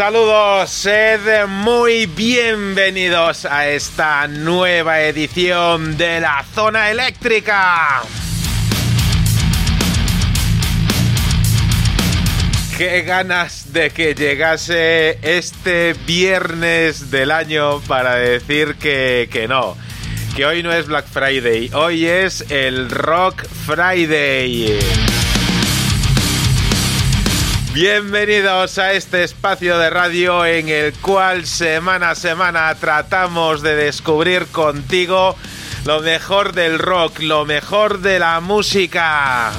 Un saludo, sed muy bienvenidos a esta nueva edición de la Zona Eléctrica. Qué ganas de que llegase este viernes del año para decir que, que no, que hoy no es Black Friday, hoy es el Rock Friday. Bienvenidos a este espacio de radio en el cual semana a semana tratamos de descubrir contigo lo mejor del rock, lo mejor de la música.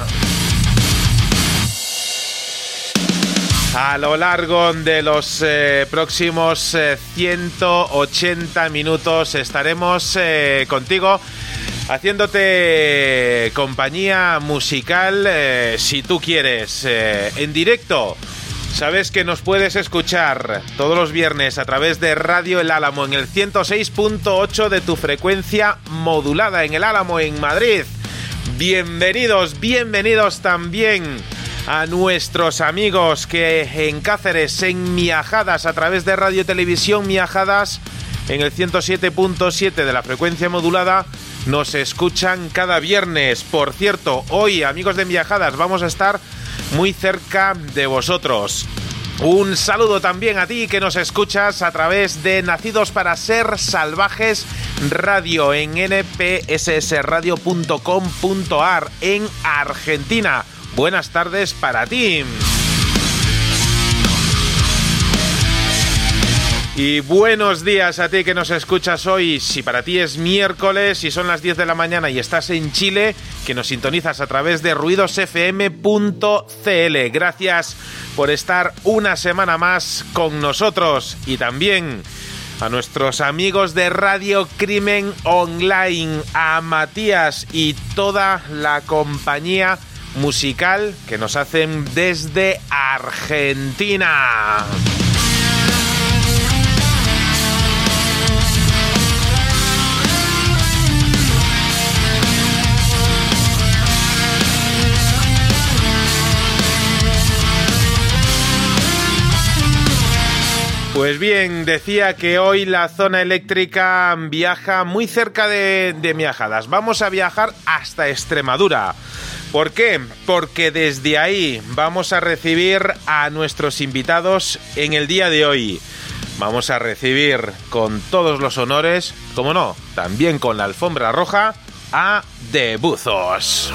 A lo largo de los eh, próximos 180 eh, minutos estaremos eh, contigo haciéndote compañía musical si tú quieres en directo. Sabes que nos puedes escuchar todos los viernes a través de Radio El Álamo en el 106.8 de tu frecuencia modulada en El Álamo en Madrid. Bienvenidos, bienvenidos también a nuestros amigos que en Cáceres, en Miajadas, a través de Radio Televisión Miajadas, en el 107.7 de la frecuencia modulada, nos escuchan cada viernes. Por cierto, hoy, amigos de Miajadas, vamos a estar muy cerca de vosotros. Un saludo también a ti que nos escuchas a través de Nacidos para Ser Salvajes Radio en npssradio.com.ar en Argentina buenas tardes para ti. Y buenos días a ti que nos escuchas hoy. Si para ti es miércoles y son las 10 de la mañana y estás en Chile, que nos sintonizas a través de ruidosfm.cl. Gracias por estar una semana más con nosotros y también a nuestros amigos de Radio Crimen Online, a Matías y toda la compañía musical que nos hacen desde Argentina. Pues bien, decía que hoy la zona eléctrica viaja muy cerca de, de Miajadas. Vamos a viajar hasta Extremadura. ¿Por qué? Porque desde ahí vamos a recibir a nuestros invitados en el día de hoy. Vamos a recibir con todos los honores, como no, también con la alfombra roja, a Debuzos.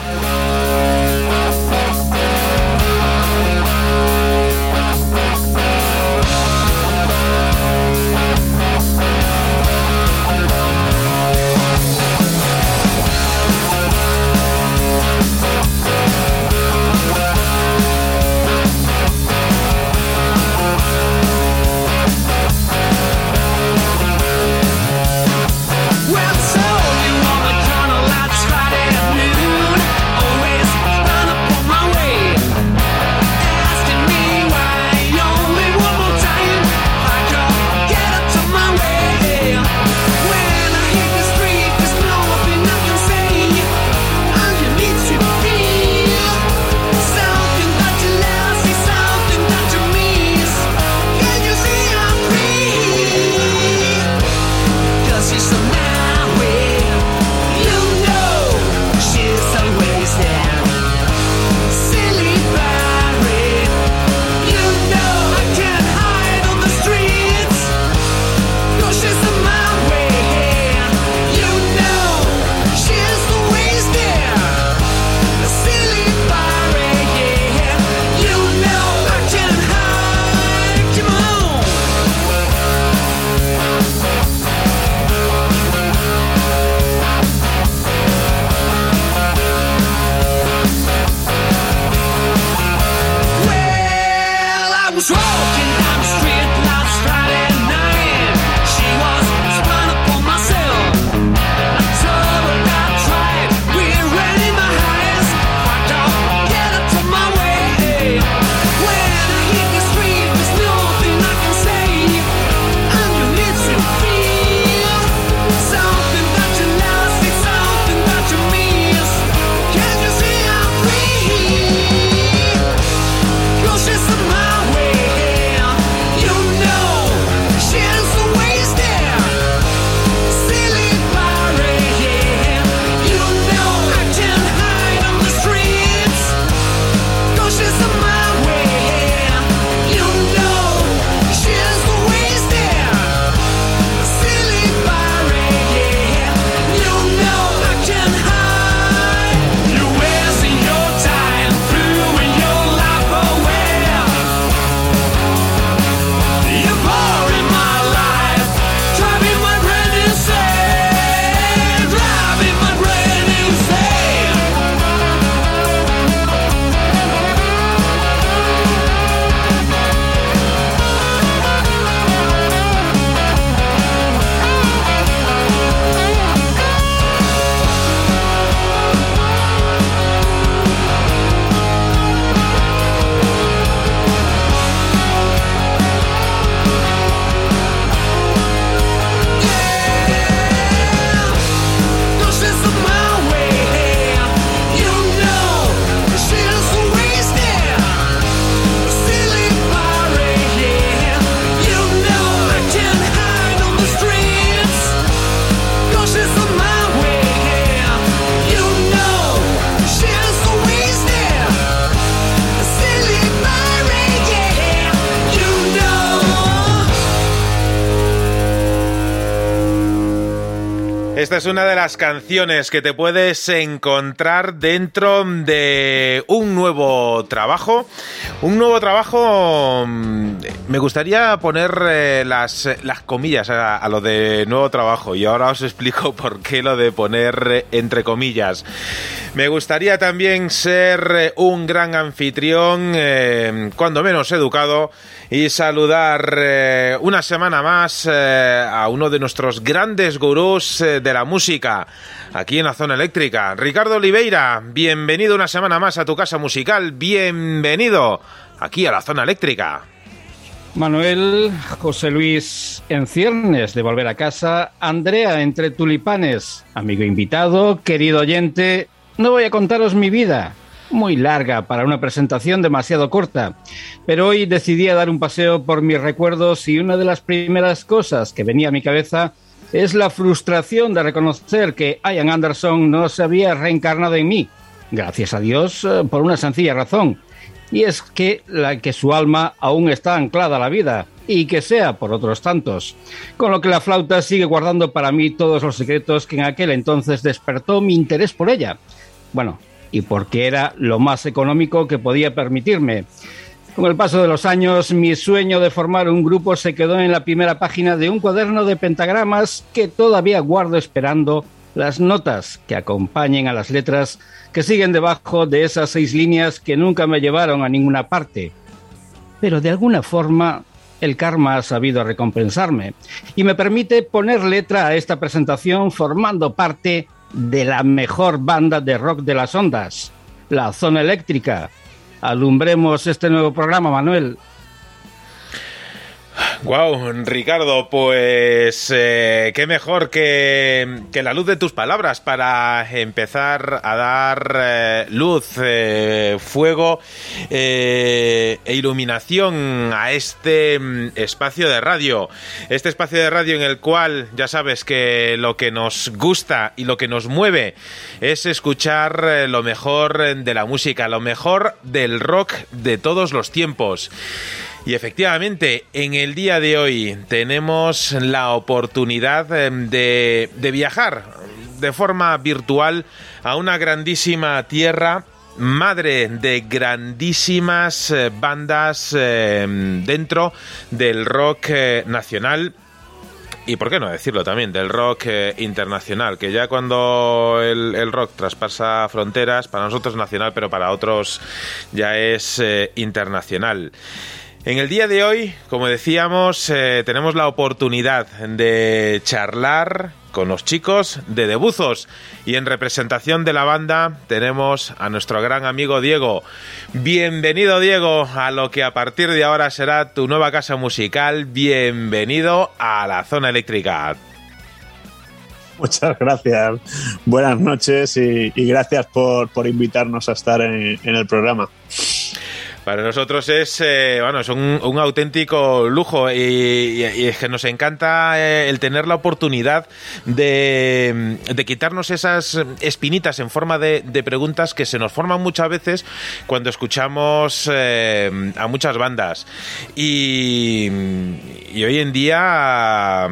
Es una de las canciones que te puedes encontrar dentro de un nuevo trabajo. Un nuevo trabajo, mm, me gustaría poner eh, las, las comillas a, lo de nuevo trabajo y ahora os explico por qué lo de poner eh, entre comillas. Me gustaría también ser eh, un gran anfitrión, cuando menos educado y saludar eh, una semana más eh, a uno de nuestros grandes gurús eh, de la música aquí en la zona eléctrica. Ricardo Oliveira, bienvenido una semana más a tu casa musical, bienvenido aquí a la zona eléctrica. Manuel, José Luis en ciernes de volver a casa, Andrea entre tulipanes, amigo invitado, querido oyente, no voy a contaros mi vida, muy larga para una presentación demasiado corta, pero hoy decidí dar un paseo por mis recuerdos y una de las primeras cosas que venía a mi cabeza es la frustración de reconocer que Ian Anderson no se había reencarnado en mí, gracias a Dios eh, por una sencilla razón, y es que, la, que su alma aún está anclada a la vida, y que sea por otros tantos. Con lo que la flauta sigue guardando para mí todos los secretos que en aquel entonces despertó mi interés por ella. Bueno, y porque era lo más económico que podía permitirme. Con el paso de los años, mi sueño de formar un grupo se quedó en la primera página de un cuaderno de pentagramas que todavía guardo esperando las notas que acompañen a las letras que siguen debajo de esas seis líneas que nunca me llevaron a ninguna parte. Pero de alguna forma el karma ha sabido recompensarme y me permite poner letra a esta presentación formando parte de la mejor banda de rock de las ondas, la zona eléctrica. Alumbremos este nuevo programa, Manuel. Wow, Ricardo, pues eh, qué mejor que, la luz de tus palabras para empezar a dar eh, luz, eh, fuego e iluminación a este mm, espacio de radio. Este espacio de radio en el cual ya sabes que lo que nos gusta y lo que nos mueve es escuchar lo mejor de la música, lo mejor del rock de todos los tiempos. Y efectivamente, en el día de hoy tenemos la oportunidad em, de, viajar de forma virtual a una grandísima tierra madre de grandísimas eh, bandas em, dentro del rock eh, nacional y por qué no decirlo también, del rock eh, internacional, que ya cuando el, rock traspasa fronteras, para nosotros nacional, pero para otros ya es internacional. En el día de hoy, como decíamos, eh, tenemos la oportunidad de charlar con los chicos de Debuzos y en representación de la banda tenemos a nuestro gran amigo Diego. Bienvenido Diego a lo que a partir de ahora será tu nueva casa musical. Bienvenido a la zona eléctrica. Muchas gracias. Buenas noches y, gracias por, invitarnos a estar en el programa. Para nosotros es, eh, bueno, es un, auténtico lujo y, es que nos encanta eh, el tener la oportunidad de, quitarnos esas espinitas en forma de, preguntas que se nos forman muchas veces cuando escuchamos eh, a muchas bandas. Y, hoy en día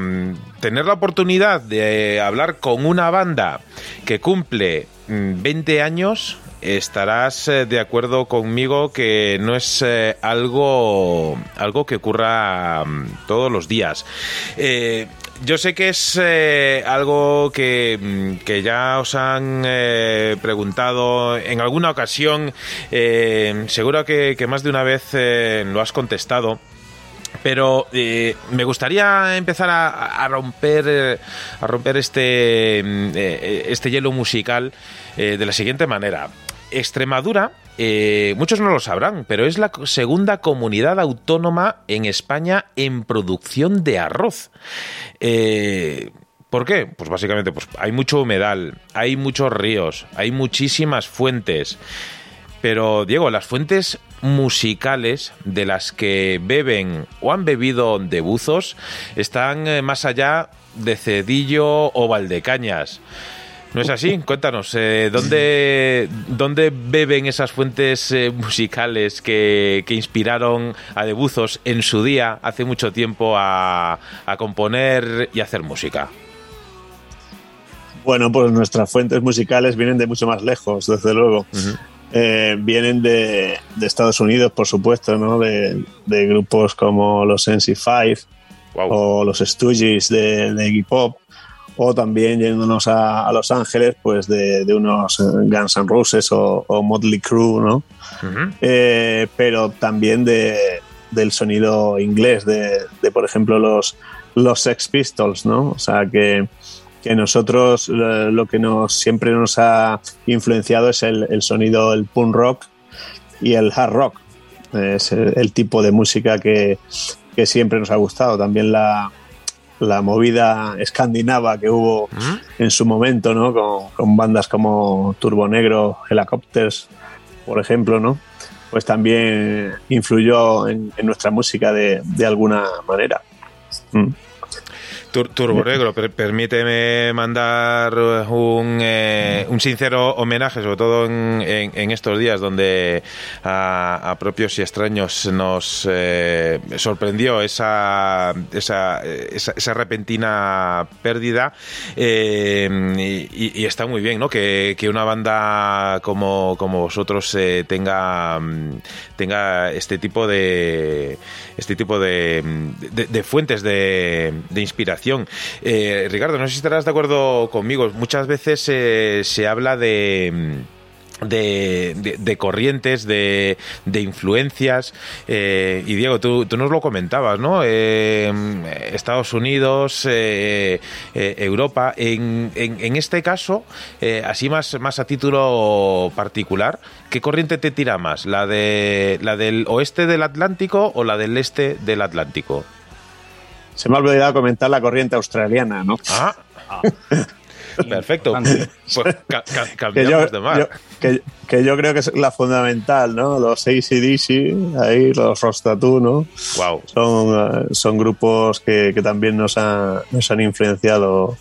tener la oportunidad de hablar con una banda que cumple 20 mm, años estarás eh, de acuerdo conmigo que no es eh, algo, algo que ocurra mm, todos los días. Eh, yo sé que es algo que, mm, que, ya os han preguntado en alguna ocasión, seguro que, más de una vez lo has contestado. Pero me gustaría empezar a, romper a romper este, mm, este hielo musical de la siguiente manera. Extremadura, eh, muchos no lo sabrán, pero es la segunda comunidad autónoma en España en producción de arroz. Eh, ¿Por qué? Pues básicamente pues hay mucho humedal, hay muchos ríos, hay muchísimas fuentes. Pero, Diego, las fuentes musicales de las que beben o han bebido de buzos están eh, más allá de Cedillo o Valdecañas. ¿No es así? Cuéntanos, eh, ¿dónde, ¿dónde beben esas fuentes eh, musicales que, inspiraron a Debuzos en su día, hace mucho tiempo, a, componer y hacer música? Bueno, pues nuestras fuentes musicales vienen de mucho más lejos, desde luego. Eh, vienen de, Estados Unidos, por supuesto, ¿no? De, grupos como los NC5 o los Stooges de, de Iggy Pop, o también yéndonos a, Los Ángeles, pues de, unos Guns N' Roses o, Motley Crue, ¿no? Eh, pero también de, del sonido inglés, de, por ejemplo, los, los Sex Pistols, ¿no? O sea, que, que nosotros lo que nos siempre nos ha influenciado es el, sonido, el punk rock y el hard rock. Es el, tipo de música que, que, siempre nos ha gustado. También la, la movida escandinava que hubo en su momento, ¿no? Con, bandas como Turbo Negro, Helicopters, por ejemplo, ¿no? Pues también influyó en, nuestra música de, de alguna manera. Mm. Turbo Negro, permíteme mandar un, eh, un, sincero homenaje, sobre todo en, estos días donde a, propios y extraños nos eh, sorprendió esa, esa, esa, repentina pérdida eh, y, está muy bien ¿no? que, una banda como, como vosotros tenga, tenga este tipo de este tipo de, de, fuentes de, de inspiración eh, Ricardo, no sé si estarás de acuerdo conmigo. Muchas veces eh, se habla de de, corrientes, de, influencias. Eh, y Diego, tú, nos lo comentabas, ¿no? Estados Unidos, Europa. En, en, este caso, así más, más a título particular, ¿qué corriente te tira más? ¿La, de, ¿La del oeste del Atlántico o la del este del Atlántico? Se me ha olvidado comentar la corriente australiana, ¿no? Ah. Perfecto. Pues cambiamos de mar. que, yo creo que es la fundamental, ¿no? Los ACDC, ahí, los Rostatu, ¿no? Wow. Son, eh, son grupos que, también nos, nos han influenciado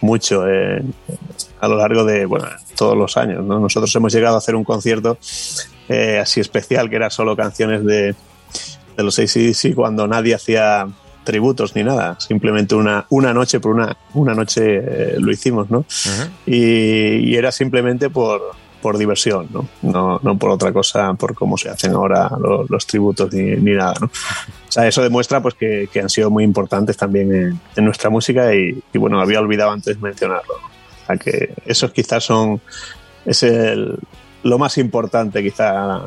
mucho a lo largo de bueno, todos los años. ¿no? Nosotros hemos llegado a hacer un concierto eh, así especial que era solo canciones de, de los ACDC cuando nadie hacía tributos ni nada, simplemente una, una noche por una, una noche eh, lo hicimos, ¿no? y, era simplemente por, por diversión, ¿no? ¿no? No por otra cosa, por cómo se hacen ahora los, tributos ni, ni, nada, ¿no? O sea, eso demuestra pues que, que han sido muy importantes también en, nuestra música y, bueno, había olvidado antes mencionarlo. O sea, que esos quizás son, es el, lo más importante, quizá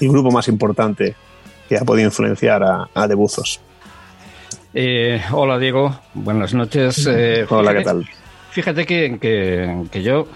el grupo más importante que ha podido influenciar a, a Debuzos. Eh, hola Diego, buenas noches. Eh, hola, ¿qué tal? Fíjate que, que yo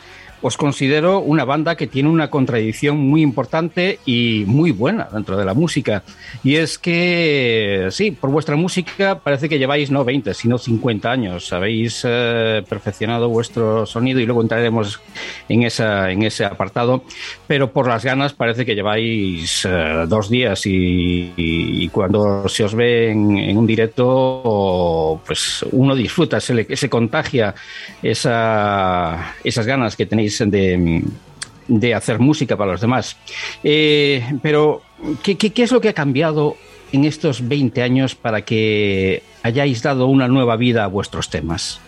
os considero una banda que tiene una contradicción muy importante y muy buena dentro de la música. Y es que, sí, por vuestra música parece que lleváis no 20, sino 50 años. Habéis eh, perfeccionado vuestro sonido y luego entraremos en, esa, en ese apartado. Pero por las ganas parece que lleváis eh, dos días y, cuando se os ve en, un directo, pues uno disfruta, se, se contagia esa, esas ganas que tenéis de, hacer música para los demás. Eh, pero, ¿qué, ¿qué, es lo que ha cambiado en estos 20 años para que hayáis dado una nueva vida a vuestros temas?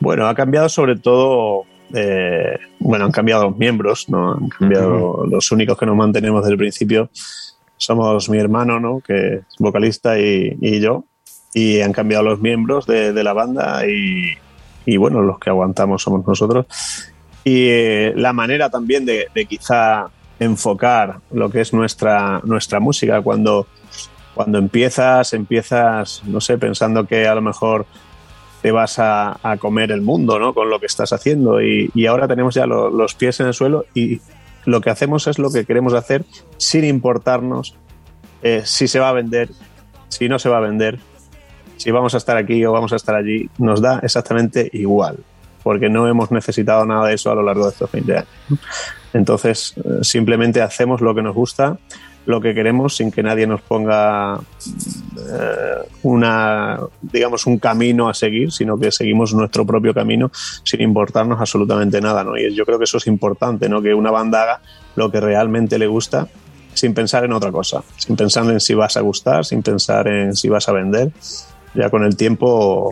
Bueno, ha cambiado sobre todo, eh, bueno, han cambiado los miembros, ¿no? Han cambiado los únicos que nos mantenemos desde el principio. Somos mi hermano, ¿no? Que es vocalista y, yo. Y han cambiado los miembros de, de la banda y, y bueno, los que aguantamos somos nosotros. Y eh, la manera también de, quizá enfocar lo que es nuestra, nuestra música, cuando, cuando empiezas, empiezas, no sé, pensando que a lo mejor te vas a, comer el mundo, ¿no? Con lo que estás haciendo y, ahora tenemos ya los pies en el suelo y lo que hacemos es lo que queremos hacer sin importarnos eh, si se va a vender, si no se va a vender, si vamos a estar aquí o vamos a estar allí, nos da exactamente igual, porque no hemos necesitado nada de eso a lo largo de estos 20 años. Entonces, eh, simplemente hacemos lo que nos gusta, lo que queremos, sin que nadie nos ponga eh, una, digamos, un camino a seguir, sino que seguimos nuestro propio camino sin importarnos absolutamente nada, ¿no? Y yo creo que eso es importante, ¿no? Que una banda haga lo que realmente le gusta sin pensar en otra cosa, sin pensar en si vas a gustar, sin pensar en si vas a vender, ya con el tiempo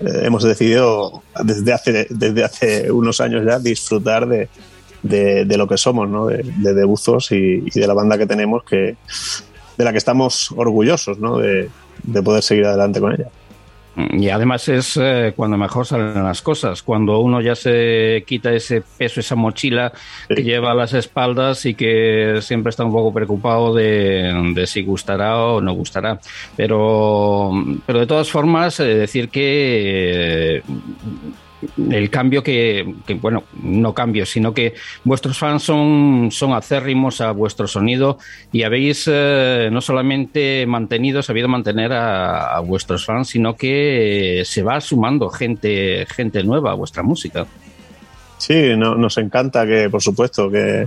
eh, hemos decidido desde hace, desde hace unos años ya disfrutar de, de, lo que somos, ¿no? de, de Buzos y, y, de la banda que tenemos, que, de la que estamos orgullosos ¿no? de, de poder seguir adelante con ella. Y además es eh, cuando mejor salen las cosas, cuando uno ya se quita ese peso, esa mochila que lleva a las espaldas y que siempre está un poco preocupado de, de si gustará o no gustará. Pero, pero de todas formas, eh, decir que el cambio que, bueno, no cambio, sino que vuestros fans son, son acérrimos a vuestro sonido y habéis eh, no solamente mantenido, sabido mantener a, vuestros fans, sino que se va sumando gente, gente nueva a vuestra música. Sí, no, nos encanta que, por supuesto, que,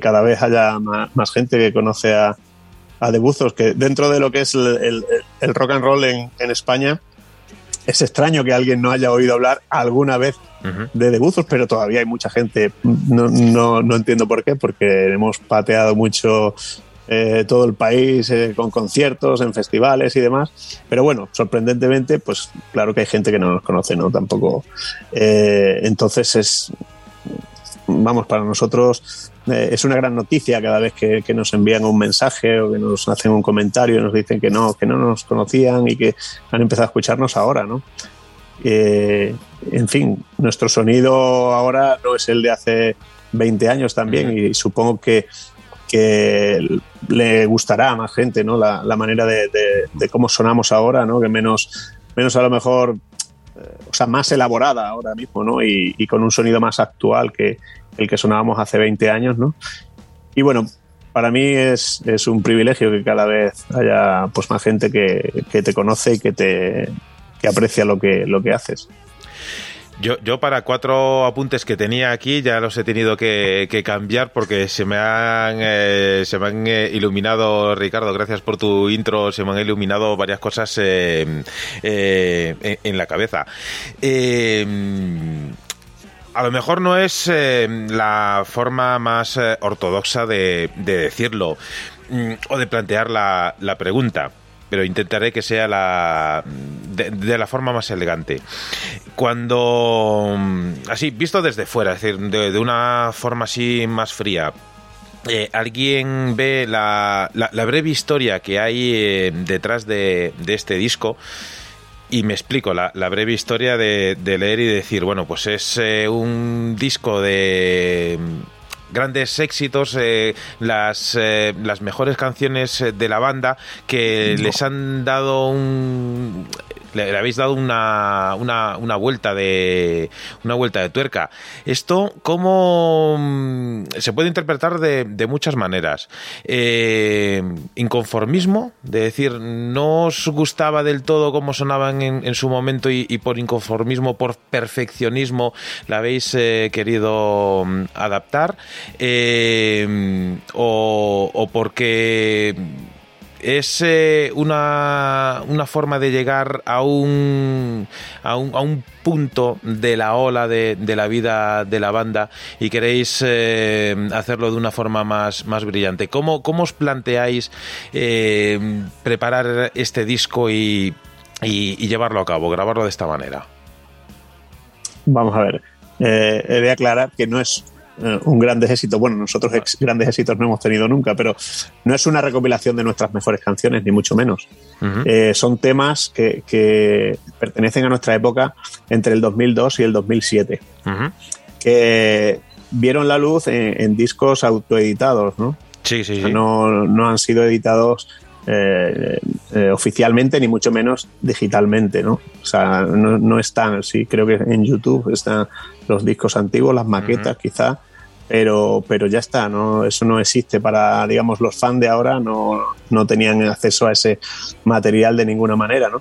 cada vez haya más, gente que conoce a, a Debuzos, que dentro de lo que es el, rock and roll en, en España, es extraño que alguien no haya oído hablar alguna vez de debuzos, pero todavía hay mucha gente. No, no, no entiendo por qué, porque hemos pateado mucho eh, todo el país eh, con conciertos, en festivales y demás. Pero bueno, sorprendentemente, pues claro que hay gente que no nos conoce, ¿no? Tampoco. Eh, entonces es. Vamos, para nosotros eh, es una gran noticia cada vez que, nos envían un mensaje o que nos hacen un comentario y nos dicen que no, que no nos conocían y que han empezado a escucharnos ahora, ¿no? Eh, en fin, nuestro sonido ahora no es el de hace 20 años también y supongo que, le gustará a más gente, ¿no? La, manera de, cómo sonamos ahora, ¿no? Que menos, menos a lo mejor, eh, o sea, más elaborada ahora mismo, ¿no? y con un sonido más actual que, el que sonábamos hace 20 años, ¿no? Y bueno, para mí es, un privilegio que cada vez haya pues más gente que, te conoce y que te aprecia lo que, lo que haces. Yo, yo para cuatro apuntes que tenía aquí ya los he tenido que, cambiar porque se me han, eh, se me han eh, iluminado, Ricardo, gracias por tu intro, se me han iluminado varias cosas eh, en, la cabeza a lo mejor no es eh, la forma más eh, ortodoxa de, decirlo mm, o de plantear la, pregunta, pero intentaré que sea la de, la forma más elegante. Cuando, mm, así, visto desde fuera, es decir, de, una forma así más fría, eh, alguien ve la, la, breve historia que hay detrás de, de este disco, y me explico la, breve historia de, leer y decir, bueno, pues es eh, un disco de grandes éxitos, eh, las, eh, las mejores canciones de la banda que les han dado un le, habéis dado una, una, una, vuelta de una vuelta de tuerca. Esto cómo mm, se puede interpretar de, de muchas maneras. Eh, inconformismo, de decir no os gustaba del todo cómo sonaban en, su momento y, por inconformismo, por perfeccionismo, la habéis eh, querido mm, adaptar eh, o porque es eh, una, una, forma de llegar a un, a un, a un punto de la ola de, de, la vida de la banda y queréis eh, hacerlo de una forma más, más brillante. ¿Cómo, cómo os planteáis eh, preparar este disco y, y, llevarlo a cabo, grabarlo de esta manera? Vamos a ver, he de aclarar que no es un grandes éxito. Bueno, nosotros grandes éxitos no hemos tenido nunca, pero no es una recopilación de nuestras mejores canciones, ni mucho menos. Eh, son temas que, pertenecen a nuestra época entre el 2002 y el 2007, que vieron la luz en, discos autoeditados, ¿no? Sí, sí, no, han sido editados eh, oficialmente ni mucho menos digitalmente, ¿no? O sea, no, están, sí, creo que en YouTube están los discos antiguos, las maquetas quizá, pero, pero ya está, ¿no? eso no existe para, digamos, los fans de ahora no, no tenían acceso a ese material de ninguna manera, ¿no?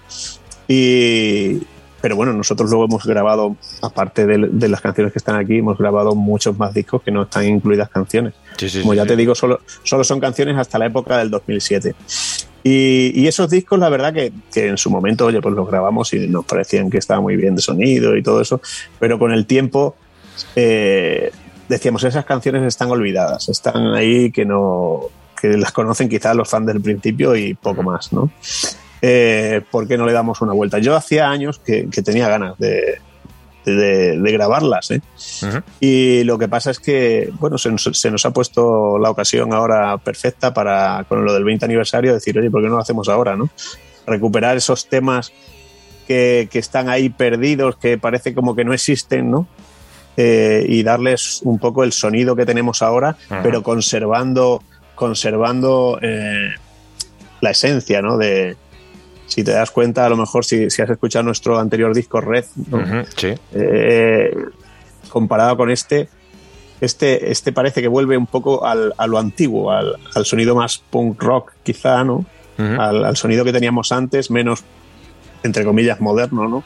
Y, pero bueno, nosotros luego hemos grabado, aparte de, las canciones que están aquí, hemos grabado muchos más discos que no están incluidas canciones. Como ya te digo, solo, solo son canciones hasta la época del 2007. Y, y esos discos, la verdad que, que, en su momento, oye, pues los grabamos y nos parecían que estaba muy bien de sonido y todo eso, pero con el tiempo eh, decíamos, esas canciones están olvidadas, están ahí que no que las conocen quizás los fans del principio y poco más, ¿no? eh, ¿por qué no le damos una vuelta? Yo hacía años que, tenía ganas de, de, grabarlas. ¿eh? Y lo que pasa es que, bueno, se nos, ha puesto la ocasión ahora perfecta para, con lo del 20 aniversario, decir, oye, ¿por qué no lo hacemos ahora? ¿no? Recuperar esos temas que, que están ahí perdidos, que parece como que no existen, ¿no? Eh, y darles un poco el sonido que tenemos ahora, pero conservando, conservando eh, la esencia, ¿no? De, si te das cuenta, a lo mejor si, has escuchado nuestro anterior disco Red, eh, comparado con este, este, este parece que vuelve un poco al, a lo antiguo, al, sonido más punk rock, quizá, ¿no? al, al, sonido que teníamos antes, menos, entre comillas, moderno, ¿no?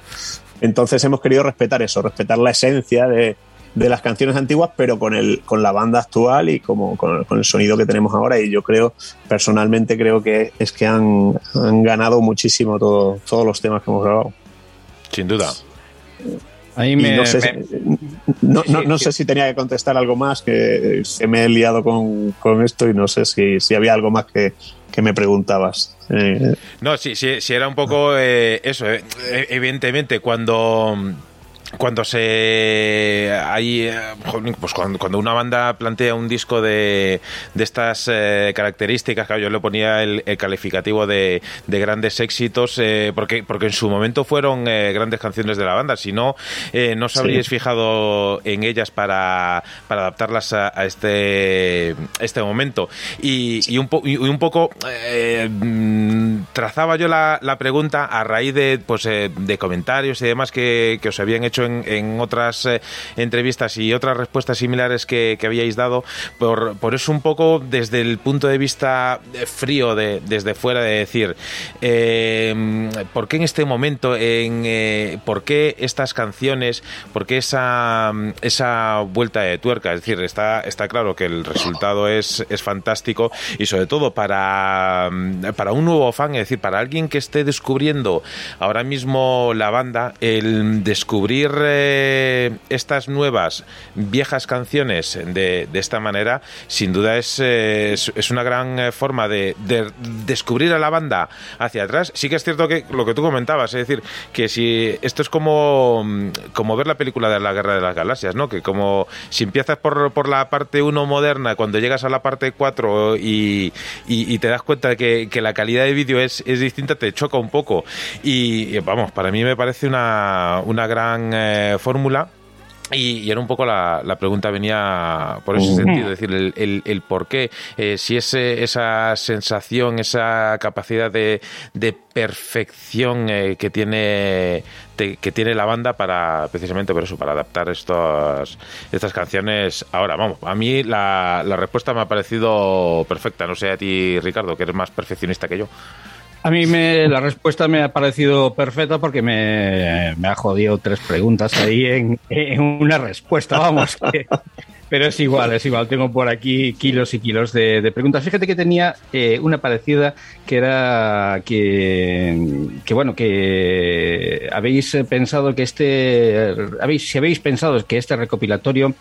Entonces hemos querido respetar eso, respetar la esencia de, las canciones antiguas, pero con, el, con la banda actual y como, con, el sonido que tenemos ahora. Y yo creo, personalmente creo que es que han, ganado muchísimo todos los temas que hemos grabado. Sin duda. no, sé, no, sé si tenía que contestar algo más, que se me he liado con, esto y no sé si, si había algo más que, que me preguntabas. Eh, no, sí, sí, sí, era un poco eh, eso. Eh, evidentemente, cuando cuando se hay eh, pues cuando, una banda plantea un disco de, de estas eh, características yo le ponía el, calificativo de, de, grandes éxitos eh, porque porque en su momento fueron grandes canciones de la banda. Si no no os habríais fijado en ellas para, para adaptarlas a, este este momento. Y, y, un, y un poco trazaba yo la, la, pregunta a raíz de pues de comentarios y demás que, que os habían hecho en, otras eh, entrevistas y otras respuestas similares que, habíais dado, por, por, eso un poco desde el punto de vista eh, frío, de, desde fuera, de decir, eh, ¿por qué en este momento, en, por qué estas canciones, por qué esa, esa vuelta de tuerca? Es decir, está, está claro que el resultado es, es fantástico y sobre todo para, para un nuevo fan, es decir, para alguien que esté descubriendo ahora mismo la banda, el descubrir estas nuevas viejas canciones de, de esta manera, sin duda es, es, una gran eh, forma de, descubrir a la banda hacia atrás. Sí que es cierto que lo que tú comentabas, es decir, que si esto es como, como ver la película de la Guerra de las Galaxias, ¿no? Que como si empiezas por, por la parte 1 moderna, cuando llegas a la parte 4 y, y, te das cuenta de que, que la calidad de vídeo es, es distinta, te choca un poco. Y, vamos, para mí me parece una, una gran eh, fórmula. Y, era un poco la, pregunta venía por ese sentido, es decir, el, por qué, eh, si es esa sensación, esa capacidad de, perfección eh, que tiene que tiene la banda para precisamente por eso, para adaptar estos, estas canciones. Ahora, vamos, a mí la, la respuesta me ha parecido perfecta, no sé a ti, Ricardo, que eres más perfeccionista que yo. A mí me, la respuesta me ha parecido perfecta porque me, ha jodido tres preguntas ahí en, en una respuesta, vamos. Que, pero es igual, es igual. Tengo por aquí kilos y kilos de, preguntas. Fíjate que tenía eh, una parecida que era que, que, bueno, que habéis pensado que este, habéis, si habéis pensado que este recopilatorio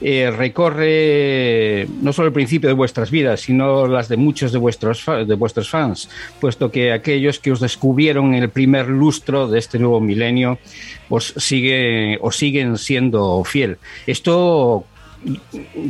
eh, recorre no solo el principio de vuestras vidas, sino las de muchos de vuestros, de vuestros fans, puesto que aquellos que os descubrieron en el primer lustro de este nuevo milenio os, sigue, os siguen siendo fiel. Esto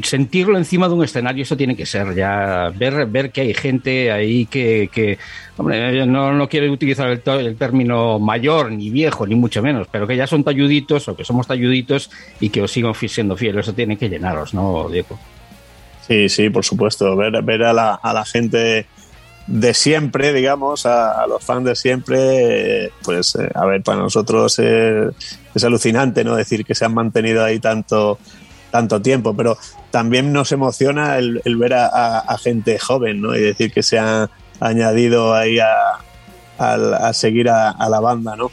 sentirlo encima de un escenario, eso tiene que ser ya, ver, ver que hay gente ahí que, hombre, no, no quiero utilizar el, término mayor, ni viejo, ni mucho menos, pero que ya son talluditos o que somos talluditos y que os sigan siendo fieles, eso tiene que llenaros, ¿no, Diego? Sí, sí, por supuesto, ver, ver a, la, a la gente de siempre, digamos, a, los fans de siempre, pues eh, a ver, para nosotros es alucinante, ¿no? Decir que se han mantenido ahí tanto, tanto tiempo, pero también nos emociona el, ver a, gente joven, ¿no? Y decir que se ha añadido ahí a, seguir a, la banda, ¿no?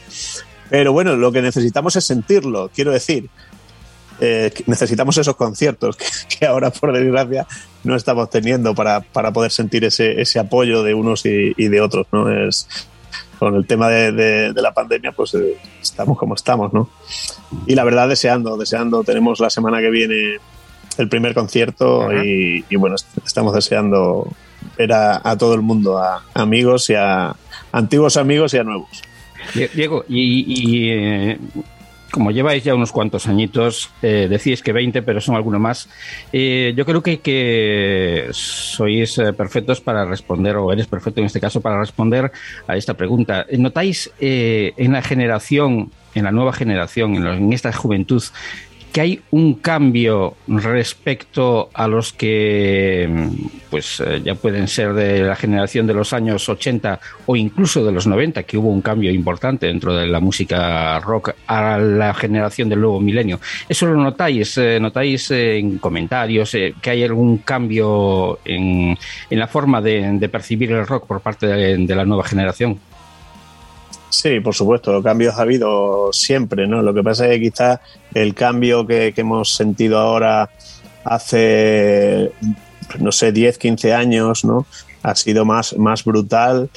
Pero bueno, lo que necesitamos es sentirlo, quiero decir. Eh, necesitamos esos conciertos que, ahora, por desgracia, no estamos teniendo para, poder sentir ese, ese apoyo de unos y, y de otros, ¿no? Es, con el tema de, la pandemia, pues eh, estamos como estamos, ¿no? Y la verdad, deseando, deseando, tenemos la semana que viene el primer concierto y, bueno, estamos deseando ver a, todo el mundo, a, amigos y a, antiguos amigos y a nuevos. Diego, y, eh, como lleváis ya unos cuantos añitos, eh, decís que 20, pero son algunos más, eh, yo creo que, que sois eh, perfectos para responder, o eres perfecto en este caso para responder a esta pregunta. ¿Notáis en la generación, en la nueva generación, en esta juventud, que hay un cambio respecto a los que pues eh, ya pueden ser de la generación de los años 80 o incluso de los 90, que hubo un cambio importante dentro de la música rock a la generación del nuevo milenio. ¿Eso lo notáis? Eh, ¿Notáis eh, en comentarios que hay algún cambio en, la forma de, percibir el rock por parte de la nueva generación? Sí, por supuesto, cambios ha habido siempre, ¿no? Lo que pasa es que quizás el cambio que, hemos sentido ahora hace, no sé, 10, 15 años, ¿no? Ha sido más, más brutal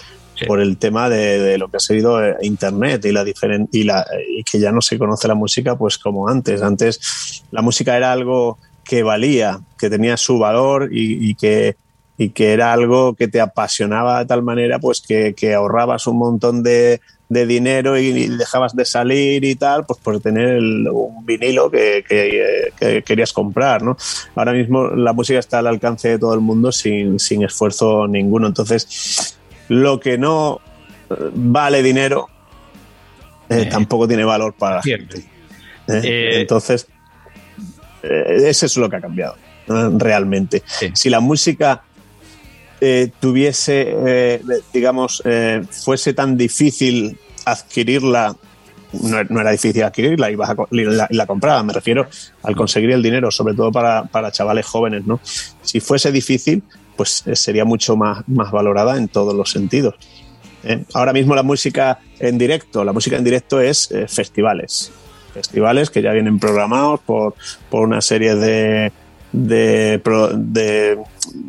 por el tema de, lo que ha sido eh, Internet y la, y la y que ya no se conoce la música pues como antes. Antes la música era algo que valía, que tenía su valor y, que y que era algo que te apasionaba de tal manera pues que ahorrabas un montón de, de dinero y, dejabas de salir y tal, pues por tener un vinilo que, querías comprar, ¿no? Ahora mismo la música está al alcance de todo el mundo sin, esfuerzo ninguno. Entonces, lo que no eh, vale dinero eh, eh. tampoco tiene valor para la gente. Entonces, eso es lo que ha cambiado realmente. Si la música tuviese, digamos, fuese tan difícil adquirirla no, era difícil adquirirla, a, la, compraba, me refiero al conseguir el dinero, sobre todo para, chavales jóvenes, ¿no? Si fuese difícil, pues eh, sería mucho más, más valorada en todos los sentidos. ¿eh? Ahora mismo la música en directo, la música en directo es eh, festivales, festivales que ya vienen programados por, por una serie de, de, de,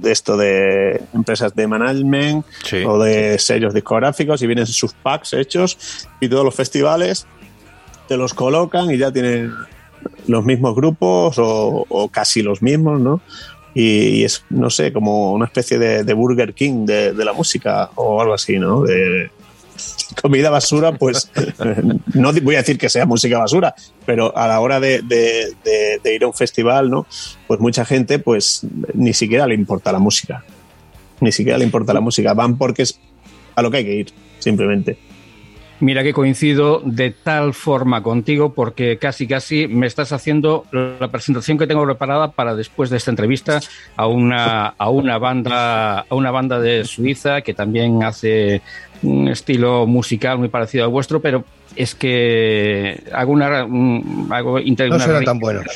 esto de empresas de management o de sellos discográficos y vienen sus packs hechos y todos los festivales te los colocan y ya tienen los mismos grupos o, casi los mismos, ¿no? Y, es, no sé, como una especie de, Burger King de, de, la música o algo así, ¿no? De, comida basura, pues no voy a decir que sea música basura, pero a la hora de, ir a un festival, ¿no? Pues mucha gente, pues ni siquiera le importa la música. Ni siquiera le importa la música. Van porque es a lo que hay que ir, simplemente. Mira que coincido de tal forma contigo porque casi casi me estás haciendo la presentación que tengo preparada para después de esta entrevista a una, a una banda a una banda de Suiza que también hace un estilo musical muy parecido al vuestro, pero es que hago una hago no serán tan buenos.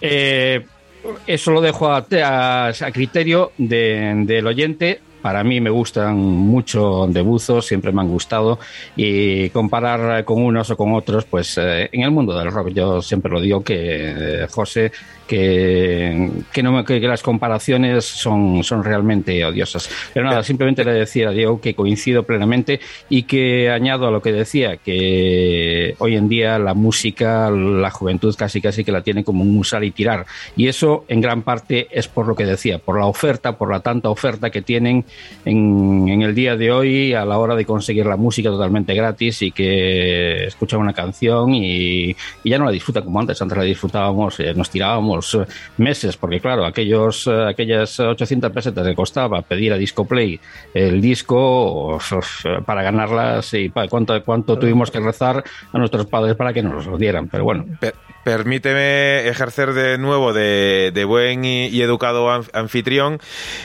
Eh, eso lo dejo a, a, criterio del oyente. Para mí me gustan mucho de buzos, siempre me han gustado. Y comparar con unos o con otros, pues eh, en el mundo del rock yo siempre lo digo que eh, José que, que, no, que, las comparaciones son, son realmente odiosas. Pero nada, simplemente le decía a Diego que coincido plenamente y que añado a lo que decía, que hoy en día la música, la juventud casi casi que la tiene como un usar y tirar. Y eso en gran parte es por lo que decía, por la oferta, por la tanta oferta que tienen en, en el día de hoy a la hora de conseguir la música totalmente gratis y que escuchan una canción y, y ya no la disfrutan como antes. Antes la disfrutábamos, eh, nos tirábamos eh, meses, porque claro, aquellos, eh, aquellas 800 pesetas que costaba pedir a Discoplay el disco para ganarlas y para cuánto, cuánto tuvimos que rezar a nuestros padres para que nos lo dieran, pero bueno. Permíteme ejercer de nuevo de, buen y, educado anfitrión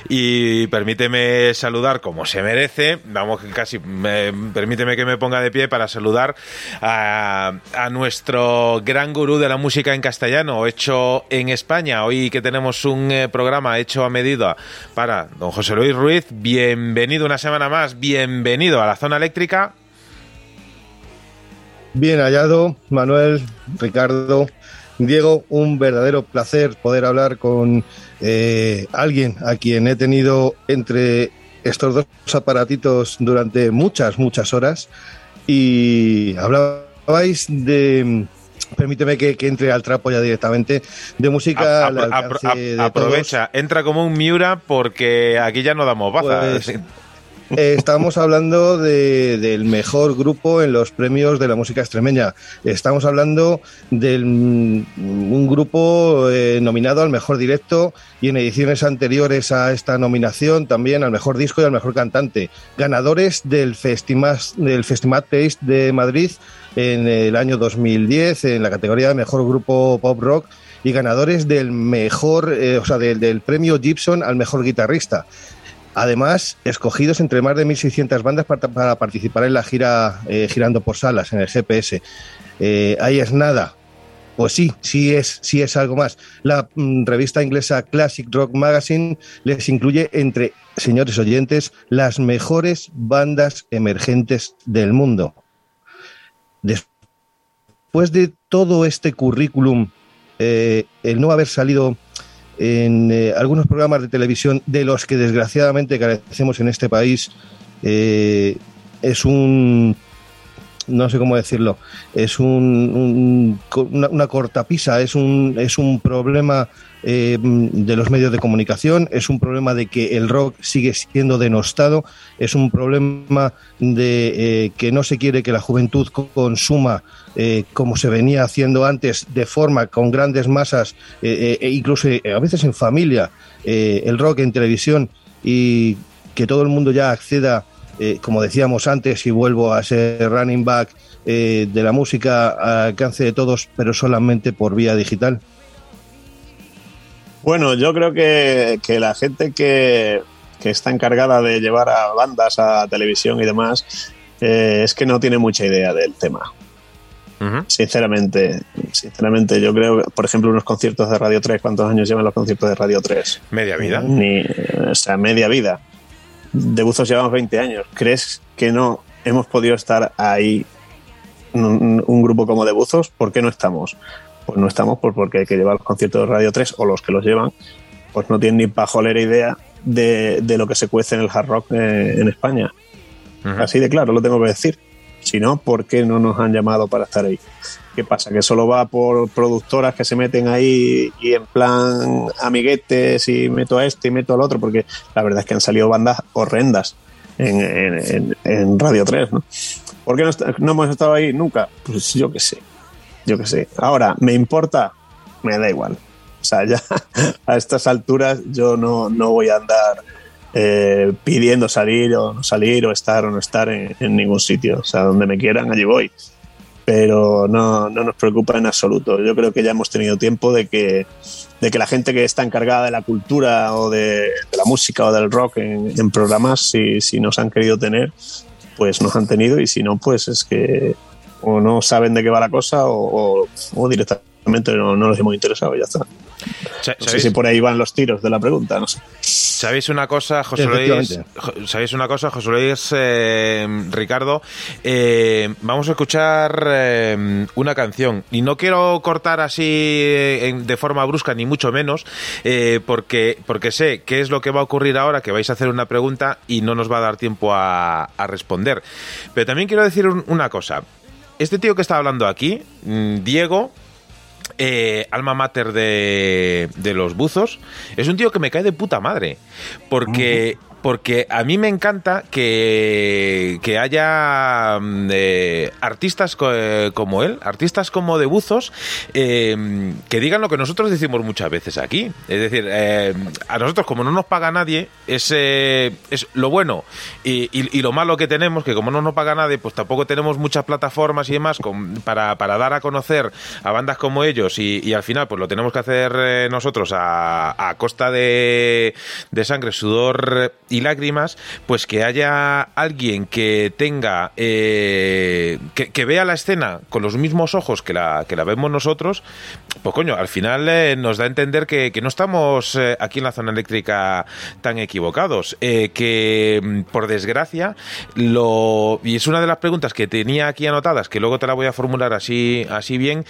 y permíteme saludar como se merece, vamos casi, permíteme que me ponga de pie para saludar a, a nuestro gran gurú de la música en castellano, hecho en España. Hoy que tenemos un eh, programa hecho a medida para don José Luis Ruiz, bienvenido una semana más, bienvenido a la zona eléctrica. Bien hallado, Manuel, Ricardo, Diego, un verdadero placer poder hablar con eh, alguien a quien he tenido entre estos dos aparatitos durante muchas, muchas horas y hablabais de Permíteme que, entre al trapo ya directamente. De música. aprovecha, entra como un Miura porque aquí ya no damos baza. Pues, eh, estamos hablando del mejor grupo en los premios de la música extremeña. Estamos hablando de un grupo eh, nominado al mejor directo y en ediciones anteriores a esta nominación también al mejor disco y al mejor cantante. Ganadores del Festival, del Taste de Madrid en el año 2010 en la categoría de mejor grupo pop rock y ganadores del mejor, eh, o sea, del, premio Gibson al mejor guitarrista. Además, escogidos entre más de 1.600 bandas para, participar en la gira eh, girando por salas en el GPS. Eh, ahí es nada. Pues sí, sí es, sí es algo más. La mm, revista inglesa Classic Rock Magazine les incluye entre, señores oyentes, las mejores bandas emergentes del mundo. Después de todo este currículum eh, el no haber salido en eh, algunos programas de televisión de los que desgraciadamente carecemos en este país eh, es un no sé cómo decirlo es un, una, cortapisa es un es un problema de los medios de comunicación es un problema de que el rock sigue siendo denostado es un problema de que no se quiere que la juventud consuma eh, como se venía haciendo antes, de forma con grandes masas, eh, eh, e incluso a veces en familia, el rock en televisión y que todo el mundo ya acceda, como decíamos antes, y vuelvo a ser running back de la música al alcance de todos, pero solamente por vía digital? Bueno, yo creo que, la gente que, que, está encargada de llevar a bandas a televisión y demás es que no tiene mucha idea del tema. Sinceramente, sinceramente, yo creo, por ejemplo, unos conciertos de Radio 3, ¿cuántos años llevan los conciertos de Radio 3? Media vida. Ni, o sea, media vida. De buzos llevamos 20 años. ¿Crees que no hemos podido estar ahí un, grupo como de buzos? ¿Por qué no estamos? Pues no estamos porque hay que llevar los conciertos de Radio 3 o los que los llevan, pues no tienen ni pajolera idea de, lo que se cuece en el hard rock eh, en España. Así de claro, lo tengo que decir. Si no, ¿por qué no nos han llamado para estar ahí? ¿Qué pasa? ¿Que solo va por productoras que se meten ahí y en plan amiguetes y meto a este y meto al otro? Porque la verdad es que han salido bandas horrendas en, Radio 3, ¿no? ¿Por qué no, hemos estado ahí nunca? Pues yo qué sé, yo qué sé. Ahora, ¿me importa? Me da igual. O sea, ya a estas alturas yo no, no voy a andar eh, pidiendo salir o no salir o estar o no estar en, ningún sitio. O sea, donde me quieran, allí voy. Pero no, no nos preocupa en absoluto. Yo creo que ya hemos tenido tiempo de que, de que la gente que está encargada de la cultura o de, la música o del rock en, programas, si, si nos han querido tener, pues nos han tenido y si no, pues es que o no saben de qué va la cosa o, o, directamente no, no, nos hemos interesado ya está. No sé si por ahí van los tiros de la pregunta, no sé. ¿Sabéis una cosa, José Luis? ¿Sabéis una cosa, José Luis, eh, Ricardo? Eh, vamos a escuchar eh, una canción. Y no quiero cortar así de forma brusca, ni mucho menos, porque, porque sé qué es lo que va a ocurrir ahora, que vais a hacer una pregunta y no nos va a dar tiempo a, responder. Pero también quiero decir una cosa. Este tío que está hablando aquí, mm, Diego, eh, alma mater de, de, los buzos, es un tío que me cae de puta madre. Porque porque a mí me encanta que, que haya mm, eh, artistas eh, como él, artistas como de buzos, eh, que digan lo que nosotros decimos muchas veces aquí. Es decir, a nosotros como no nos paga nadie, es, es lo bueno y, y, lo malo que tenemos, que como no nos paga nadie, pues tampoco tenemos muchas plataformas y demás para, para, dar a conocer a bandas como ellos y, y, al final pues lo tenemos que hacer nosotros a, a costa de, de sangre, sudor y lágrimas, pues que haya alguien que tenga, eh, que, vea la escena con los mismos ojos que la, que la vemos nosotros, pues coño, al final eh, nos da a entender que, no estamos eh, aquí en la zona eléctrica tan equivocados, que mm, por desgracia, lo, y es una de las preguntas que tenía aquí anotadas, que luego te la voy a formular así, así bien,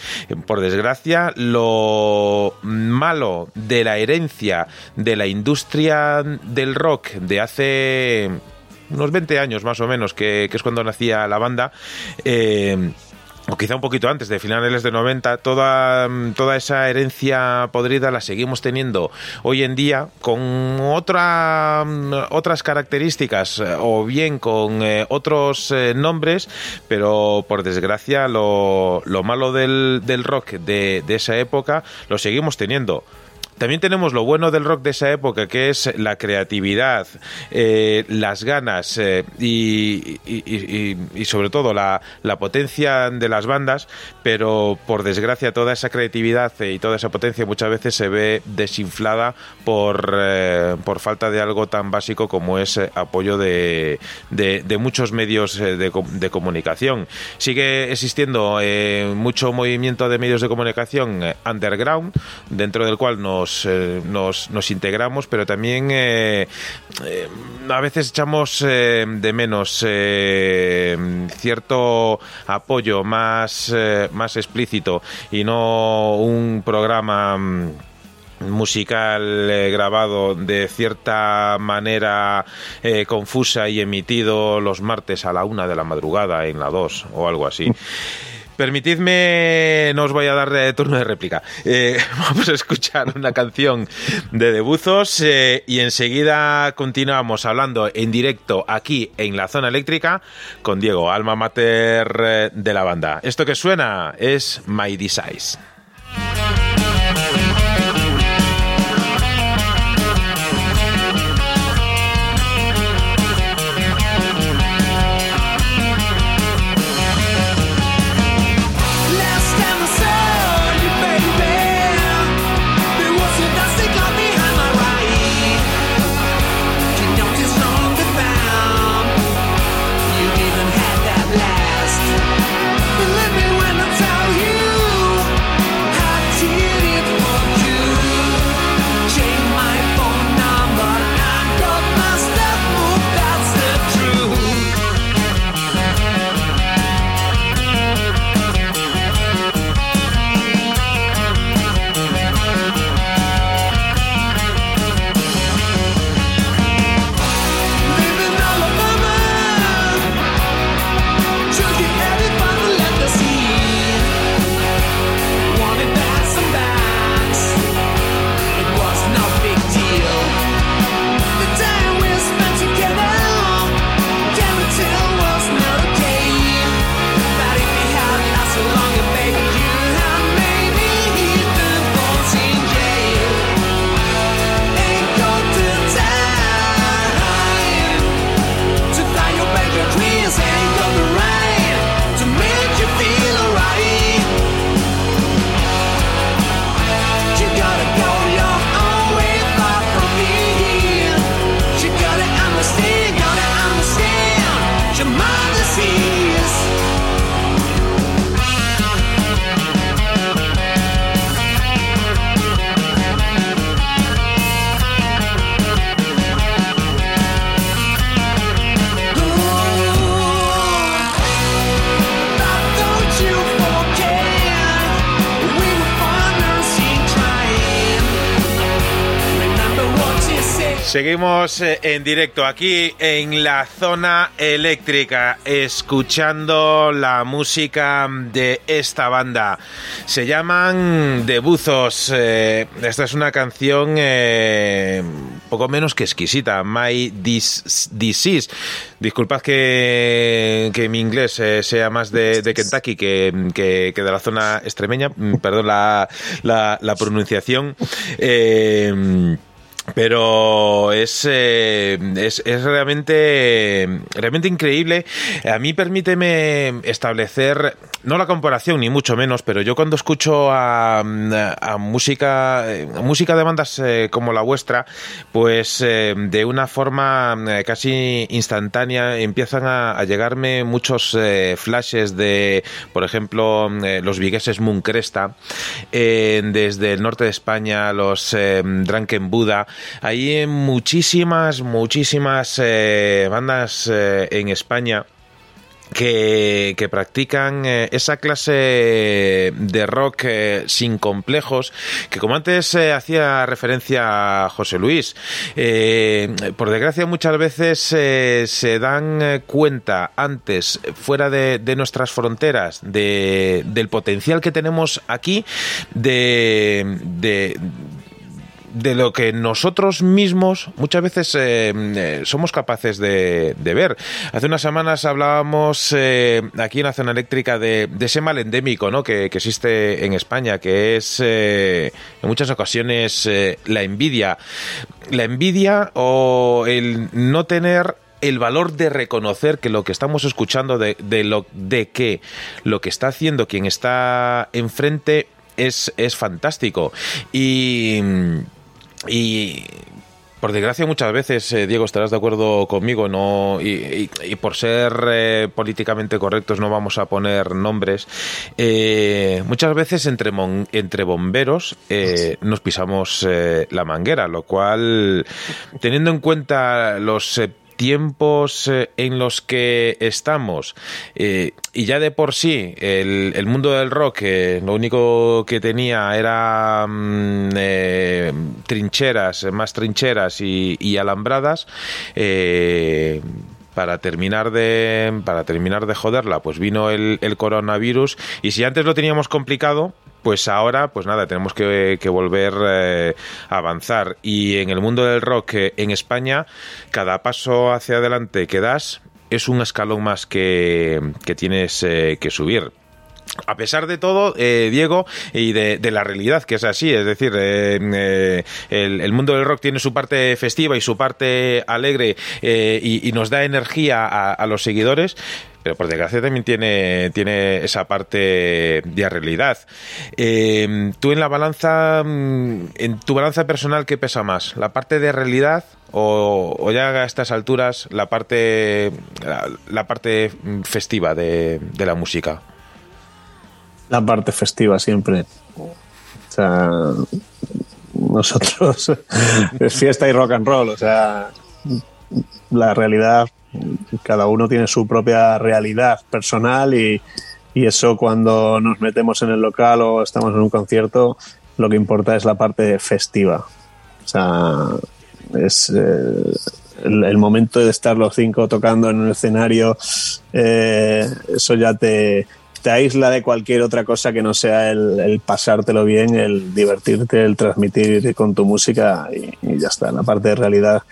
por desgracia, lo malo de la herencia de la industria del rock, de hace unos 20 años más o menos, que, es cuando nacía la banda, eh, o quizá un poquito antes de finales de 90, toda, toda esa herencia podrida la seguimos teniendo hoy en día con otra, otras características o bien con eh, otros eh, nombres, pero por desgracia lo, lo malo del, del rock de, de esa época lo seguimos teniendo. También tenemos lo bueno del rock de esa época, que es la creatividad, eh, las ganas eh, y, y, sobre todo la, la, potencia de las bandas, pero por desgracia toda esa creatividad y toda esa potencia muchas veces se ve desinflada por, eh, por falta de algo tan básico como es apoyo de, de, de muchos medios de, de, comunicación. Sigue existiendo mucho movimiento de medios de comunicación underground, dentro del cual nos eh, nos, nos, integramos, pero también eh, eh, a veces echamos de menos cierto apoyo más, más explícito y no un programa mm, musical grabado de cierta manera confusa y emitido los martes a la una de la madrugada en la dos o algo así. Permitidme, no os voy a dar eh, turno de réplica. Eh, vamos a escuchar una canción de Debuzos eh, y enseguida continuamos hablando en directo aquí en la zona eléctrica con Diego, alma mater de la banda. Esto que suena es My Desires. Seguimos eh, en directo aquí en la zona eléctrica, escuchando la música de esta banda. Se llaman Debuzos. Eh, esta es una canción eh, poco menos que exquisita, My Disease. Disculpad que, que mi inglés sea más de, Kentucky que, que, de la zona extremeña, perdón la, la pronunciación. Pero es, eh, es, es, realmente, realmente increíble. A mí permíteme establecer, no la comparación ni mucho menos, pero yo cuando escucho a, a música, música de bandas eh, como la vuestra, pues eh, de una forma casi instantánea empiezan a, llegarme muchos flashes de, por ejemplo, los vigueses Mooncresta, desde el norte de España, los Drunken Buddha, hay muchísimas, muchísimas eh, bandas eh, en España que, practican eh, esa clase de rock eh, sin complejos, que como antes eh, hacía referencia a José Luis, por desgracia muchas veces se dan cuenta antes, fuera de, de nuestras fronteras, de, del potencial que tenemos aquí, de, de de lo que nosotros mismos muchas veces eh, eh, somos capaces de, ver. Hace unas semanas hablábamos eh, aquí en la zona eléctrica de, ese mal endémico ¿no? que, existe en España, que es en muchas ocasiones la envidia. La envidia o el no tener el valor de reconocer que lo que estamos escuchando de, de, lo de que lo que está haciendo quien está enfrente es, es fantástico y y por desgracia muchas veces, eh, Diego, estarás de acuerdo conmigo, no y, por ser eh, políticamente correctos no vamos a poner nombres. Eh, muchas veces entre, entre bomberos nos pisamos la manguera, lo cual, teniendo en cuenta los tiempos eh, en los que estamos. Eh, y ya de por sí el, mundo del rock eh, lo único que tenía era mm, trincheras, más trincheras y, alambradas para terminar de para terminar de joderla pues vino el, el coronavirus. Y si antes lo teníamos complicado pues ahora, pues nada, tenemos que, volver eh, a avanzar. Y en el mundo del rock eh, en España, cada paso hacia adelante que das es un escalón más que, tienes eh, que subir a pesar de todo, Diego, y de, la realidad, que es así, es decir, el, mundo del rock tiene su parte festiva y su parte alegre y, nos da energía a los seguidores, pero por desgracia también tiene, tiene esa parte de realidad. Eh, tú en la balanza, mm, en tu balanza personal, ¿qué pesa más? ¿La parte de realidad o, ya a estas alturas la parte, la, parte festiva de, la música? La parte festiva siempre. O sea, nosotros es fiesta y rock and roll, o sea, la realidad cada uno tiene su propia realidad personal y, eso cuando nos metemos en el local o estamos en un concierto, lo que importa es la parte festiva. O sea, es eh, el, momento de estar los cinco tocando en un escenario, eh, eso ya te, te aísla de cualquier otra cosa que no sea el, pasártelo bien, el divertirte, el transmitir con tu música y, y, ya está. La parte de realidad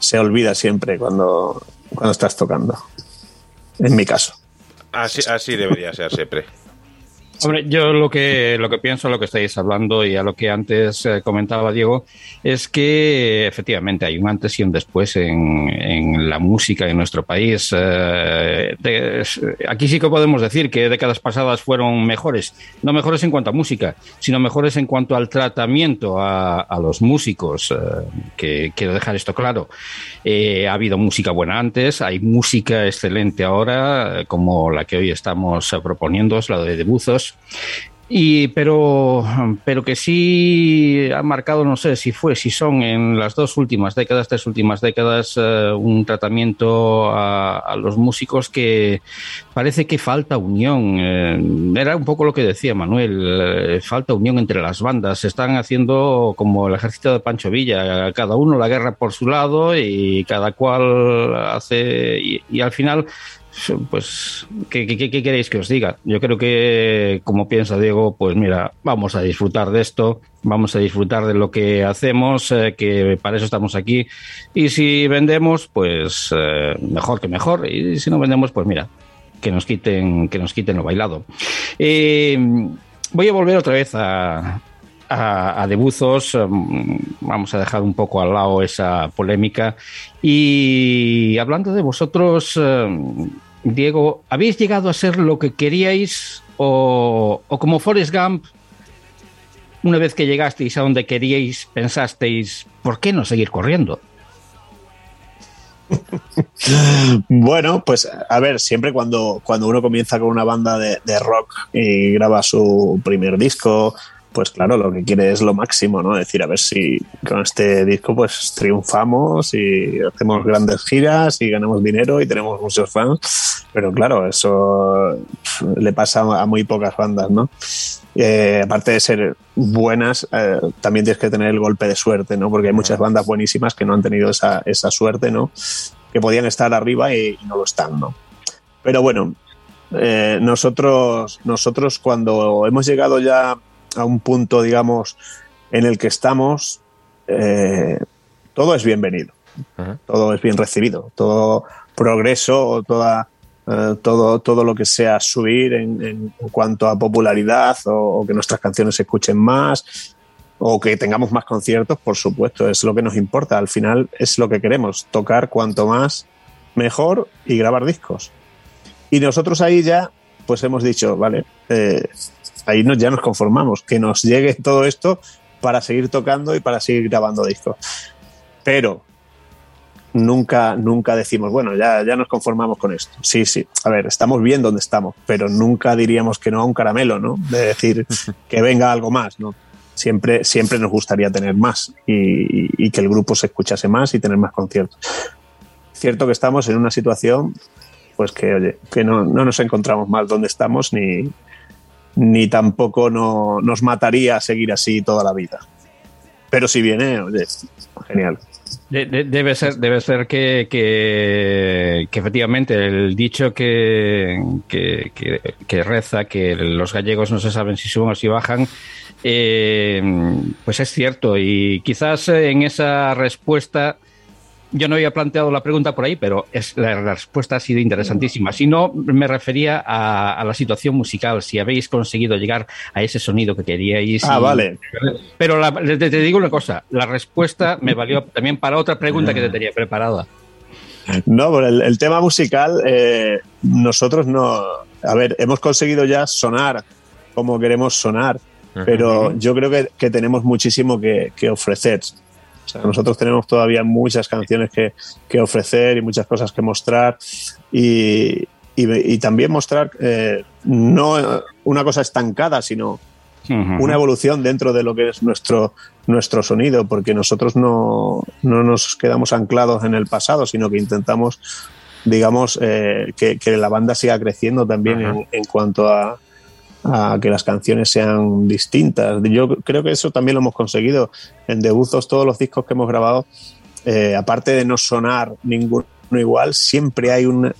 se olvida siempre cuando, cuando estás tocando. En mi caso. Así, así debería ser siempre. Hombre, yo lo que, lo que pienso, lo que estáis hablando y a lo que antes eh, comentaba Diego, es que efectivamente hay un antes y un después en, en la música en nuestro país. Eh, aquí sí que podemos decir que décadas pasadas fueron mejores, no mejores en cuanto a música, sino mejores en cuanto al tratamiento a, a los músicos, eh, que quiero dejar esto claro. ha habido música buena antes, hay música excelente ahora, como la que hoy estamos proponiendo, es la de Y pero, pero que sí ha marcado, no sé si fue, si son en las dos últimas décadas, tres últimas décadas, eh, un tratamiento a, los músicos que parece que falta unión. Eh, era un poco lo que decía Manuel, eh, falta unión entre las bandas. Se están haciendo como el ejército de Pancho Villa, cada uno la guerra por su lado y cada cual hace. y al final pues, ¿qué, queréis que os diga? Yo creo que, como piensa Diego, pues mira, vamos a disfrutar de esto, vamos a disfrutar de lo que hacemos, eh, que para eso estamos aquí. Y si vendemos, pues eh, mejor que mejor. Y si no vendemos, pues mira, que nos quiten, que nos quiten lo bailado. Eh, voy a volver otra vez a, a, Debuzos. Mm, vamos a dejar un poco al lado esa polémica. Y hablando de vosotros, eh, Diego, ¿habéis llegado a ser lo que queríais o, o como Forrest Gump? Una vez que llegasteis a donde queríais, pensasteis, ¿por qué no seguir corriendo? bueno, pues a ver, siempre cuando, cuando uno comienza con una banda de, de, rock y graba su primer disco pues claro, lo que quiere es lo máximo, ¿no? Es decir, a ver si con este disco pues triunfamos y hacemos grandes giras y ganamos dinero y tenemos muchos fans, pero claro, eso le pasa a muy pocas bandas, ¿no? Eh, aparte de ser buenas, eh, también tienes que tener el golpe de suerte, ¿no? Porque hay muchas bandas buenísimas que no han tenido esa, esa suerte, ¿no? Que podían estar arriba y, y no lo están, ¿no? Pero bueno, eh, nosotros, nosotros cuando hemos llegado ya a un punto, digamos, en el que estamos, eh, todo es bienvenido, todo es bien recibido, todo progreso, toda, eh, todo, todo lo que sea subir en, en cuanto a popularidad o, o, que nuestras canciones se escuchen más o que tengamos más conciertos, por supuesto, es lo que nos importa. Al final es lo que queremos, tocar cuanto más mejor y grabar discos. Y nosotros ahí ya, pues hemos dicho, vale, eh, ahí nos, ya nos conformamos, que nos llegue todo esto para seguir tocando y para seguir grabando discos. Pero nunca, nunca decimos, bueno, ya, ya nos conformamos con esto. Sí, sí, a ver, estamos bien donde estamos, pero nunca diríamos que no a un caramelo, ¿no? De decir que venga algo más, ¿no? Siempre, siempre nos gustaría tener más y, y que el grupo se escuchase más y tener más conciertos. Cierto que estamos en una situación pues que, oye, que no, no nos encontramos mal donde estamos ni, ni tampoco no, nos mataría seguir así toda la vida. Pero si viene, oye, genial. De, de, debe ser, debe ser que, que, efectivamente el dicho que, que, que, reza que los gallegos no se saben si suben o si bajan, eh, pues es cierto. Y quizás en esa respuesta yo no había planteado la pregunta por ahí, pero es, la respuesta ha sido interesantísima. Si no, me refería a, a, la situación musical, si habéis conseguido llegar a ese sonido que queríais. Ah, y, vale. Pero la, te, te, digo una cosa, la respuesta me valió también para otra pregunta que te tenía preparada. No, por el, el tema musical, eh, nosotros no. A ver, hemos conseguido ya sonar como queremos sonar, pero yo creo que, que tenemos muchísimo que, que ofrecer. O sea, nosotros tenemos todavía muchas canciones que, que, ofrecer y muchas cosas que mostrar. Y, y, y también mostrar eh, no una cosa estancada, sino una evolución dentro de lo que es nuestro, nuestro sonido, porque nosotros no, no nos quedamos anclados en el pasado, sino que intentamos, digamos, eh, que, que, la banda siga creciendo también en, en cuanto a, a que las canciones sean distintas. Yo creo que eso también lo hemos conseguido. En Debuzos, todos los discos que hemos grabado, eh, aparte de no sonar ninguno igual, siempre hay un,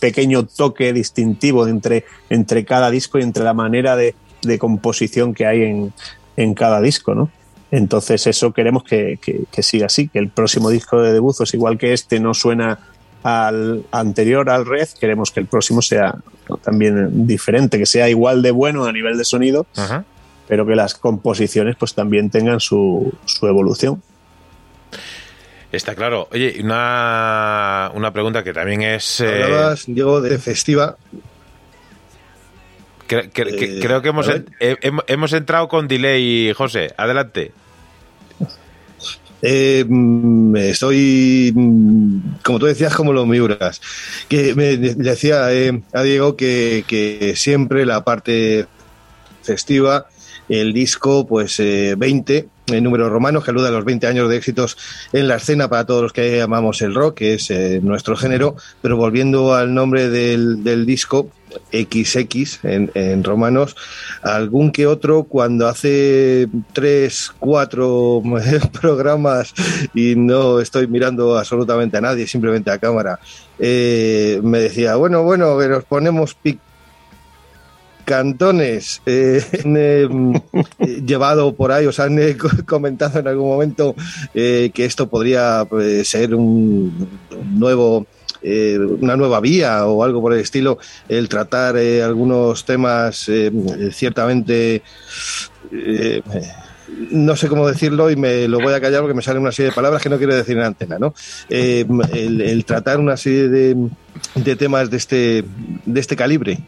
pequeño toque distintivo entre, entre, cada disco y entre la manera de, de composición que hay en, en, cada disco, ¿no? Entonces eso queremos que, que, que siga así, que el próximo disco de Debuzos, igual que este, no suena al anterior, al Red, queremos que el próximo sea también diferente, que sea igual de bueno a nivel de sonido, pero que las composiciones pues también tengan su, su evolución. Está claro. Oye, una, una pregunta que también es... Eh... Hablabas, Diego, de festiva. Cre cre eh, creo que hemos, en, hemos entrado con delay, José. Adelante. Eh, estoy, como tú decías, como los miuras. Que me decía eh, a Diego que, que, siempre la parte festiva, el disco, pues eh, 20, en números romanos, que aluda a los 20 años de éxitos en la escena para todos los que amamos el rock, que es eh, nuestro género, pero volviendo al nombre del, del disco, XX en, romanos, algún que otro cuando hace tres, cuatro programas y no estoy mirando absolutamente a nadie, simplemente a cámara, eh, me decía, bueno, bueno, que nos ponemos pic cantones eh, eh, llevado por ahí, os han comentado en algún momento que esto podría ser un nuevo eh, una nueva vía o algo por el estilo, el tratar eh, algunos temas eh, ciertamente no sé cómo decirlo y me lo voy a callar porque me salen una serie de palabras que no quiero decir en antena, ¿no? El, el, tratar una serie de, de temas de este, de este calibre.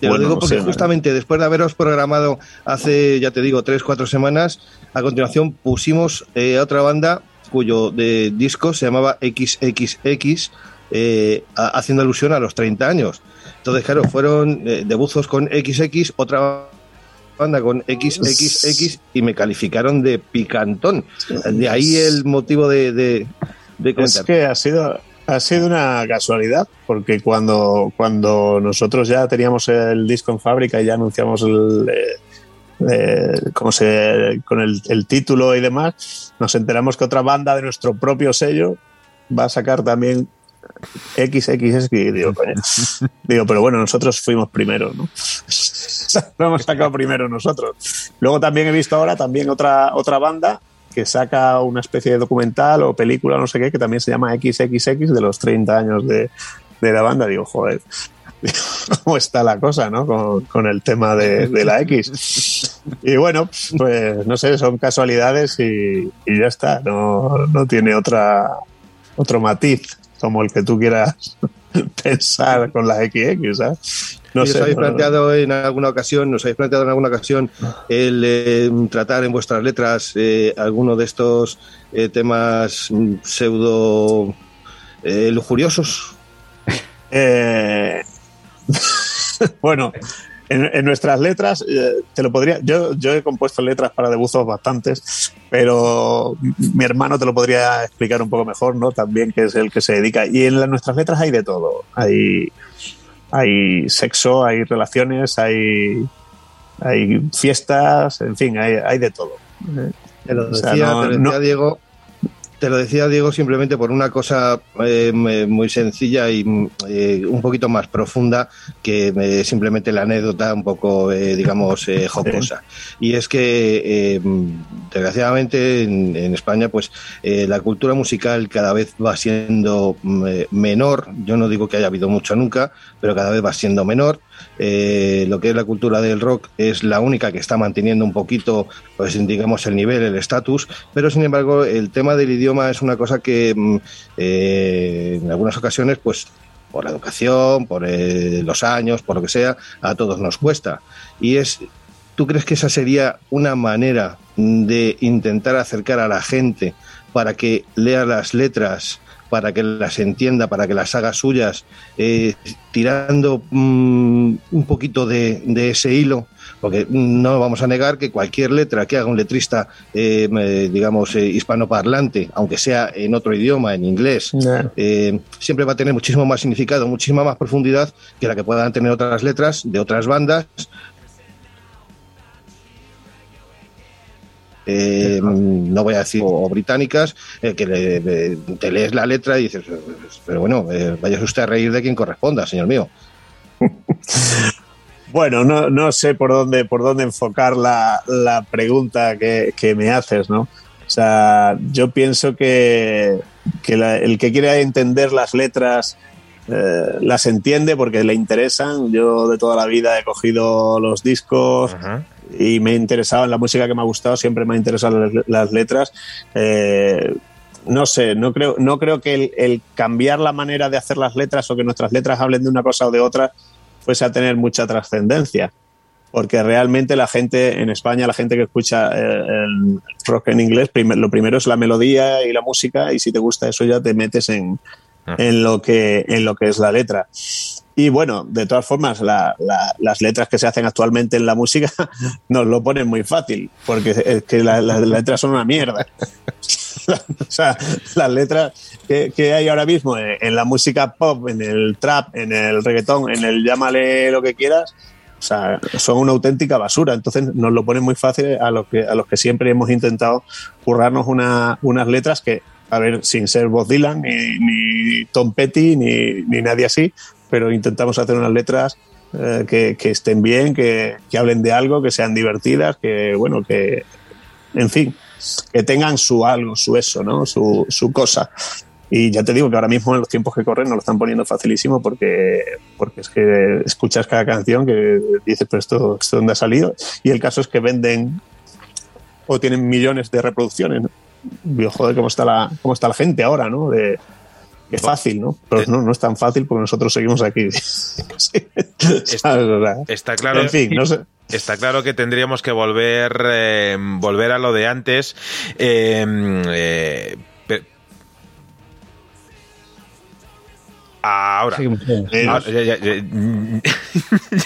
Te bueno, lo digo porque justamente después de haberos programado hace, ya te digo, tres, cuatro semanas, a continuación pusimos eh, a otra banda cuyo de disco se llamaba XXX, eh, haciendo alusión a los 30 años. Entonces, claro, fueron eh, debuzos con XX, otra banda con XXX y me calificaron de picantón. De ahí el motivo de, de, Es que ha sido, ha sido una casualidad, porque cuando, cuando nosotros ya teníamos el disco en fábrica y ya anunciamos el, eh, como se, con el, el, título y demás, nos enteramos que otra banda de nuestro propio sello va a sacar también XXX y digo, digo, pero bueno, nosotros fuimos primero, ¿no? Lo hemos sacado primero nosotros. Luego también he visto ahora también otra, otra banda que saca una especie de documental o película, no sé qué, que también se llama XXX de los 30 años de, de la banda. Digo, joder, cómo está la cosa, ¿no? Con, con el tema de, de, la X. Y bueno, pues no sé, son casualidades y, y ya está, no, no tiene otra, otro matiz como el que tú quieras pensar con las XX, ¿sabes? No sé, ¿Os habéis planteado en alguna ocasión, nos habéis planteado en alguna ocasión el eh, tratar en vuestras letras eh, alguno de estos eh, temas pseudo eh, lujuriosos? bueno, en, en, nuestras letras, eh, te lo podría. Yo, yo he compuesto letras para debuzos bastantes, pero mi hermano te lo podría explicar un poco mejor, ¿no? También, que es el que se dedica. Y en nuestras letras hay de todo. Hay, hay sexo, hay relaciones, hay, hay fiestas, en fin, hay, hay de todo. Te lo decía, o sea, no, te lo decía no, Diego, te lo decía Diego simplemente por una cosa eh, muy sencilla y eh, un poquito más profunda que eh, simplemente la anécdota un poco, digamos, jocosa. Y es que, desgraciadamente, en, en, España, pues la cultura musical cada vez va siendo menor. Yo no digo que haya habido mucho nunca, pero cada vez va siendo menor. Eh, lo que es la cultura del rock es la única que está manteniendo un poquito, pues digamos, el nivel, el estatus, pero sin embargo el tema del idioma es una cosa que eh, en algunas ocasiones, pues por la educación, por eh, los años, por lo que sea, a todos nos cuesta. Y es, ¿tú crees que esa sería una manera de intentar acercar a la gente para que lea las letras? Para que las entienda, para que las haga suyas, eh, tirando mmm, un poquito de, de, ese hilo, porque no vamos a negar que cualquier letra que haga un letrista, eh, digamos, eh, hispanoparlante, aunque sea en otro idioma, en inglés, no. siempre va a tener muchísimo más significado, muchísima más profundidad que la que puedan tener otras letras de otras bandas eh, no voy a decir, o británicas, eh, que le, le, te lees la letra y dices, pero bueno, eh, vaya usted a reír de quien corresponda, señor mío. Bueno, no, no, sé por dónde, por dónde enfocar la, la pregunta que, que, me haces, ¿no? O sea, yo pienso que, que la, el que quiere entender las letras eh, las entiende porque le interesan. Yo de toda la vida he cogido los discos, uh -huh y me he interesado en la música que me ha gustado, siempre me ha interesado las, las letras. Eh, no sé, no creo, no creo que el, el, cambiar la manera de hacer las letras o que nuestras letras hablen de una cosa o de otra fuese a tener mucha trascendencia. Porque realmente la gente en España, la gente que escucha eh, el rock en inglés, lo primero es la melodía y la música, y si te gusta eso ya te metes en, en, lo, que, en lo que es la letra. Y bueno, de todas formas, la, la, las letras que se hacen actualmente en la música nos lo ponen muy fácil, porque es que la, las letras son una mierda. o sea, las letras que, que, hay ahora mismo en la música pop, en el trap, en el reggaetón, en el llámale lo que quieras, o sea, son una auténtica basura. Entonces nos lo ponen muy fácil a los que, a los que siempre hemos intentado currarnos una, unas letras que, a ver, sin ser Bob Dylan, ni, ni Tom Petty, ni, ni nadie así, pero intentamos hacer unas letras eh, que, que, estén bien, que, que, hablen de algo, que sean divertidas, que, bueno, que, en fin, que tengan su algo, su eso, ¿no? Su, su cosa. Y ya te digo que ahora mismo en los tiempos que corren nos lo están poniendo facilísimo porque, porque es que escuchas cada canción que dices, pero esto, esto dónde ha salido. Y el caso es que venden o tienen millones de reproducciones. Digo, joder, cómo está la, cómo está la gente ahora, ¿no? De, es fácil, ¿no? Pero no, no es tan fácil porque nosotros seguimos aquí. sí. está, está, claro. En fin, no sé. Está claro que tendríamos que volver, eh, volver a lo de antes. Eh, eh, Ahora. Ah,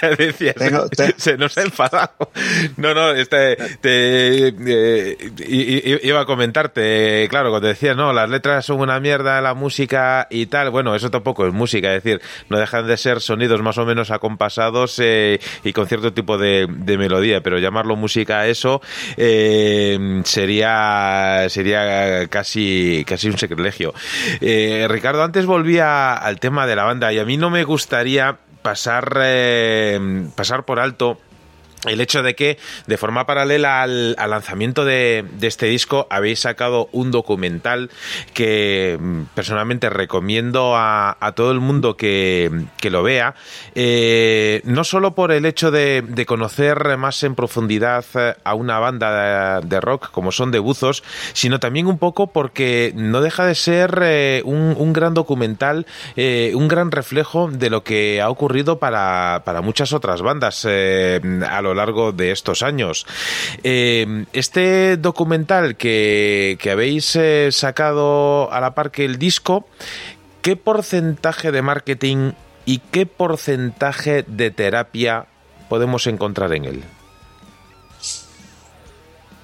ya, decía, se, nos ha enfadado. No, no, este, te, eh, iba a comentarte, claro, cuando decías, no, las letras son una mierda, la música y tal, bueno, eso tampoco es música, es decir, no dejan de ser sonidos más o menos acompasados eh, y con cierto tipo de, melodía, pero llamarlo música a eso eh, sería, sería casi, casi un sacrilegio. Ricardo, antes volvía al tema de la banda y a mí no me gustaría pasar, eh, pasar por alto el hecho de que, de forma paralela al, lanzamiento de, este disco, habéis sacado un documental que mm, personalmente recomiendo a, todo el mundo que, lo vea, eh, no solo por el hecho de, conocer más en profundidad eh, a una banda de, rock como son de Buzos, sino también un poco porque no deja de ser eh, un, gran documental, un gran reflejo de lo que ha ocurrido para, para muchas otras bandas a lo lo largo de estos años. Eh, este documental que, habéis eh, sacado a la par que el disco, ¿qué porcentaje de marketing y qué porcentaje de terapia podemos encontrar en él?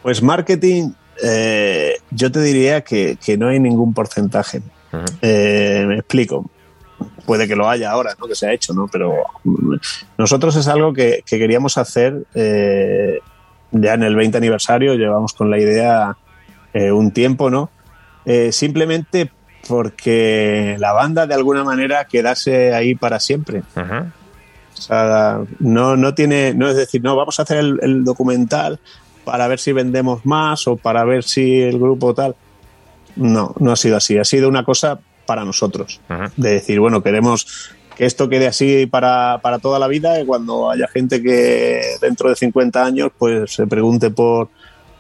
Pues marketing, eh, yo te diría que, no hay ningún porcentaje. me explico puede que lo haya ahora, ¿no? que se ha hecho, ¿no? pero nosotros es algo que, queríamos hacer eh, ya en el 20 aniversario, llevamos con la idea eh, un tiempo, ¿no? Eh, simplemente porque la banda de alguna manera quedase ahí para siempre. O sea, no, no tiene, no es decir, no, vamos a hacer el, el documental para ver si vendemos más o para ver si el grupo tal. No, no ha sido así. Ha sido una cosa para nosotros. De decir, bueno, queremos que esto quede así para, para, toda la vida y cuando haya gente que dentro de 50 años pues se pregunte por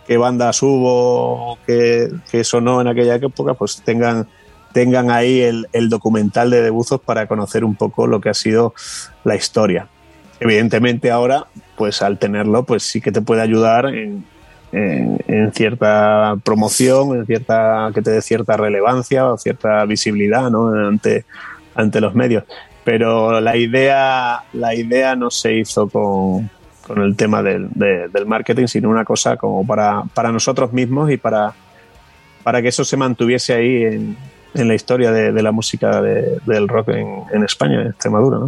qué banda hubo, qué, qué sonó en aquella época, pues tengan, tengan ahí el, el documental de debuzos para conocer un poco lo que ha sido la historia. Evidentemente ahora, pues al tenerlo, pues sí que te puede ayudar en, en, cierta promoción, en cierta que te dé cierta relevancia o cierta visibilidad ante, ante los medios. Pero la idea, la idea no se hizo con, con el tema del, del, marketing, sino una cosa como para, para nosotros mismos y para, para que eso se mantuviese ahí en, en la historia de, de la música del rock en, en, España, en Extremadura.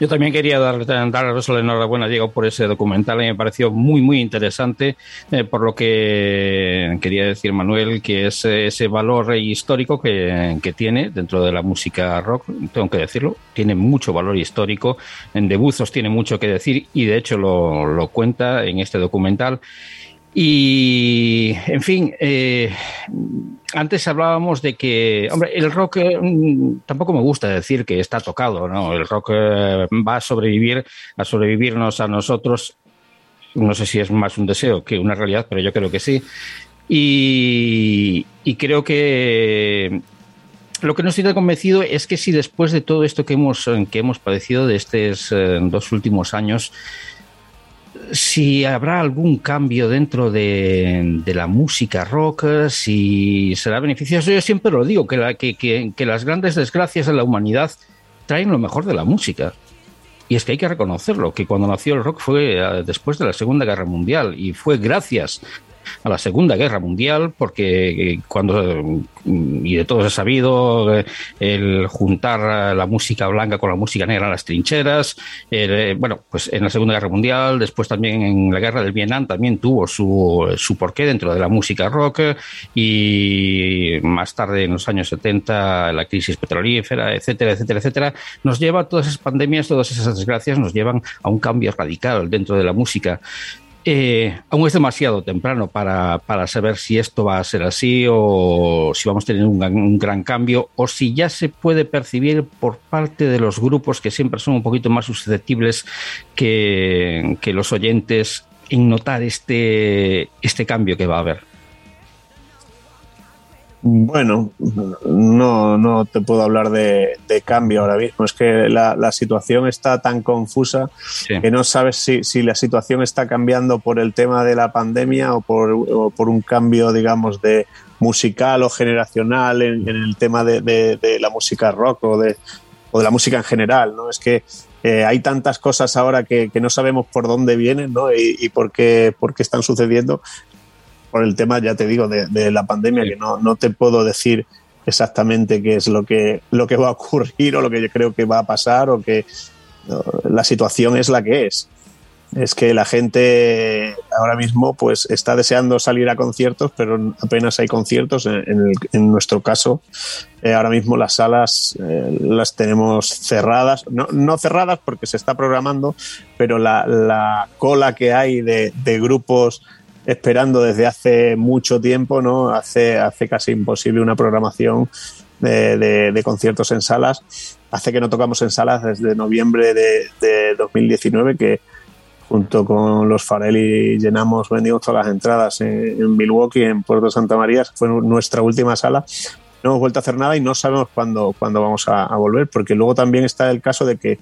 Yo también quería dar, daros la enhorabuena, Diego, por ese documental. Me pareció muy, muy interesante, eh, por lo que quería decir Manuel, que es ese valor histórico que, tiene dentro de la música rock, tengo que decirlo, tiene mucho valor histórico. En Debuzos tiene mucho que decir y de hecho lo, lo cuenta en este documental. Y, en fin, eh, antes hablábamos de que, hombre, el rock eh, mm, tampoco me gusta decir que está tocado, ¿no? El rock eh, va a sobrevivir, a sobrevivirnos a nosotros. No sé si es más un deseo que una realidad, pero yo creo que sí. Y, creo que lo que no estoy convencido es que si después de todo esto que hemos, que hemos padecido de estos dos últimos años, si habrá algún cambio dentro de, la música rock, si será beneficioso. Yo siempre lo digo, que, que, las grandes desgracias de la humanidad traen lo mejor de la música. Y es que hay que reconocerlo, que cuando nació el rock fue eh, después de la Segunda Guerra Mundial y fue gracias a la Segunda Guerra Mundial, porque eh, cuando, mm, y de todos es sabido, eh, el juntar la música blanca con la música negra en las trincheras, eh, bueno, pues en la Segunda Guerra Mundial, después también en la Guerra del Vietnam también tuvo su, su porqué dentro de la música rock y más tarde en los años 70 la crisis petrolífera, etcétera, etcétera, etcétera, nos lleva todas esas pandemias, todas esas desgracias nos llevan a un cambio radical dentro de la música. Eh, aún es demasiado temprano para, saber si esto va a ser así o si vamos a tener un, gran cambio o si ya se puede percibir por parte de los grupos que siempre son un poquito más susceptibles que, los oyentes en notar este, este cambio que va a haber. Bueno, no, no te puedo hablar de, cambio ahora mismo. Es que la, situación está tan confusa que no sabes si, la situación está cambiando por el tema de la pandemia o por, por un cambio, digamos, de musical o generacional en, el tema de, la música rock o de, o de la música en general. ¿no? Es que eh, hay tantas cosas ahora que, no sabemos por dónde vienen ¿no? y, por, qué, por qué están sucediendo por el tema, ya te digo, de, la pandemia, que no, no te puedo decir exactamente qué es lo que, lo que va a ocurrir o lo que yo creo que va a pasar o que la situación es la que es. Es que la gente ahora mismo pues está deseando salir a conciertos, pero apenas hay conciertos. En, nuestro caso, eh, ahora mismo las salas eh, las tenemos cerradas, no, no, cerradas porque se está programando, pero la, la cola que hay de, de grupos esperando desde hace mucho tiempo, ¿no? Hace, hace casi imposible una programación de, conciertos en salas. Hace que no tocamos en salas desde noviembre de, 2019, que junto con los Farelli llenamos, vendimos todas las entradas en, Milwaukee, en Puerto Santa María. Fue nuestra última sala. No hemos vuelto a hacer nada y no sabemos cuándo, cuándo vamos a volver, porque luego también está el caso de que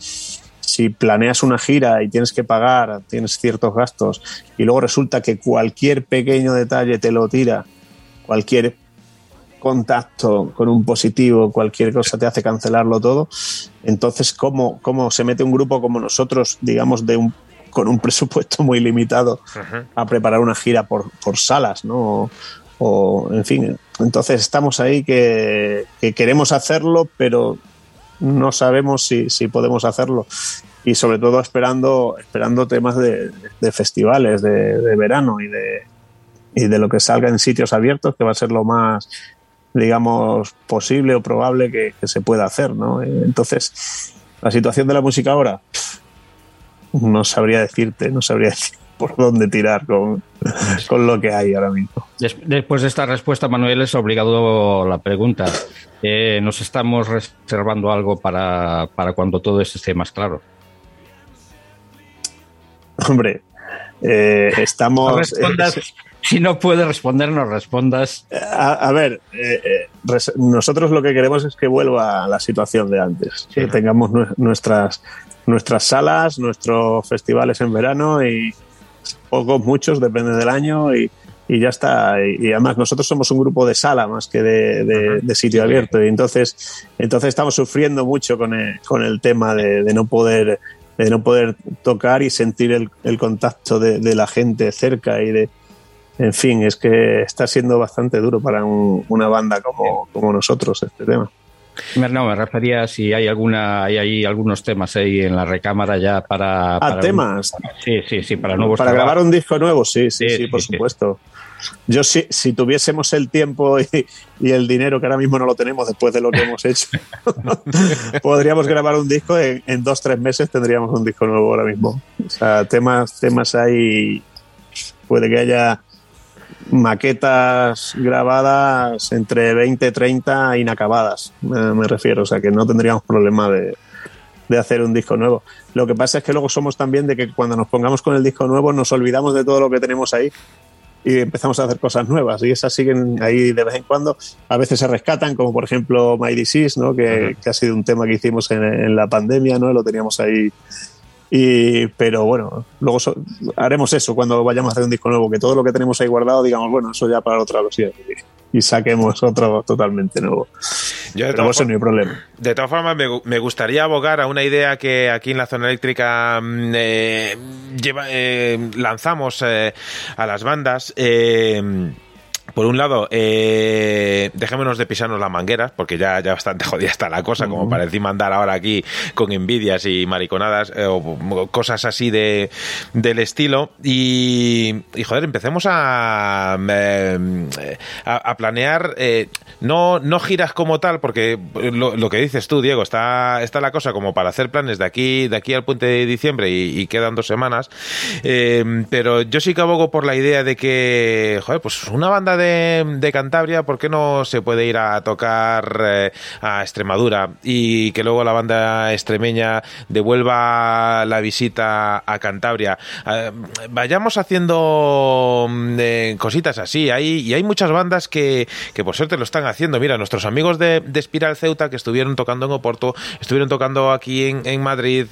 si planeas una gira y tienes que pagar, tienes ciertos gastos y luego resulta que cualquier pequeño detalle te lo tira, cualquier contacto con un positivo, cualquier cosa te hace cancelarlo todo, entonces ¿cómo, cómo se mete un grupo como nosotros, digamos, de un, con un presupuesto muy limitado a preparar una gira por, por salas, ¿no? O, en fin, entonces estamos ahí que, que queremos hacerlo, pero no sabemos si, si podemos hacerlo. Y sobre todo esperando esperando temas de, festivales de, verano y de y de lo que salga en sitios abiertos que va a ser lo más digamos posible o probable que, se pueda hacer no entonces la situación de la música ahora no sabría decirte no sabría decir por dónde tirar con, con lo que hay ahora mismo. Después de esta respuesta, Manuel, es obligado la pregunta. Eh, ¿Nos estamos reservando algo para, para cuando todo esto esté más claro? Hombre, eh, estamos. si no puedes responder, no respondas. A, ver, eh, nosotros lo que queremos es que vuelva a la situación de antes, que tengamos nuestras, nuestras salas, nuestros festivales en verano y, pocos, muchos, depende del año y, ya está. Y, además nosotros somos un grupo de sala más que de, sitio abierto y entonces, entonces estamos sufriendo mucho con el, con el tema de, no poder de no poder tocar y sentir el, contacto de, la gente cerca y de en fin, es que está siendo bastante duro para una banda como, como nosotros este tema. No, me refería si hay alguna, hay ahí algunos temas ahí en la recámara ya para. Ah, temas. sí, sí, sí, para nuevos. Para grabar un disco nuevo, sí, sí, sí, por supuesto. Yo sí, si tuviésemos el tiempo y, el dinero que ahora mismo no lo tenemos después de lo que hemos hecho, podríamos grabar un disco en, en, dos, tres meses tendríamos un disco nuevo ahora mismo. O sea, temas, temas hay, puede que haya maquetas grabadas entre 20 y 30 inacabadas, me, refiero, o sea que no tendríamos problema de, de hacer un disco nuevo. Lo que pasa es que luego somos también de que cuando nos pongamos con el disco nuevo nos olvidamos de todo lo que tenemos ahí y empezamos a hacer cosas nuevas y esas siguen ahí de vez en cuando. A veces se rescatan, como por ejemplo My Disease, ¿no? que, que ha sido un tema que hicimos en, en, la pandemia, ¿no? lo teníamos ahí y, pero bueno, luego haremos eso cuando vayamos a hacer un disco nuevo, que todo lo que tenemos ahí guardado, digamos, bueno, eso ya para otra ocasión y, y saquemos otro totalmente nuevo. Yo de pero eso no hay problema. De todas formas, me, gustaría abogar a una idea que aquí en la zona eléctrica mm, eh, lleva, eh, lanzamos eh, a las bandas. Por un lado, eh, dejémonos de pisarnos las mangueras, porque ya, ya bastante jodida está la cosa, como para encima andar ahora aquí con envidias y mariconadas eh, o cosas así de, del estilo. Y, joder, empecemos a, eh, a, planear, eh, no, no giras como tal, porque lo, que dices tú, Diego, está, está la cosa como para hacer planes de aquí, de aquí al puente de diciembre y, quedan dos semanas. pero yo sí que abogo por la idea de que, joder, pues una banda de, Cantabria, ¿por qué no se puede ir a tocar eh, a Extremadura y que luego la banda extremeña devuelva la visita a Cantabria? Eh, vayamos haciendo mm, cositas así. Hay, y hay muchas bandas que, que por suerte lo están haciendo. Mira, nuestros amigos de, de Espiral Ceuta que estuvieron tocando en Oporto, estuvieron tocando aquí en, en Madrid.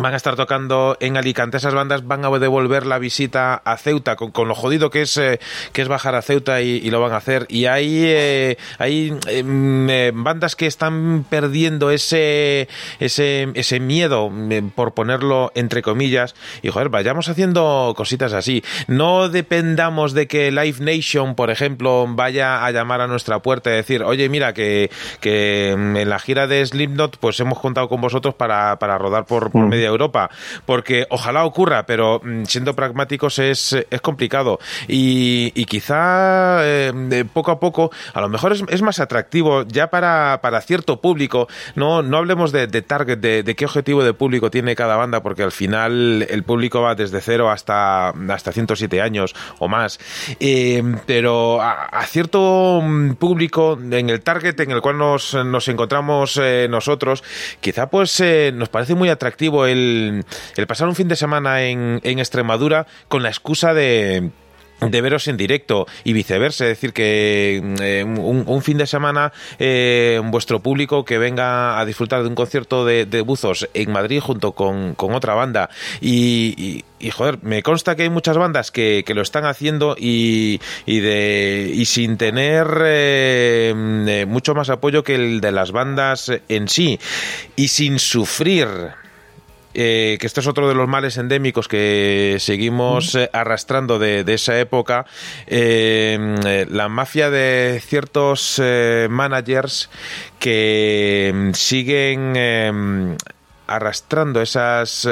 Van a estar tocando en Alicante. Esas bandas van a devolver la visita a Ceuta, con, lo jodido que es, eh, que es bajar a Ceuta y, lo van a hacer. Y hay, eh, hay em, eh, bandas que están perdiendo ese, ese, ese miedo, por ponerlo entre comillas. Y joder, vayamos haciendo cositas así. No dependamos de que Live Nation, por ejemplo, vaya a llamar a nuestra puerta y decir, oye, mira, que, que em, en la gira de Slipknot, pues hemos contado con vosotros para, para rodar por, por mm. media Europa, porque ojalá ocurra, pero mm, siendo pragmáticos es, es complicado. Y, quizá eh, poco a poco a lo mejor es, más atractivo ya para, para, cierto público, no, no hablemos de, target, de, qué objetivo de público tiene cada banda, porque al final el público va desde cero hasta, hasta 107 años o más, eh, pero a, cierto mm, público en el target en el cual nos, nos encontramos eh, nosotros, quizá pues nos parece muy atractivo el el, pasar un fin de semana en, en Extremadura con la excusa de de veros en directo y viceversa, es decir, que eh, un, fin de semana eh, vuestro público que venga a disfrutar de un concierto de, buzos en Madrid junto con, otra banda. Y, joder, me consta que hay muchas bandas que, lo están haciendo y, y, de, y sin tener eh, mucho más apoyo que el de las bandas en sí. Y sin sufrir eh, que esto es otro de los males endémicos que seguimos eh, arrastrando de, esa época, eh, la mafia de ciertos managers que mm, siguen arrastrando esas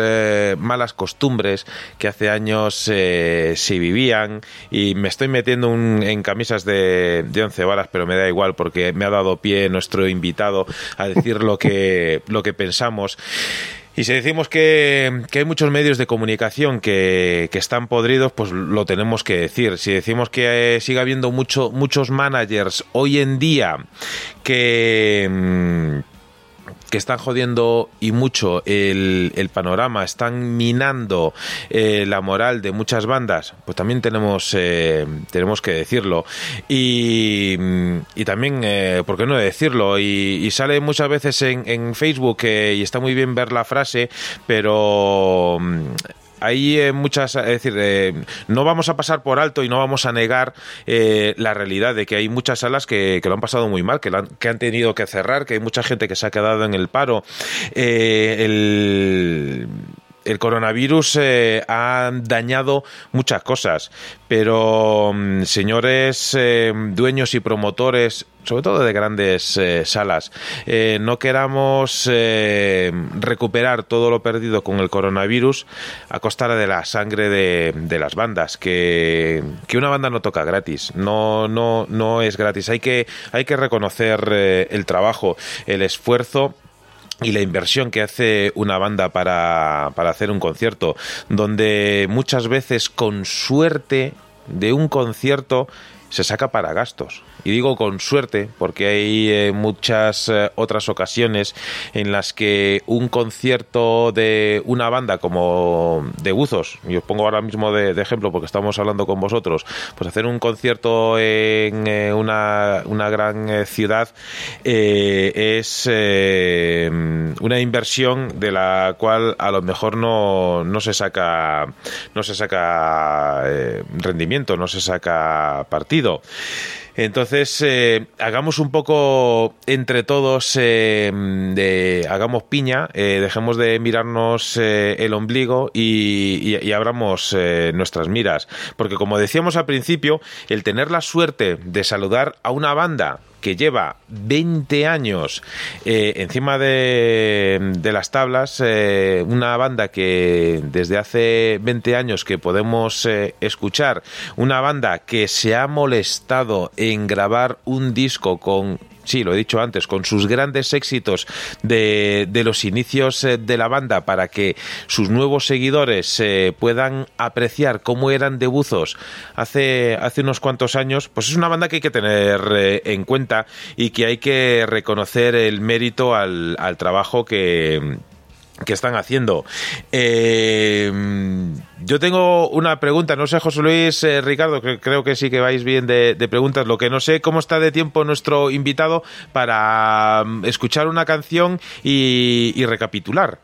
malas costumbres que hace años se vivían y me estoy metiendo en camisas de, de once varas pero me da igual porque me ha dado pie nuestro invitado a decir lo que, lo que pensamos. Y si decimos que, hay muchos medios de comunicación que, están podridos, pues lo tenemos que decir. Si decimos que eh, sigue habiendo mucho, muchos managers hoy en día que... Mm, que están jodiendo y mucho el, el panorama, están minando eh, la moral de muchas bandas, pues también tenemos, eh, tenemos que decirlo. Y, y también, eh, ¿por qué no decirlo? Y, sale muchas veces en, en Facebook y está muy bien ver la frase, pero hay eh, muchas, es decir, eh, no vamos a pasar por alto y no vamos a negar eh, la realidad de que hay muchas salas que, lo han pasado muy mal, que, que, han tenido que cerrar, que hay mucha gente que se ha quedado en el paro. el el coronavirus ha dañado muchas cosas, pero mm, señores dueños y promotores, sobre todo de grandes eh, salas, no queramos recuperar todo lo perdido con el coronavirus a costa de la sangre de, las bandas, que, que, una banda no toca gratis, no, no, no es gratis, hay que, hay que reconocer el trabajo, el esfuerzo y la inversión que hace una banda para, para hacer un concierto, donde muchas veces con suerte de un concierto se saca para gastos. Y digo con suerte, porque hay eh, muchas eh, otras ocasiones en las que un concierto de una banda como de Buzos, y os pongo ahora mismo de, ejemplo porque estamos hablando con vosotros, pues hacer un concierto en eh, una, una, gran ciudad es una inversión de la cual a lo mejor no, no se saca no se saca rendimiento, no se saca partido. Entonces, eh, hagamos un poco entre todos, eh, de, hagamos piña, eh, dejemos de mirarnos el ombligo y, y abramos nuestras miras. Porque como decíamos al principio, el tener la suerte de saludar a una banda que lleva 20 años eh, encima de, las tablas, eh, una banda que desde hace 20 años que podemos eh, escuchar, una banda que se ha molestado en grabar un disco con sí, lo he dicho antes, con sus grandes éxitos de, de los inicios eh, de la banda para que sus nuevos seguidores eh, puedan apreciar cómo eran de buzos hace, hace unos cuantos años, pues es una banda que hay que tener eh, en cuenta y que hay que reconocer el mérito al, al trabajo que que están haciendo. Eh, yo tengo una pregunta, no sé, José Luis, eh, Ricardo, que creo que sí que vais bien de, preguntas. Lo que no sé, cómo está de tiempo nuestro invitado para mm, escuchar una canción y, recapitular.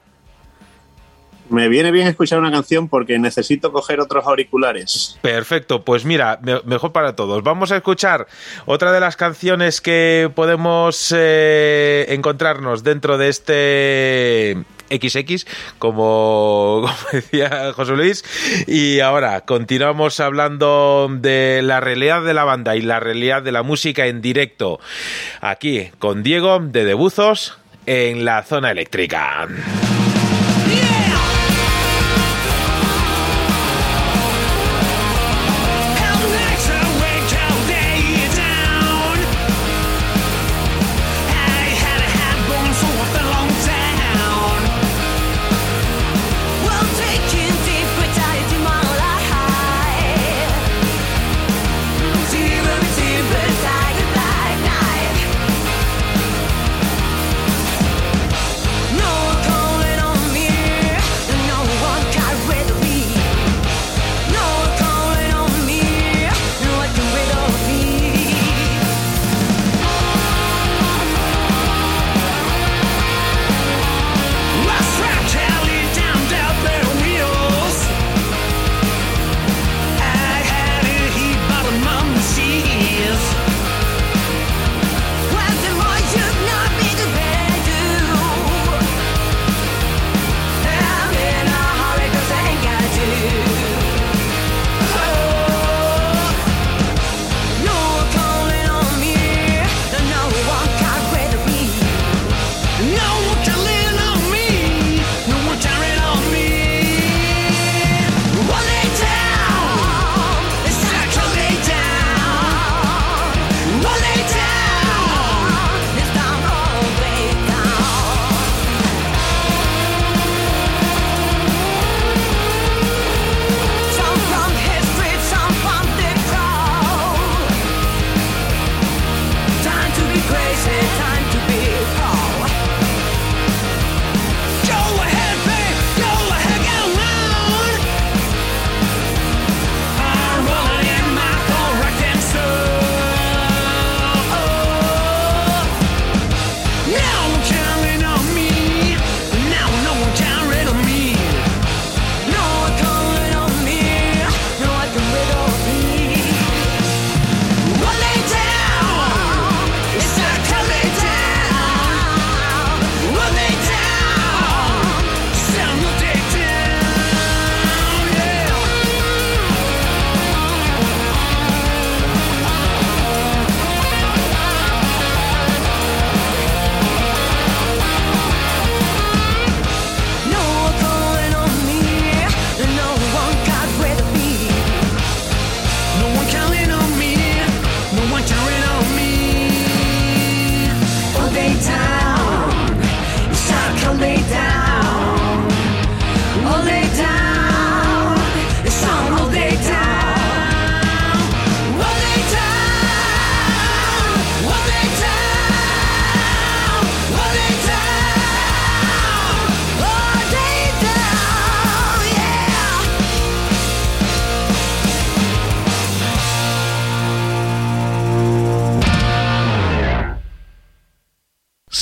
Me viene bien escuchar una canción porque necesito coger otros auriculares. Perfecto, pues mira, mejor para todos. Vamos a escuchar otra de las canciones que podemos eh, encontrarnos dentro de este XX, como, decía José Luis. Y ahora continuamos hablando de la realidad de la banda y la realidad de la música en directo. Aquí con Diego de Debuzos en la zona eléctrica.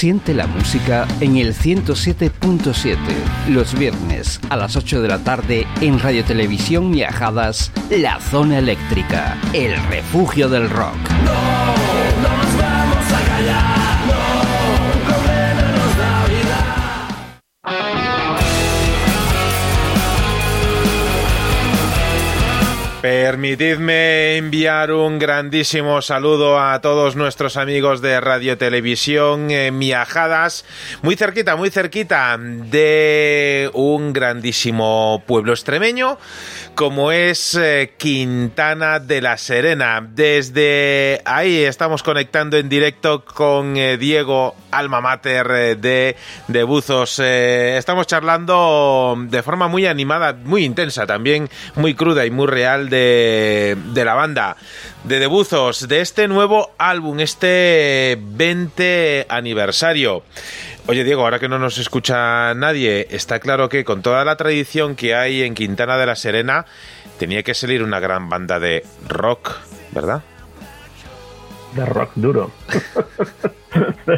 Siente la música en el 107.7, los viernes a las 8 de la tarde en Radio Televisión Viajadas, La Zona Eléctrica, el refugio del rock. Permitidme enviar un grandísimo saludo a todos nuestros amigos de Radio Televisión eh, Miajadas, muy cerquita, muy cerquita de un grandísimo pueblo extremeño como es eh, Quintana de la Serena. Desde ahí estamos conectando en directo con eh, Diego Alma Mater de, de Buzos. estamos charlando de forma muy animada, muy intensa también, muy cruda y muy real de, la banda, de debuzos, de este nuevo álbum, este 20 aniversario. Oye Diego, ahora que no nos escucha nadie, está claro que con toda la tradición que hay en Quintana de la Serena, tenía que salir una gran banda de rock, ¿verdad? De rock duro.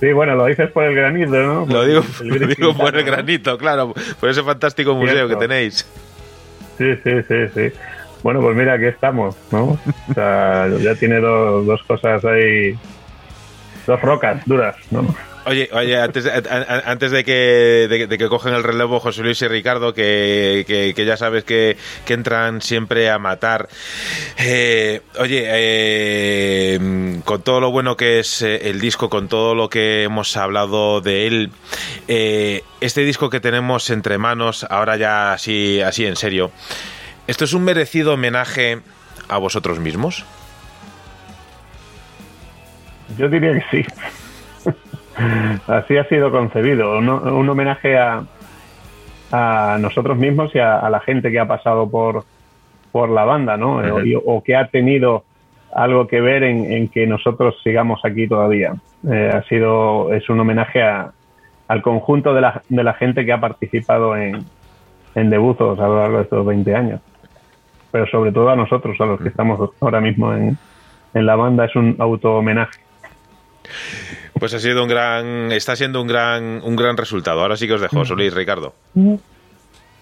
sí, bueno, lo dices por el granito, ¿no? Lo digo, por el granito, claro, por ese fantástico museo que tenéis. Sí, sí, sí, sí. Bueno, pues mira, aquí estamos, ¿no? O sea, ya tiene dos, dos cosas ahí, dos rocas duras, ¿no? Oye, oye, antes, antes de, que, de, que cogen el relevo José Luis y Ricardo, que, ya sabes que, entran siempre a matar. Eh, oye, eh, con todo lo bueno que es eh, el disco, con todo lo que hemos hablado de él, este disco que tenemos entre manos, ahora ya así, así en serio, ¿esto es un merecido homenaje a vosotros mismos? Yo diría que sí. Así ha sido concebido, un, homenaje a, a, nosotros mismos y a, la gente que ha pasado por, por la banda, ¿no? o, que ha tenido algo que ver en, que nosotros sigamos aquí todavía. Eh, ha sido, es un homenaje al conjunto de la, de la gente que ha participado en, en debuzos a lo largo de estos 20 años. Pero sobre todo a nosotros, a los que estamos ahora mismo en, en la banda, es un auto homenaje. Pues ha sido un gran, está siendo un gran, un gran resultado. Ahora sí que os dejo, Solís, Ricardo.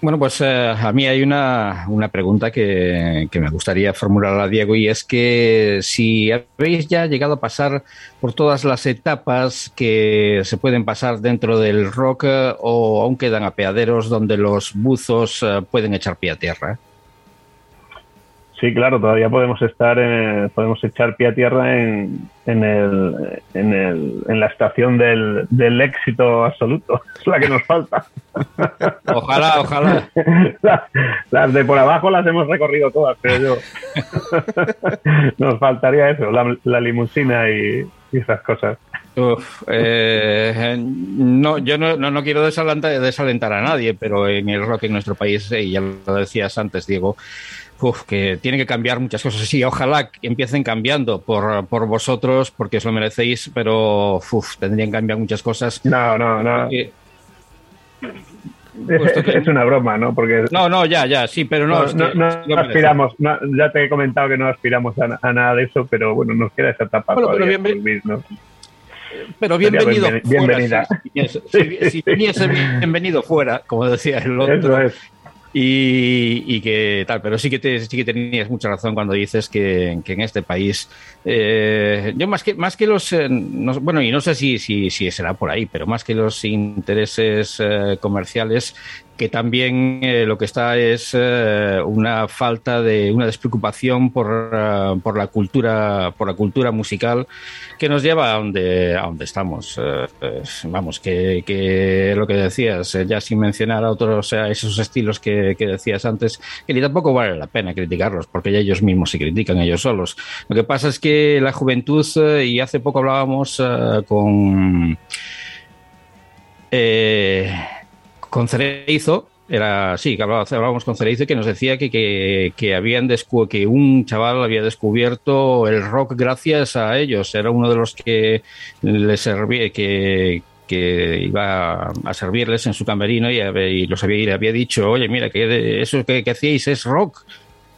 Bueno, pues eh, a mí hay una, una pregunta que, que, me gustaría formular a Diego y es que si habéis ya llegado a pasar por todas las etapas que se pueden pasar dentro del rock eh, o aún quedan apeaderos donde los buzos eh, pueden echar pie a tierra. Sí, claro, todavía podemos estar, podemos echar pie a tierra en, en, el, en, el, en la estación del, del éxito absoluto. Es la que nos falta. Ojalá, ojalá. Las, de por abajo las hemos recorrido todas, pero yo. Nos faltaría eso, la, la limusina y, esas cosas. Eh, no, yo no, no, quiero desalentar, desalentar, a nadie, pero en el rock en nuestro país, y ya lo decías antes, Diego, uf, que tiene que cambiar muchas cosas. Sí, ojalá que empiecen cambiando por, por vosotros, porque os lo merecéis, pero uf, tendrían que cambiar muchas cosas. No, no, no. es una broma, ¿no? Porque no, no, ya, ya, sí, pero no. No, aspiramos, ya te he comentado que no aspiramos a, nada de eso, pero bueno, nos queda esa etapa bueno, pero, pero bienvenido. bienvenida. si, viniese, bienvenido fuera, como decía el otro. Eso es. Y, que tal, pero sí que, te, sí que tenías mucha razón cuando dices que, en este país, eh, yo más que, más que los, eh, bueno, y no sé si, si, si, será por ahí, pero más que los intereses eh, comerciales, que también eh, lo que está es eh, una falta de una despreocupación por, uh, por, la cultura por la cultura musical que nos lleva a donde a donde estamos. Uh, vamos que, que, lo que decías ya sin mencionar a otros a esos estilos que, que, decías antes que ni tampoco vale la pena criticarlos porque ya ellos mismos se critican ellos solos. Lo que pasa es que la juventud y hace poco hablábamos con eh, con Cereizo, era, sí, que hablábamos con Cereizo que nos decía que, que, que habían que un chaval había descubierto el rock gracias a ellos. Era uno de los que le servía, que, que iba a servirles en su camerino y, y los había, le había dicho, oye, mira, que eso que, hacíais es rock.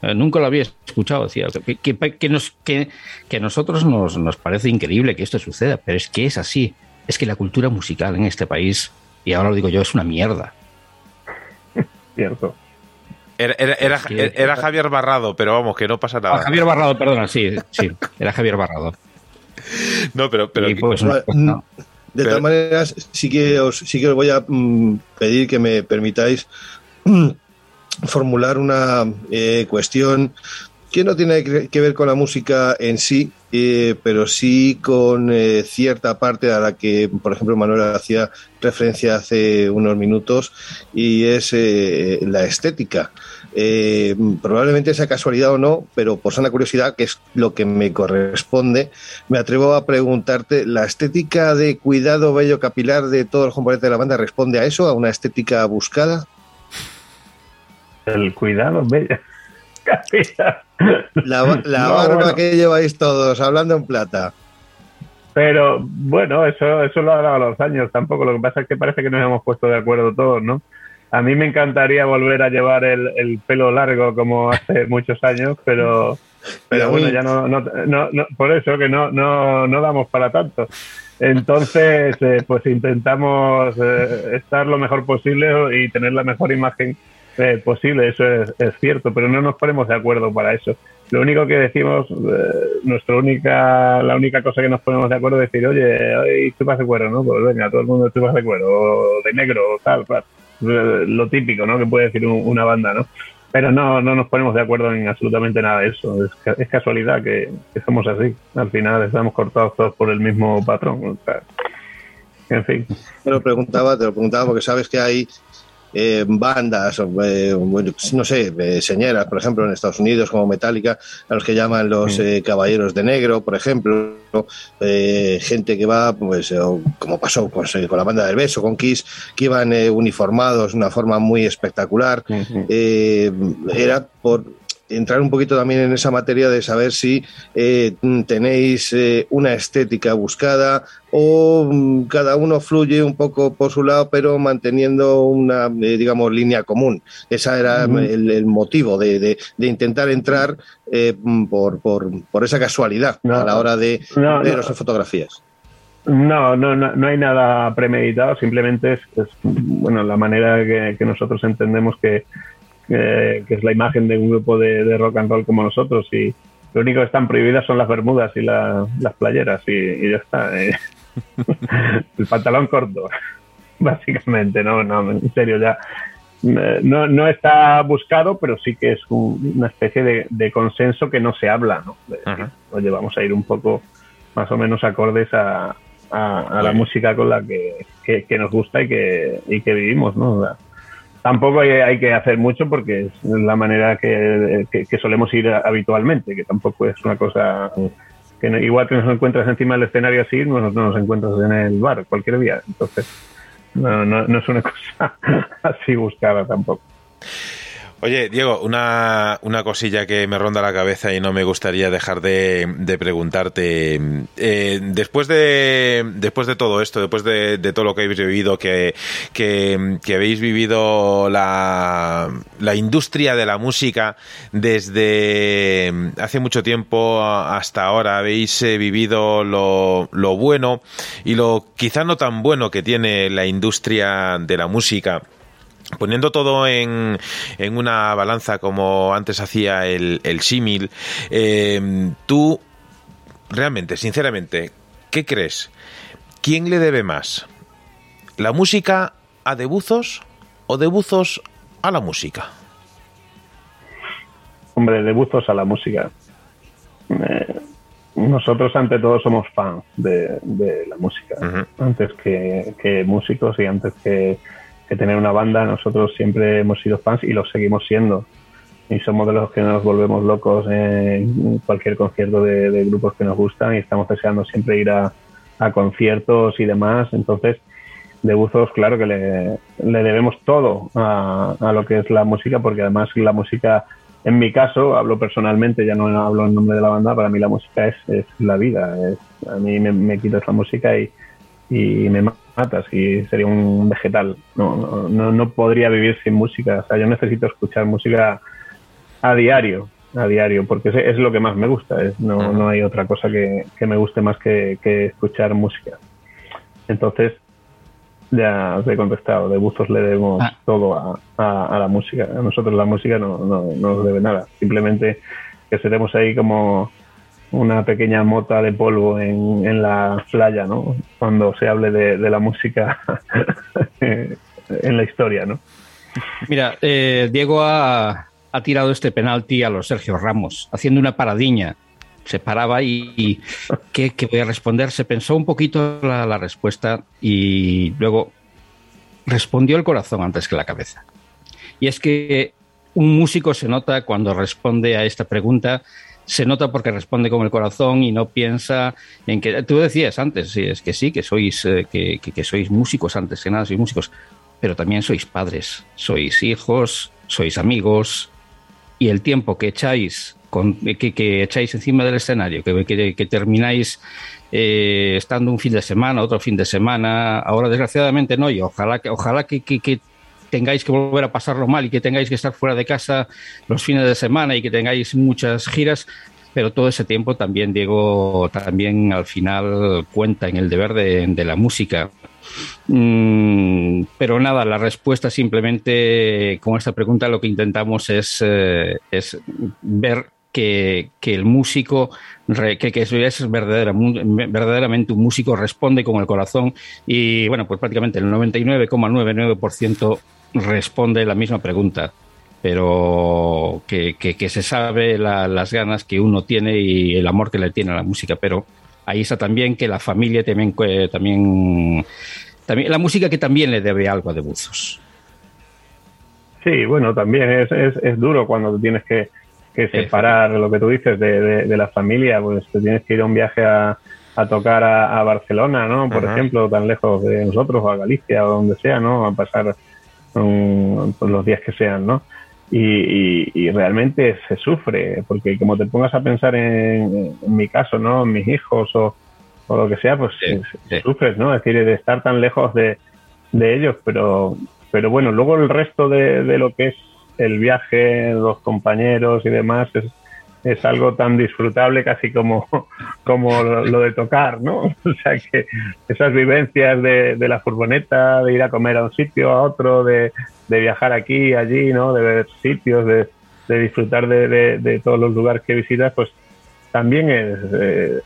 Eh, nunca lo había escuchado, decía. Que, que, nos, que, que a nosotros nos, nos parece increíble que esto suceda, pero es que es así. Es que la cultura musical en este país y ahora lo digo yo, es una mierda. Cierto. Era, Javier Barrado, pero vamos, que no pasa nada. Ah, Javier Barrado, perdona, sí, sí, era Javier Barrado. No, pero... pero pues, De todas maneras, sí que os, sí que os voy a mm, pedir que me permitáis formular una eh, cuestión que no tiene que ver con la música en sí, eh, pero sí con eh, cierta parte a la que, por ejemplo, Manuel hacía referencia hace unos minutos, y es la estética. probablemente sea casualidad o no, pero por sana curiosidad, que es lo que me corresponde, me atrevo a preguntarte, ¿la estética de cuidado bello capilar de todos los componentes de la banda responde a eso, a una estética buscada? El cuidado, La, barba que lleváis todos, hablando en plata. Pero bueno, eso, eso lo ha dado los años tampoco. Lo que pasa es que parece que nos hemos puesto de acuerdo todos, ¿no? A mí me encantaría volver a llevar el, pelo largo como hace muchos años, pero, pero bueno, ya no, no, no, por eso que no, no, no damos para tanto. Entonces, eh, pues intentamos eh, estar lo mejor posible y tener la mejor imagen eh, posible, eso es, cierto, pero no nos ponemos de acuerdo para eso. Lo único que decimos, eh, nuestra única, la única cosa que nos ponemos de acuerdo es decir, oye, hoy vas de cuero, ¿no? Pues venga, todo el mundo vas de cuero, o de negro, o tal, tal. Eh, lo típico, ¿no? Que puede decir una banda, ¿no? Pero no, no nos ponemos de acuerdo en absolutamente nada de eso. Es, casualidad que, somos así. Al final estamos cortados todos por el mismo patrón. en fin. Te lo preguntaba, te lo preguntaba porque sabes que hay eh, bandas, eh, pues, no sé, eh, señeras, por ejemplo, en Estados Unidos como Metallica, a los que llaman los eh, Caballeros de Negro, por ejemplo, gente que va, pues, como pasó con, la banda del beso, con Kiss, que iban uniformados de una forma muy espectacular. era por entrar un poquito también en esa materia de saber si eh, tenéis eh, una estética buscada o mm, cada uno fluye un poco por su lado, pero manteniendo una, eh, digamos, línea común. Ese era el, motivo de, de, intentar entrar mm, por, por, por, esa casualidad a la hora de ver fotografías. No, no, no, hay nada premeditado, simplemente es, bueno la manera que nosotros entendemos que, que es la imagen de un grupo de, rock and roll como nosotros y lo único que están prohibidas son las bermudas y las playeras y, ya está. Eh. el pantalón corto, básicamente, no, no, en serio ya. Eh, no, no está buscado, pero sí que es una especie de, consenso que no se habla, ¿no? oye, vamos a ir un poco más o menos acordes a, a, la música con la que, que, nos gusta y que, y que vivimos, ¿no? Tampoco hay, que hacer mucho porque es la manera que, solemos ir habitualmente, que tampoco es una cosa que igual que nos encuentras encima del escenario así, no, no nos encuentras en el bar cualquier día. Entonces, no, no, no es una cosa así buscada tampoco. Oye, Diego, una, una, cosilla que me ronda la cabeza y no me gustaría dejar de, preguntarte. Eh, después, de, después de todo esto, después de, todo lo que habéis vivido, que, que, habéis vivido la, la, industria de la música desde hace mucho tiempo hasta ahora, habéis eh, vivido lo, lo bueno y lo quizá no tan bueno que tiene la industria de la música Poniendo todo en, en, una balanza como antes hacía el, el símil, eh, tú realmente, sinceramente, ¿qué crees? ¿Quién le debe más? ¿La música a Debuzos o Debuzos a la música? Hombre, Debuzos a la música. Eh, nosotros ante todo somos fans de, la música, antes que, que músicos y antes que que tener una banda, nosotros siempre hemos sido fans y lo seguimos siendo. Y somos de los que nos volvemos locos en cualquier concierto de, grupos que nos gustan y estamos deseando siempre ir a, conciertos y demás. Entonces, de Buzos, claro que le, debemos todo a, lo que es la música, porque además la música, en mi caso, hablo personalmente, ya no hablo en nombre de la banda, para mí la música es, la vida. a mí me, me quitas la música y, y me matas y sería un vegetal. No, no, no podría vivir sin música. O sea, yo necesito escuchar música a diario, a diario, porque es, lo que más me gusta. Es, no, no hay otra cosa que, que me guste más que, que, escuchar música. Entonces, ya os he contestado, de Buzos le debemos ah. todo a, a, a, la música. A nosotros la música no, no, no nos debe nada. Simplemente que seremos ahí como una pequeña mota de polvo en, en la playa, ¿no? Cuando se hable de, de la música en la historia, ¿no? Mira, eh, Diego ha, tirado este penalti a los Sergio Ramos, haciendo una paradiña. Se paraba y, ¿qué, voy a responder? Se pensó un poquito la, respuesta y luego respondió el corazón antes que la cabeza. Y es que un músico se nota cuando responde a esta pregunta se nota porque responde con el corazón y no piensa en que tú decías antes, sí, es que sí, que sois eh, que, que, sois músicos antes que nada, sois músicos, pero también sois padres, sois hijos, sois amigos y el tiempo que echáis con, que, que echáis encima del escenario, que, que termináis eh, estando un fin de semana, otro fin de semana, ahora desgraciadamente no, y ojalá que ojalá que, que tengáis que volver a pasarlo mal y que tengáis que estar fuera de casa los fines de semana y que tengáis muchas giras, pero todo ese tiempo también, Diego, también al final cuenta en el deber de, la música. Mm, pero nada, la respuesta simplemente con esta pregunta lo que intentamos es, eh, es ver que, el músico, que, que, es verdaderamente un músico, responde con el corazón y bueno, pues prácticamente el 99,99% responde la misma pregunta, pero que, se sabe las ganas que uno tiene y el amor que le tiene a la música, pero ahí está también que la familia también, también, también la música que también le debe algo a de Buzos. Sí, bueno, también es, es, duro cuando tienes que, separar lo que tú dices de, la familia, pues te tienes que ir a un viaje a, tocar a, Barcelona, ¿no? Por ejemplo, tan lejos de nosotros, o a Galicia, o donde sea, ¿no? A pasar por los días que sean, ¿no? Y, realmente se sufre, porque como te pongas a pensar en, mi caso, ¿no? En mis hijos o, lo que sea, pues sufres, ¿no? Es decir, de estar tan lejos de, ellos, pero, pero bueno, luego el resto de, de, lo que es el viaje, los compañeros y demás, es, es algo tan disfrutable casi como, como lo, de tocar, ¿no? O sea que esas vivencias de, de, la furgoneta, de ir a comer a un sitio, a otro, de, de viajar aquí, allí, ¿no? De ver sitios, de, de disfrutar de, de, todos los lugares que visitas, pues también es, eh,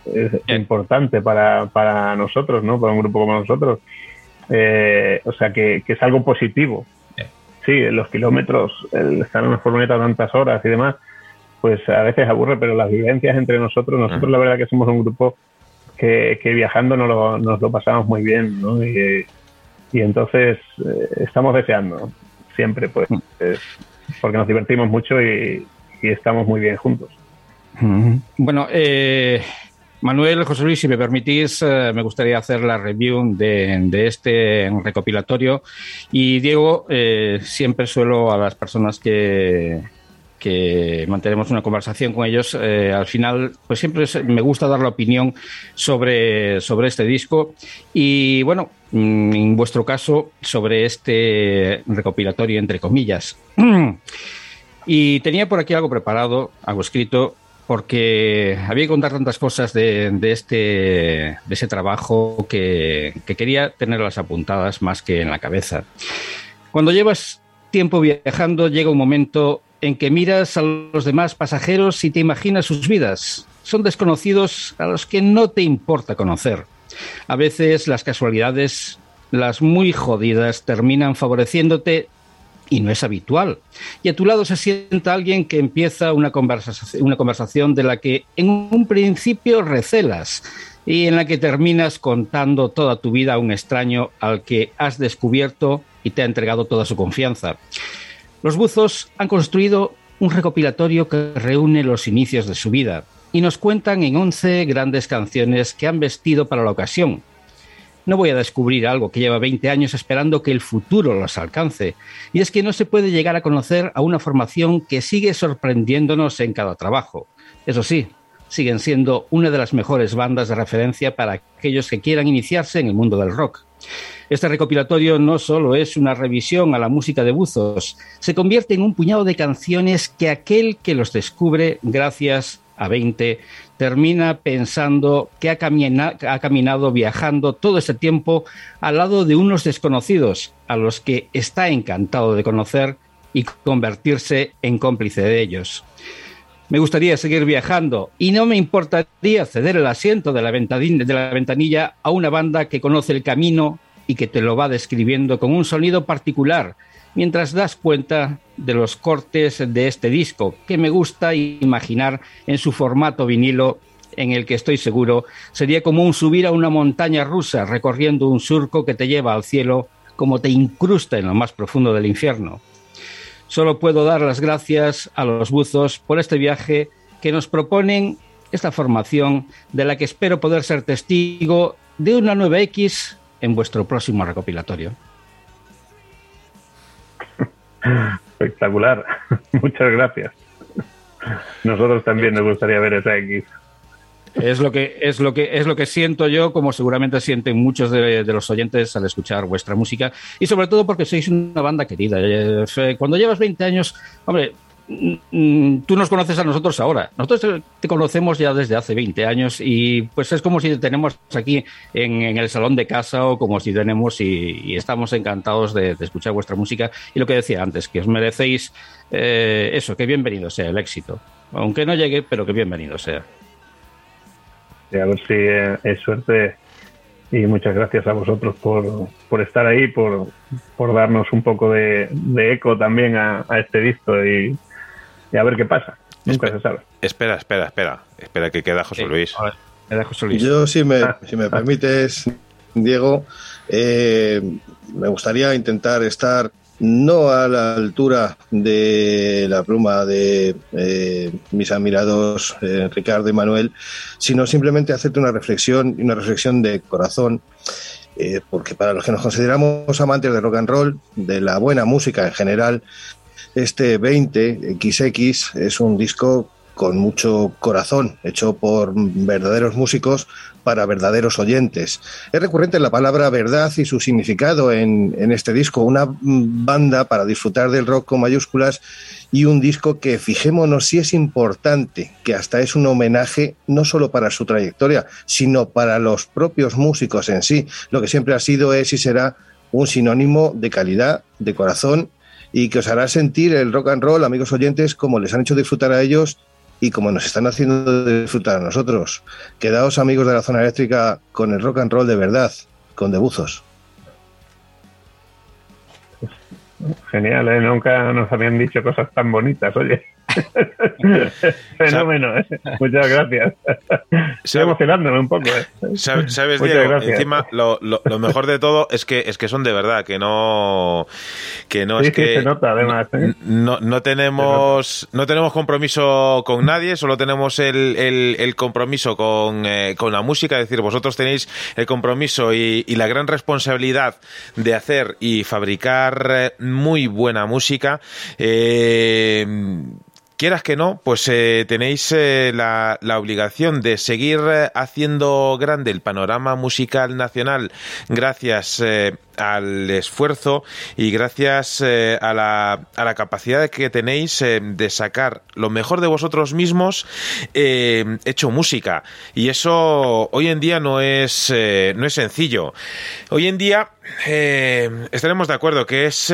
importante para, para nosotros, ¿no? Para un grupo como nosotros. Eh, o sea que, que, es algo positivo. Sí, los kilómetros, el estar en una furgoneta tantas horas y demás, pues a veces aburre, pero las vivencias entre nosotros, nosotros la verdad que somos un grupo que, viajando nos lo, nos lo, pasamos muy bien, ¿no? Y, entonces eh, estamos deseando siempre, pues, mm. eh, porque nos divertimos mucho y, estamos muy bien juntos. Bueno, eh, Manuel, José Luis, si me permitís, me gustaría hacer la review de, de este recopilatorio. Y Diego, siempre suelo a las personas que, que mantenemos una conversación con ellos. Eh, al final, pues siempre me gusta dar la opinión sobre, sobre este disco y, bueno, mm, en vuestro caso, sobre este recopilatorio, entre comillas. y tenía por aquí algo preparado, algo escrito, porque había que contar tantas cosas de, este, de ese trabajo que, que quería tenerlas apuntadas más que en la cabeza. Cuando llevas tiempo viajando, llega un momento en que miras a los demás pasajeros y te imaginas sus vidas. Son desconocidos a los que no te importa conocer. A veces las casualidades, las muy jodidas, terminan favoreciéndote y no es habitual. Y a tu lado se sienta alguien que empieza una conversación, una conversación de la que en un principio recelas y en la que terminas contando toda tu vida a un extraño al que has descubierto y te ha entregado toda su confianza. Los buzos han construido un recopilatorio que reúne los inicios de su vida y nos cuentan en 11 grandes canciones que han vestido para la ocasión. No voy a descubrir algo que lleva 20 años esperando que el futuro los alcance, y es que no se puede llegar a conocer a una formación que sigue sorprendiéndonos en cada trabajo. Eso sí, siguen siendo una de las mejores bandas de referencia para aquellos que quieran iniciarse en el mundo del rock. Este recopilatorio no solo es una revisión a la música de Buzos, se convierte en un puñado de canciones que aquel que los descubre gracias a 20 termina pensando que ha, ha caminado viajando todo ese tiempo al lado de unos desconocidos a los que está encantado de conocer y convertirse en cómplice de ellos. Me gustaría seguir viajando y no me importaría ceder el asiento de la, ventanilla a una banda que conoce el camino y que te lo va describiendo con un sonido particular mientras das cuenta de los cortes de este disco, que me gusta imaginar en su formato vinilo en el que estoy seguro sería como un subir a una montaña rusa recorriendo un surco que te lleva al cielo como te incrusta en lo más profundo del infierno. Solo puedo dar las gracias a los buzos por este viaje que nos proponen esta formación de la que espero poder ser testigo de una nueva X en vuestro próximo recopilatorio. Espectacular. Muchas gracias. Nosotros también nos gustaría ver esa X. Es lo que es lo que es lo que siento yo, como seguramente sienten muchos de, los oyentes al escuchar vuestra música y sobre todo porque sois una banda querida. Eh, cuando llevas 20 años, hombre, mm, mm, tú nos conoces a nosotros ahora. Nosotros te conocemos ya desde hace 20 años y pues es como si te tenemos aquí en, el salón de casa o como si tenemos y, estamos encantados de, escuchar vuestra música y lo que decía antes, que os merecéis eh, eso, que bienvenido sea el éxito. Aunque no llegue, pero que bienvenido sea a ver si es suerte y muchas gracias a vosotros por, por estar ahí, por, por darnos un poco de, eco también a, este disco y, a ver qué pasa. Nunca se sabe. Espera, espera, espera. Espera que queda José Luis. José Luis. Yo, si me, si me permites, Diego, eh, me gustaría intentar estar no a la altura de la pluma de eh, mis admirados eh, Ricardo y Manuel, sino simplemente hacerte una reflexión una reflexión de corazón, eh, porque para los que nos consideramos amantes de rock and roll, de la buena música en general, este 20XX es un disco con mucho corazón, hecho por verdaderos músicos para verdaderos oyentes. Es recurrente la palabra verdad y su significado en, en, este disco, una banda para disfrutar del rock con mayúsculas y un disco que, fijémonos, si es importante, que hasta es un homenaje no solo para su trayectoria, sino para los propios músicos en sí. Lo que siempre ha sido, es y será un sinónimo de calidad, de corazón y que os hará sentir el rock and roll, amigos oyentes, como les han hecho disfrutar a ellos y como nos están haciendo disfrutar a nosotros. Quedaos amigos de la zona eléctrica con el rock and roll de verdad, con debuzos. Genial, ¿eh? nunca nos habían dicho cosas tan bonitas, oye. Fenómeno, ¿eh? muchas gracias. Estoy emocionándome un poco. ¿eh? ¿Sabes, Diego? Encima, lo, lo, mejor de todo es que es que son de verdad, que no que no es que se nota además. ¿eh? No, no tenemos no tenemos compromiso con nadie, solo tenemos el, el, compromiso con, eh, con la música, es decir, vosotros tenéis el compromiso y, y la gran responsabilidad de hacer y fabricar eh, muy buena música. Eh, quieras que no, pues eh, tenéis eh, la, obligación de seguir eh, haciendo grande el panorama musical nacional gracias al esfuerzo y gracias a la, a, la, capacidad que tenéis de sacar lo mejor de vosotros mismos hecho música. Y eso hoy en día no es, no es sencillo. Hoy en día estaremos de acuerdo que es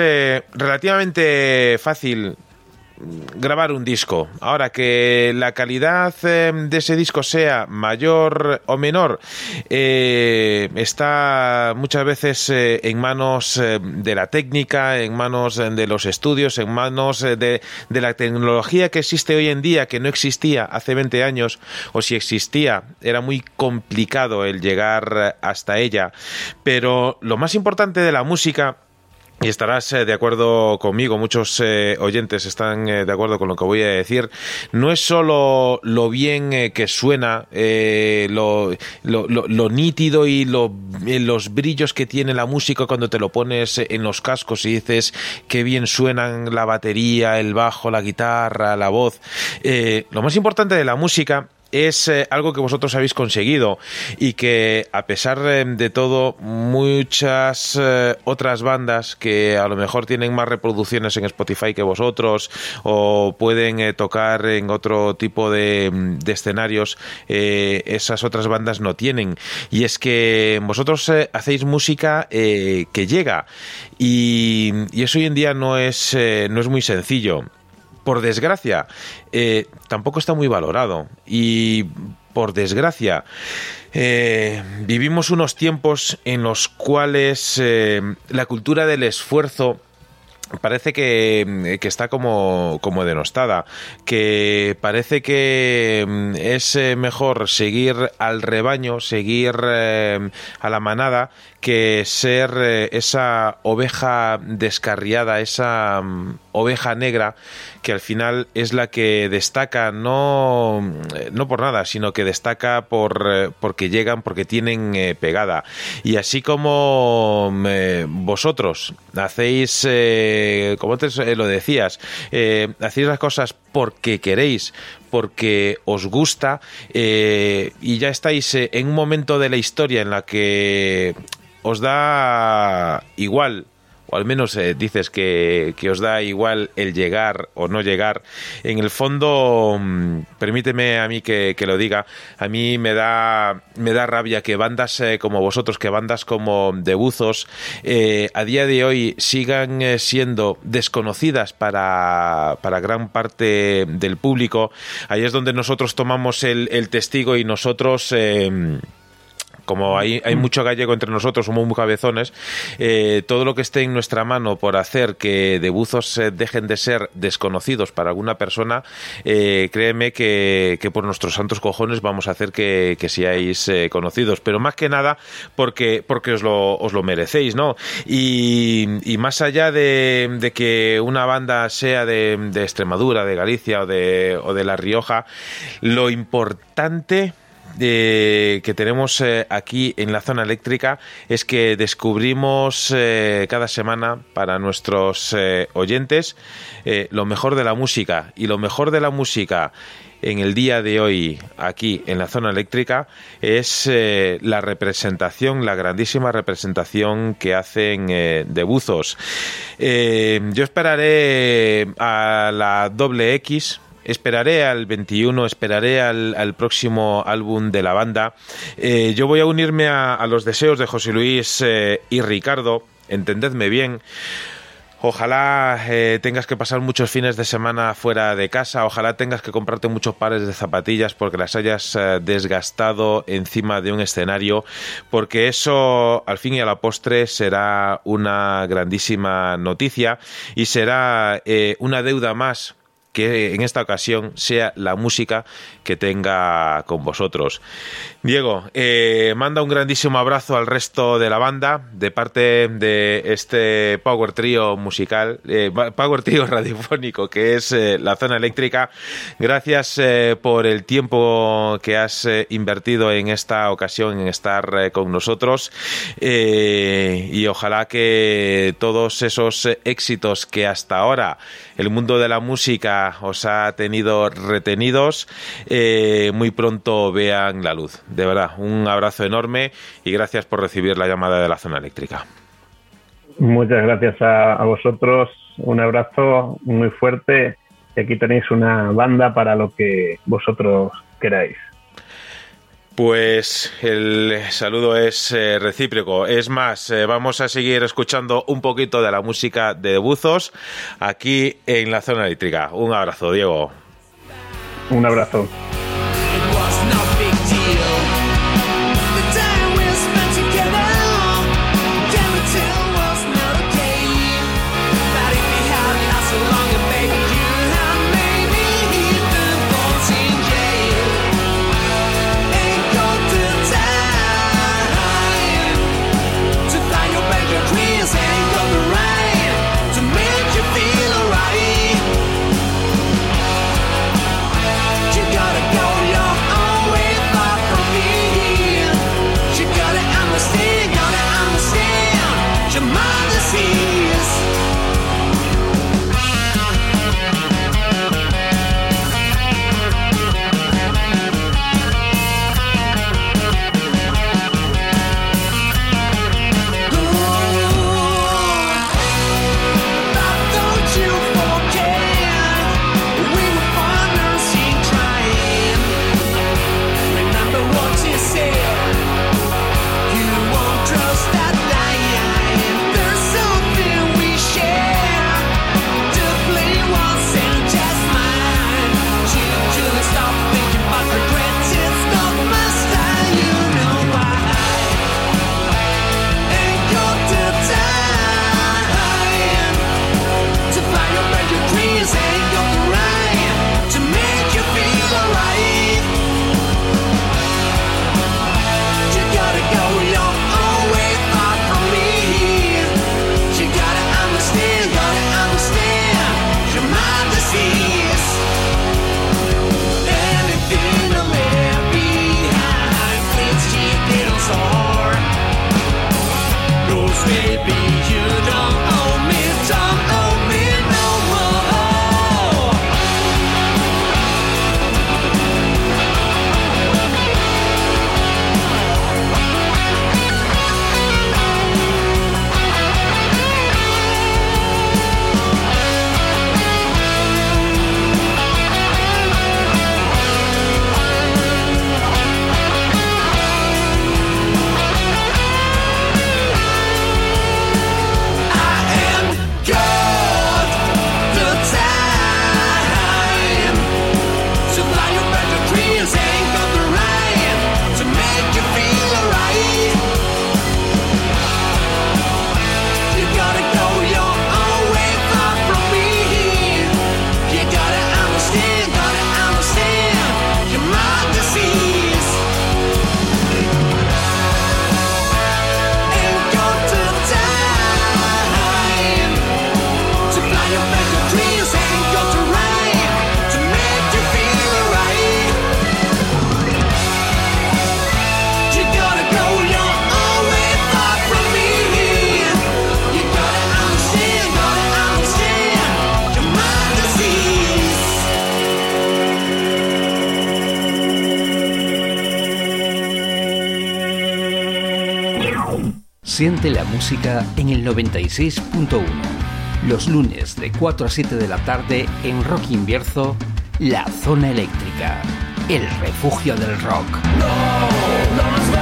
relativamente fácil grabar un disco. Ahora que la calidad eh, de ese disco sea mayor o menor, eh, está muchas veces eh, en manos de la técnica, en manos de los estudios, en manos de, de, la tecnología que existe hoy en día, que no existía hace 20 años, o si existía, era muy complicado el llegar hasta ella. Pero lo más importante de la música y estarás eh, de acuerdo conmigo, muchos eh, oyentes están eh, de acuerdo con lo que voy a decir. No es solo lo bien que suena, lo, lo, nítido y los brillos que tiene la música cuando te lo pones en los cascos y dices qué bien suenan la batería, el bajo, la guitarra, la voz. lo más importante de la música es eh, algo que vosotros habéis conseguido y que a pesar eh, de todo muchas eh, otras bandas que a lo mejor tienen más reproducciones en Spotify que vosotros o pueden tocar en otro tipo de, de escenarios esas otras bandas no tienen. Y es que vosotros hacéis música que llega. Y, y, eso hoy en día no es, no es muy sencillo por desgracia, eh, tampoco está muy valorado. Y por desgracia, eh, vivimos unos tiempos en los cuales eh, la cultura del esfuerzo parece que, está como, como, denostada, que parece que mm, es mejor seguir al rebaño, seguir a la manada, que ser eh, esa oveja descarriada, esa mm, oveja negra que al final es la que destaca no, no por nada, sino que destaca por eh, porque llegan, porque tienen eh, pegada. Y así como mm, vosotros hacéis, como antes lo decías, hacéis las cosas porque queréis, porque os gusta y ya estáis en un momento de la historia en la que os da igual o al menos eh, dices que, os da igual el llegar o no llegar, en el fondo, mm, permíteme a mí que, lo diga, a mí me da, me da rabia que bandas eh, como vosotros, que bandas como de buzos, eh, a día de hoy sigan siendo desconocidas para, para, gran parte del público. Ahí es donde nosotros tomamos el, el testigo y nosotros como hay, hay mucho gallego entre nosotros, somos muy cabezones, eh, todo lo que esté en nuestra mano por hacer que de buzos dejen de ser desconocidos para alguna persona, eh, créeme que, por nuestros santos cojones vamos a hacer que, seáis eh, conocidos, pero más que nada porque, porque os, lo, os lo merecéis, ¿no? Y, más allá de, que una banda sea de, de Extremadura, de Galicia o de, o de La Rioja, lo importante que tenemos eh, aquí en la zona eléctrica es que descubrimos eh, cada semana para nuestros eh, oyentes lo mejor de la música y lo mejor de la música en el día de hoy aquí en la zona eléctrica es la representación, la grandísima representación que hacen de buzos. yo esperaré a la doble X esperaré al 21, esperaré al, próximo álbum de la banda. Eh, yo voy a unirme a, los deseos de José Luis eh, y Ricardo, entendedme bien. Ojalá eh, tengas que pasar muchos fines de semana fuera de casa, ojalá tengas que comprarte muchos pares de zapatillas porque las hayas desgastado encima de un escenario, porque eso al fin y a la postre será una grandísima noticia y será una deuda más que en esta ocasión sea la música que tenga con vosotros. Diego, eh, manda un grandísimo abrazo al resto de la banda de parte de este Power Trio musical, eh, Power Trio radiofónico que es eh, la zona eléctrica. Gracias por el tiempo que has invertido en esta ocasión en estar con nosotros y ojalá que todos esos éxitos que hasta ahora el mundo de la música os ha tenido retenidos, muy pronto vean la luz. De verdad, un abrazo enorme y gracias por recibir la llamada de la zona eléctrica. Muchas gracias a, a vosotros, un abrazo muy fuerte y aquí tenéis una banda para lo que vosotros queráis. Pues el saludo es eh, recíproco. Es más, eh, vamos a seguir escuchando un poquito de la música de Buzos aquí en la zona eléctrica. Un abrazo, Diego. Un abrazo. Siente la música en el 96.1. Los lunes de 4 a 7 de la tarde en Rock Invierzo, La Zona Eléctrica, el refugio del rock. No, no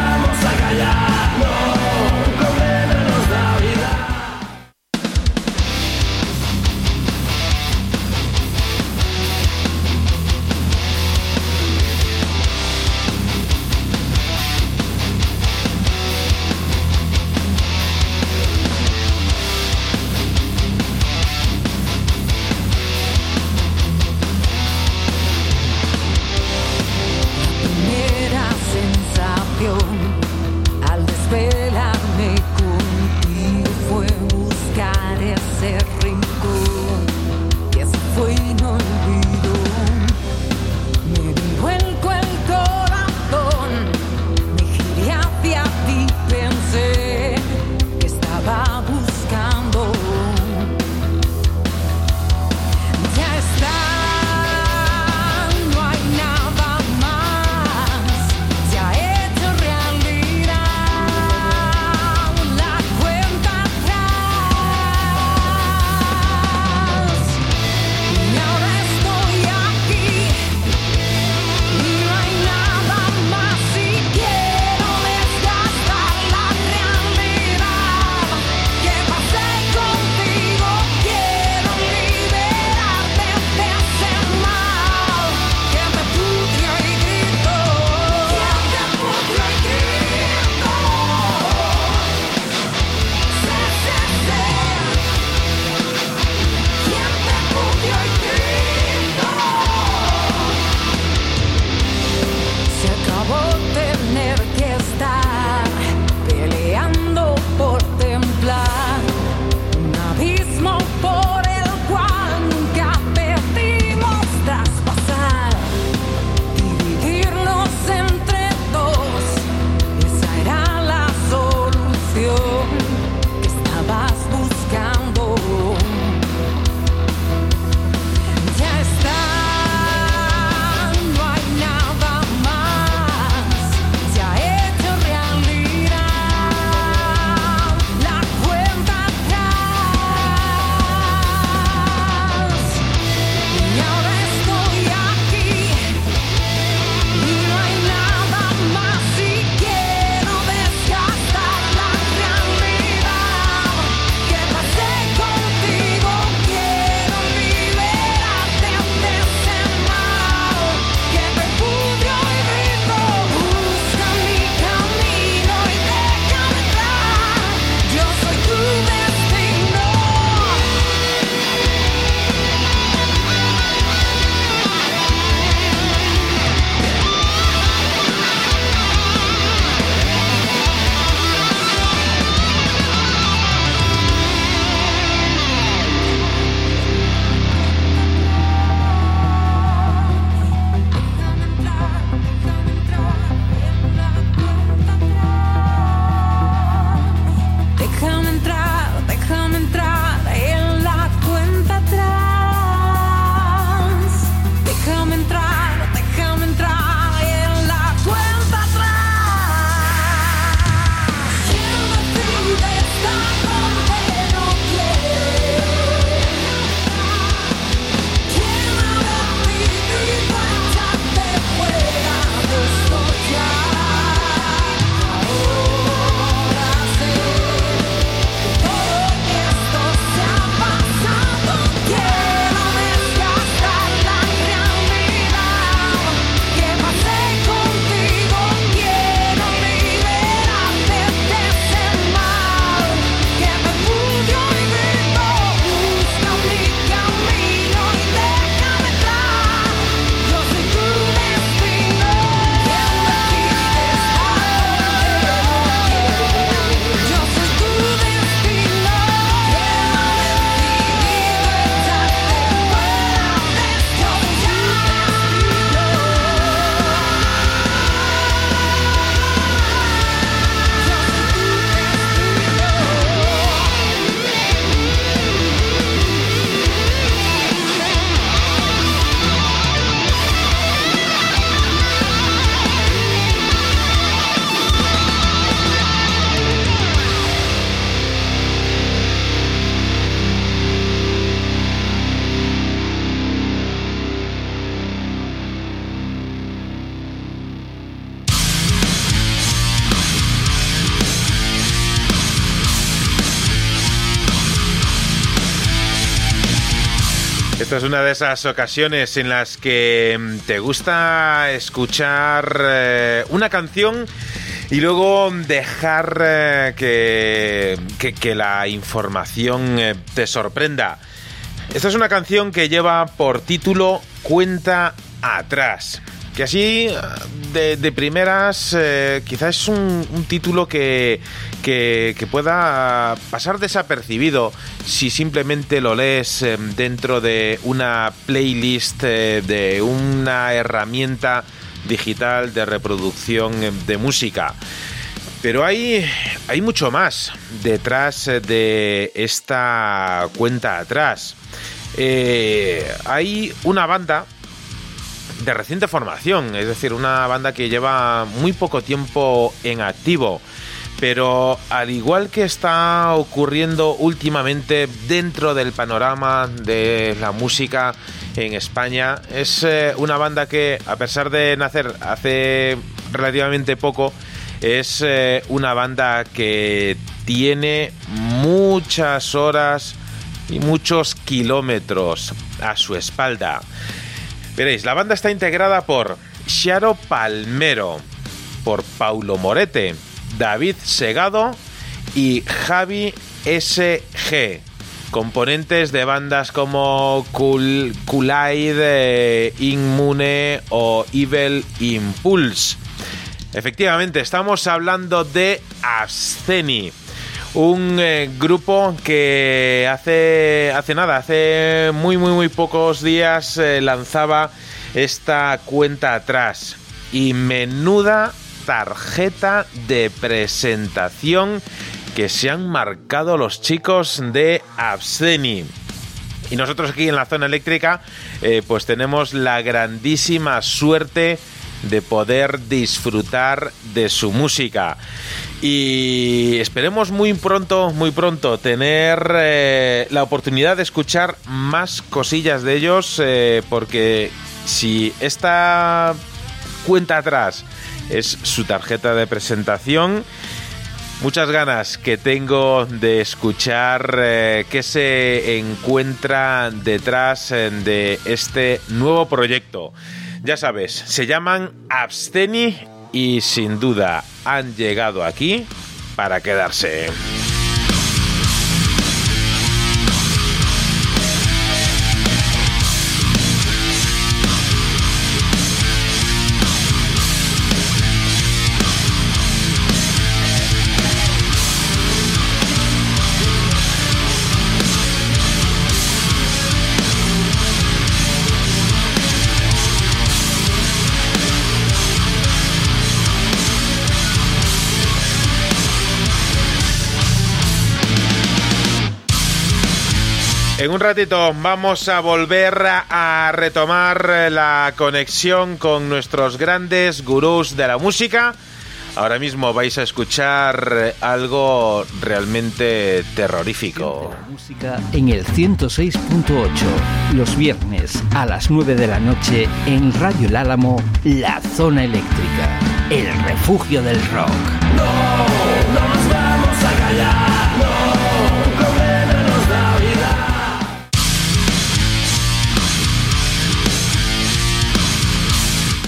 una de esas ocasiones en las que mm, te gusta escuchar eh, una canción y luego dejar eh, que la información eh, te sorprenda. Esta es una canción que lleva por título Cuenta atrás. Que así, de, primeras, eh, quizás es un, título que, que, pueda pasar desapercibido si simplemente lo lees eh, dentro de una playlist, eh, de una herramienta digital de reproducción de música. Pero hay, hay mucho más detrás de esta cuenta atrás. Hay una banda de reciente formación, es decir, una banda que lleva muy poco tiempo en activo. Pero al igual que está ocurriendo últimamente dentro del panorama de la música en España, es eh, una banda que a pesar de nacer hace relativamente poco, es eh, una banda que tiene muchas horas y muchos kilómetros a su espalda. Veréis, la banda está integrada por Xiaro Palmero, por Paulo Morete, David Segado y Javi SG, componentes de bandas como Kul Kulaid, Inmune o Evil Impulse. Efectivamente, estamos hablando de Absceni, un eh, grupo que hace, hace nada, hace muy, muy, muy pocos días eh, lanzaba esta cuenta atrás. Y menuda tarjeta de presentación que se han marcado los chicos de Absceni. Y nosotros aquí en la zona eléctrica, eh, pues tenemos la grandísima suerte de poder disfrutar de su música. Y esperemos muy pronto, muy pronto, tener eh, la oportunidad de escuchar más cosillas de ellos, eh, porque si esta cuenta atrás es su tarjeta de presentación, muchas ganas que tengo de escuchar eh, qué se encuentra detrás de este nuevo proyecto. Ya sabes, se llaman Absteni y sin duda han llegado aquí para quedarse. En un ratito vamos a volver a retomar la conexión con nuestros grandes gurús de la música. Ahora mismo vais a escuchar algo realmente terrorífico. En el 106.8, los viernes a las 9 de la noche en Radio El Álamo, La Zona Eléctrica, el refugio del rock. No,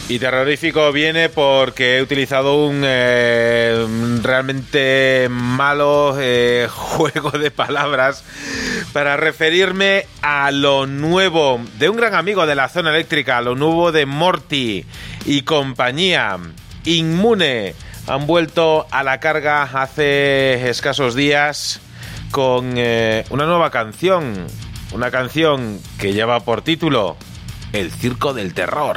Y terrorífico viene porque he utilizado un eh, realmente malo eh, juego de palabras para referirme a lo nuevo de un gran amigo de la zona eléctrica, lo nuevo de Morty y compañía. Inmune han vuelto a la carga hace escasos días con eh, una nueva canción, una canción que lleva por título El Circo del Terror.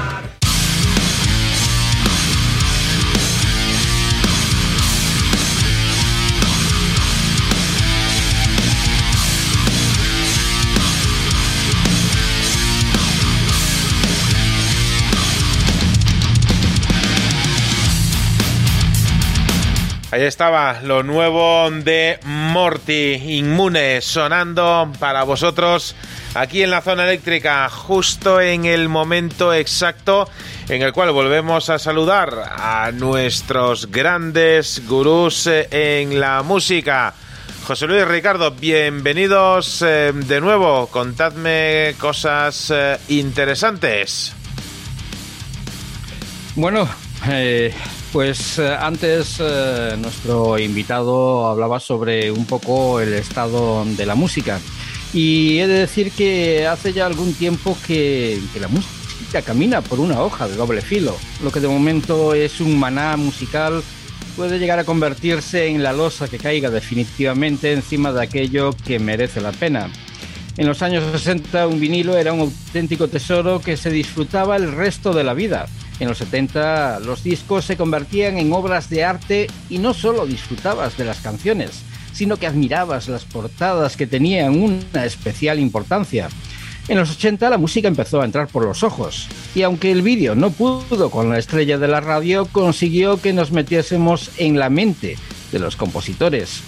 Ahí estaba lo nuevo de Morty Inmune sonando para vosotros aquí en la zona eléctrica, justo en el momento exacto en el cual volvemos a saludar a nuestros grandes gurús eh, en la música. José Luis Ricardo, bienvenidos eh, de nuevo. Contadme cosas eh, interesantes. Bueno, eh, pues eh, antes eh, nuestro invitado hablaba sobre un poco el estado de la música. Y he de decir que hace ya algún tiempo que, que la música camina por una hoja de doble filo. Lo que de momento es un maná musical puede llegar a convertirse en la losa que caiga definitivamente encima de aquello que merece la pena. En los años 60 un vinilo era un auténtico tesoro que se disfrutaba el resto de la vida. En los 70 los discos se convertían en obras de arte y no solo disfrutabas de las canciones, sino que admirabas las portadas que tenían una especial importancia. En los 80 la música empezó a entrar por los ojos, y aunque el vídeo no pudo con la estrella de la radio, consiguió que nos metiésemos en la mente de los compositores.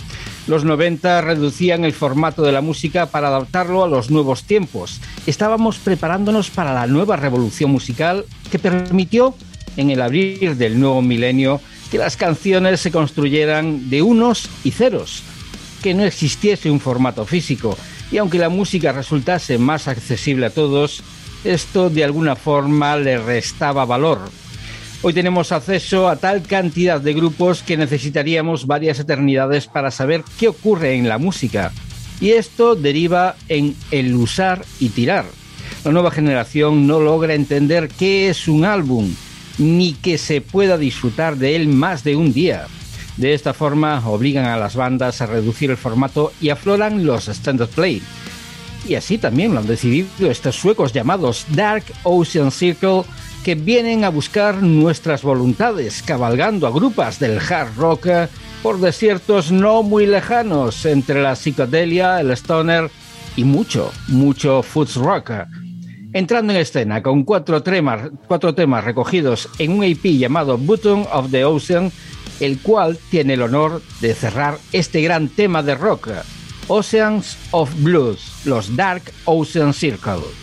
Los 90 reducían el formato de la música para adaptarlo a los nuevos tiempos. Estábamos preparándonos para la nueva revolución musical que permitió, en el abrir del nuevo milenio, que las canciones se construyeran de unos y ceros, que no existiese un formato físico, y aunque la música resultase más accesible a todos, esto de alguna forma le restaba valor. Hoy tenemos acceso a tal cantidad de grupos que necesitaríamos varias eternidades para saber qué ocurre en la música. Y esto deriva en el usar y tirar. La nueva generación no logra entender qué es un álbum, ni que se pueda disfrutar de él más de un día. De esta forma obligan a las bandas a reducir el formato y afloran los stand-up play. Y así también lo han decidido estos suecos llamados Dark Ocean Circle que vienen a buscar nuestras voluntades, cabalgando a grupas del hard rock por desiertos no muy lejanos entre la psicodelia, el stoner y mucho, mucho foods rock. Entrando en escena con cuatro temas, cuatro temas recogidos en un EP llamado Button of the Ocean, el cual tiene el honor de cerrar este gran tema de rock, Oceans of Blues, los Dark Ocean Circle.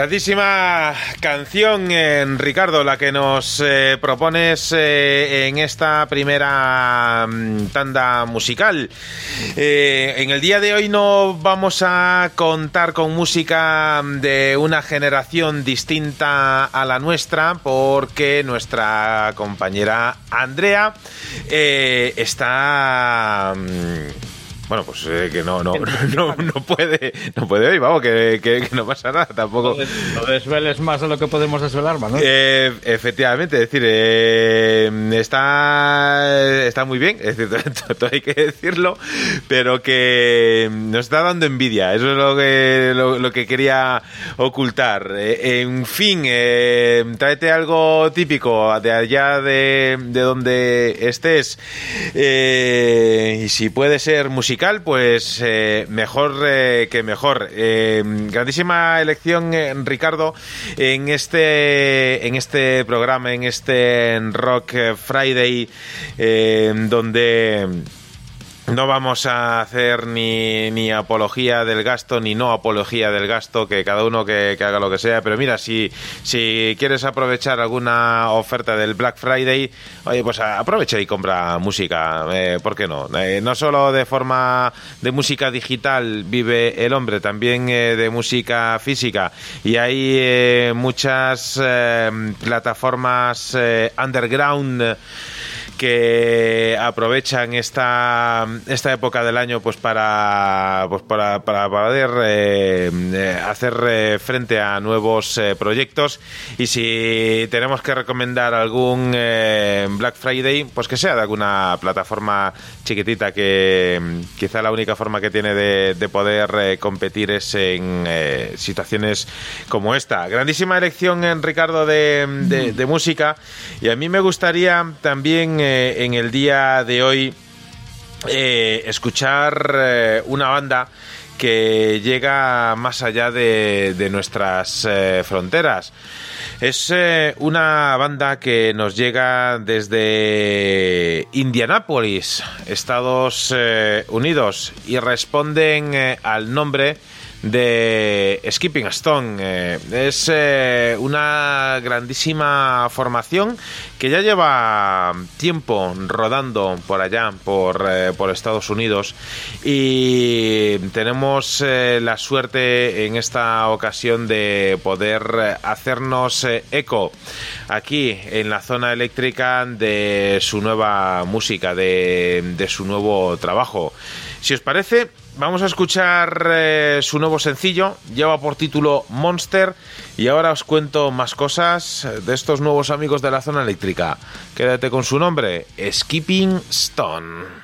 Grandísima canción, eh, Ricardo, la que nos eh, propones eh, en esta primera mm, tanda musical. En el día de hoy no vamos a contar con música de una generación distinta a la nuestra, porque nuestra compañera Andrea está... bueno, pues eh, que no, no, no, no puede, no puede hoy, vamos, que, que- que no pasa nada, tampoco. No desveles más de lo que podemos desvelar, Manuel. Eh, efectivamente, es decir, eh, está, está muy bien, es decir, todo, hay que decirlo, pero que nos está dando envidia, eso es lo que, lo, lo que quería ocultar. Eh, en fin, tráete algo típico de allá de, de donde estés, y si puede ser musical, pues eh, mejor eh, que mejor. Eh, grandísima elección, Ricardo, en este, en este programa, en este Rock Friday, donde no vamos a hacer ni, ni apología del gasto ni no apología del gasto, que cada uno que, haga lo que sea. Pero mira, si, si quieres aprovechar alguna oferta del Black Friday, oye, pues aprovecha y compra música. Eh, ¿Por qué no? Eh, no solo de forma de música digital vive el hombre, también eh, de música física. Y hay eh, muchas eh, plataformas underground que aprovechan esta, esta época del año pues para pues para, para poder eh, eh, hacer eh, frente a nuevos eh, proyectos. Y si tenemos que recomendar algún eh, Black Friday pues que sea de alguna plataforma chiquitita que quizá la única forma que tiene de, de poder eh, competir es en eh, situaciones como esta. Grandísima elección en Ricardo de, de- de música. Y a mí me gustaría también en el día de hoy eh, escuchar eh, una banda que llega más allá de, de nuestras eh, fronteras. Es una banda que nos llega desde Indianápolis, Estados Unidos, y responden al nombre de Skipping Stone. Eh, es eh, una grandísima formación que ya lleva tiempo rodando por allá, por, eh, por Estados Unidos, y tenemos la suerte en esta ocasión de poder hacernos eco aquí en la zona eléctrica de su nueva música, de, de su nuevo trabajo. Si os parece, vamos a escuchar eh, su nuevo sencillo, lleva por título Monster, y ahora os cuento más cosas de estos nuevos amigos de la zona eléctrica. Quédate con su nombre, Skipping Stone.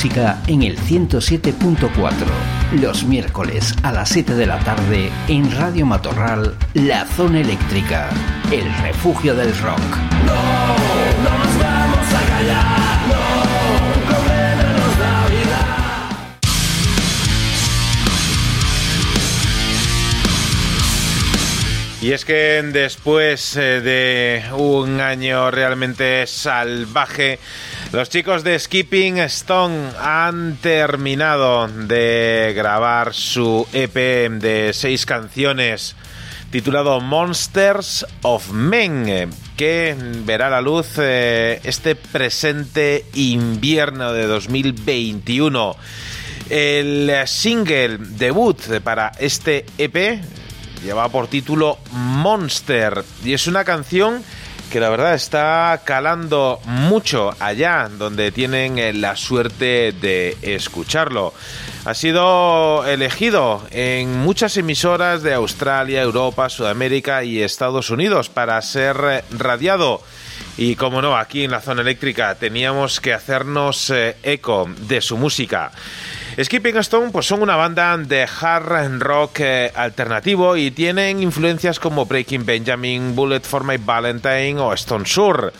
Música en el 107.4, los miércoles a las 7 de la tarde en Radio Matorral, La Zona Eléctrica, el refugio del rock. No nos vamos a callar, no, comémonos la vida. Y es que después eh, de un año realmente salvaje, los chicos de Skipping Stone han terminado de grabar su EP de seis canciones titulado Monsters of Men, que verá la luz eh, este presente invierno de 2021. El single debut para este EP lleva por título Monster y es una canción que la verdad está calando mucho allá donde tienen eh, la suerte de escucharlo. Ha sido elegido en muchas emisoras de Australia, Europa, Sudamérica y Estados Unidos para ser radiado. Y como no, aquí en la zona eléctrica teníamos que hacernos eh, eco de su música. Skipping Stone pues son una banda de hard rock eh, alternativo y tienen influencias como Breaking Benjamin, Bullet for My Valentine o Stone Sour.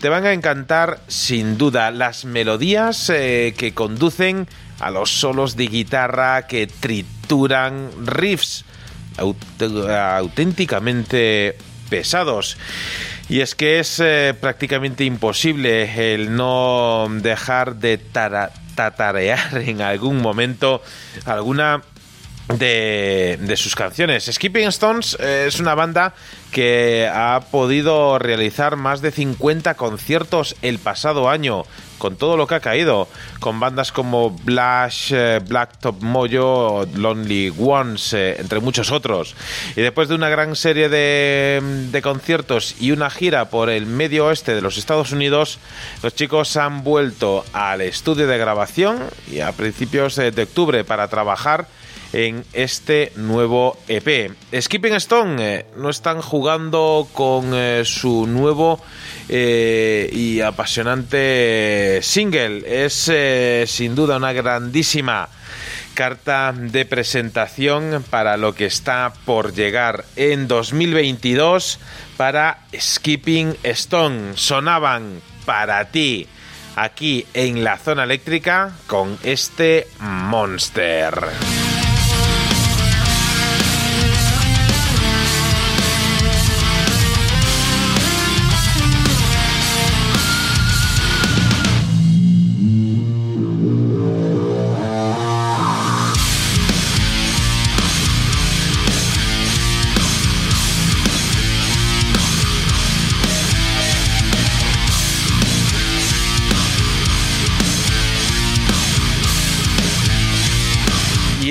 Te van a encantar sin duda las melodías eh, que conducen a los solos de guitarra que trituran riffs aut- auténticamente pesados. Y es que es eh, prácticamente imposible el no dejar de tara- tatarear en algún momento alguna de, sus canciones. Skipping Stones eh, es una banda que ha podido realizar más de 50 conciertos el pasado año, con todo lo que ha caído, con bandas como Blush, eh, Blacktop Mojo, Lonely Ones, eh, entre muchos otros. Y después de una gran serie de, de conciertos y una gira por el medio oeste de los Estados Unidos, los chicos han vuelto al estudio de grabación y a principios de octubre para trabajar en este nuevo EP. Skipping Stone eh, no están jugando con eh, su nuevo eh, y apasionante single. Es sin duda una grandísima carta de presentación para lo que está por llegar en 2022 para Skipping Stone. Sonaban para ti aquí en la zona eléctrica con este Monster.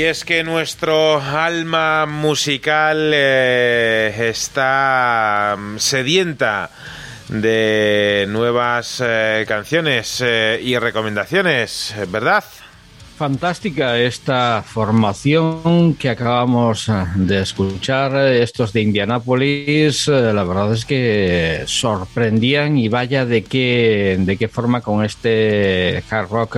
Y es que nuestro alma musical eh, está mm, sedienta de nuevas eh, canciones eh, y recomendaciones, ¿verdad? Fantástica esta formación que acabamos de escuchar, estos de Indianápolis, la verdad es que sorprendían y vaya de qué, de qué forma con este hard rock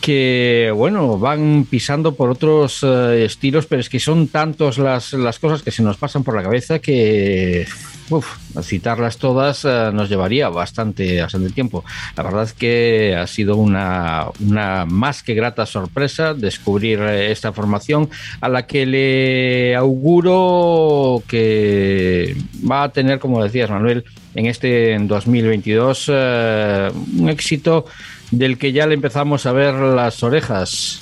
que bueno, van pisando por otros eh, estilos, pero es que son tantos las, las cosas que se nos pasan por la cabeza que uf, citarlas todas eh, nos llevaría bastante, bastante tiempo. La verdad es que ha sido una, una más que grata sorpresa descubrir eh, esta formación a la que le auguro que va a tener, como decías Manuel, en este en 2022 eh, un éxito del que ya le empezamos a ver las orejas.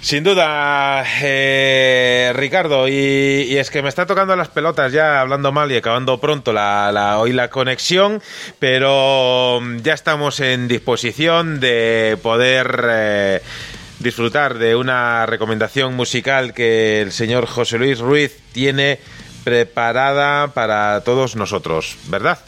Sin duda, eh, Ricardo, y, es que me está tocando las pelotas ya hablando mal y acabando pronto la- hoy la conexión, pero mm, ya estamos en disposición de poder eh, disfrutar de una recomendación musical que el señor José Luis Ruiz tiene preparada para todos nosotros, ¿verdad?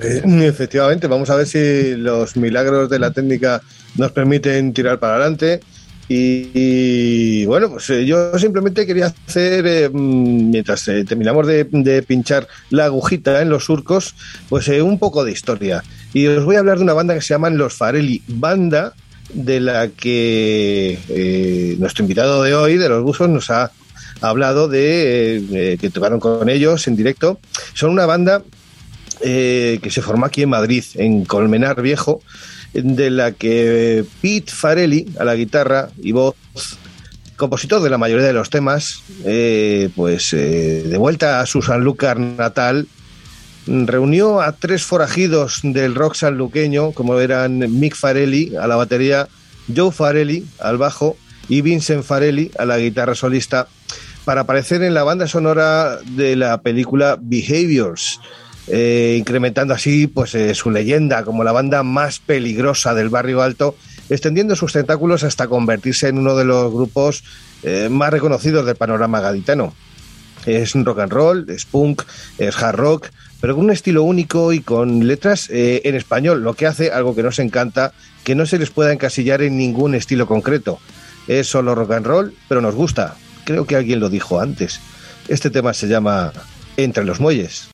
Eh, efectivamente, vamos a ver si los milagros de la técnica nos permiten tirar para adelante. Y, bueno, pues eh, yo simplemente quería hacer, eh, mm, mientras eh, terminamos de, pinchar la agujita en los surcos, pues un poco de historia. Y os voy a hablar de una banda que se llaman Los Farelli, banda de la que nuestro invitado de hoy, de los Busos, nos ha hablado de que tocaron con ellos en directo. Son una banda eh, que se formó aquí en Madrid, en Colmenar Viejo, de la que Pete Farelli, a la guitarra y voz, compositor de la mayoría de los temas, eh, pues eh, de vuelta a su Sanlúcar natal, reunió a tres forajidos del rock sanluqueño, como eran Mick Farelli a la batería, Joe Farelli al bajo y Vincent Farelli a la guitarra solista, para aparecer en la banda sonora de la película Behaviors, eh, incrementando así pues eh, su leyenda como la banda más peligrosa del barrio alto, extendiendo sus tentáculos hasta convertirse en uno de los grupos eh, más reconocidos del panorama gaditano. Es rock and roll, es punk, es hard rock, pero con un estilo único y con letras en español, lo que hace algo que nos encanta, que no se les pueda encasillar en ningún estilo concreto. Es solo rock and roll, pero nos gusta. Creo que alguien lo dijo antes. Este tema se llama Entre los Muelles.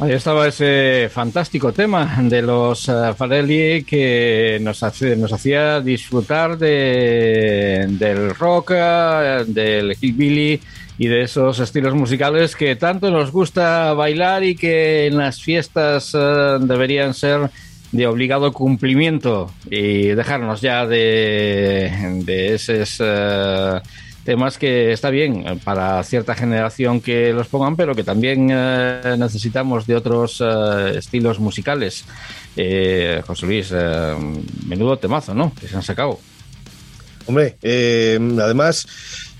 Ahí estaba ese fantástico tema de los eh, Farelli que nos, hace- nos hacía disfrutar de, del rock, eh, del hillbilly y de esos estilos musicales que tanto nos gusta bailar y que en las fiestas eh, deberían ser de obligado cumplimiento y dejarnos ya de, de esos eh, temas que está bien eh, para cierta generación que los pongan, pero que también eh, necesitamos de otros eh, estilos musicales. Eh, José Luis, eh, menudo temazo, ¿no? Que se han sacado. Hombre, además,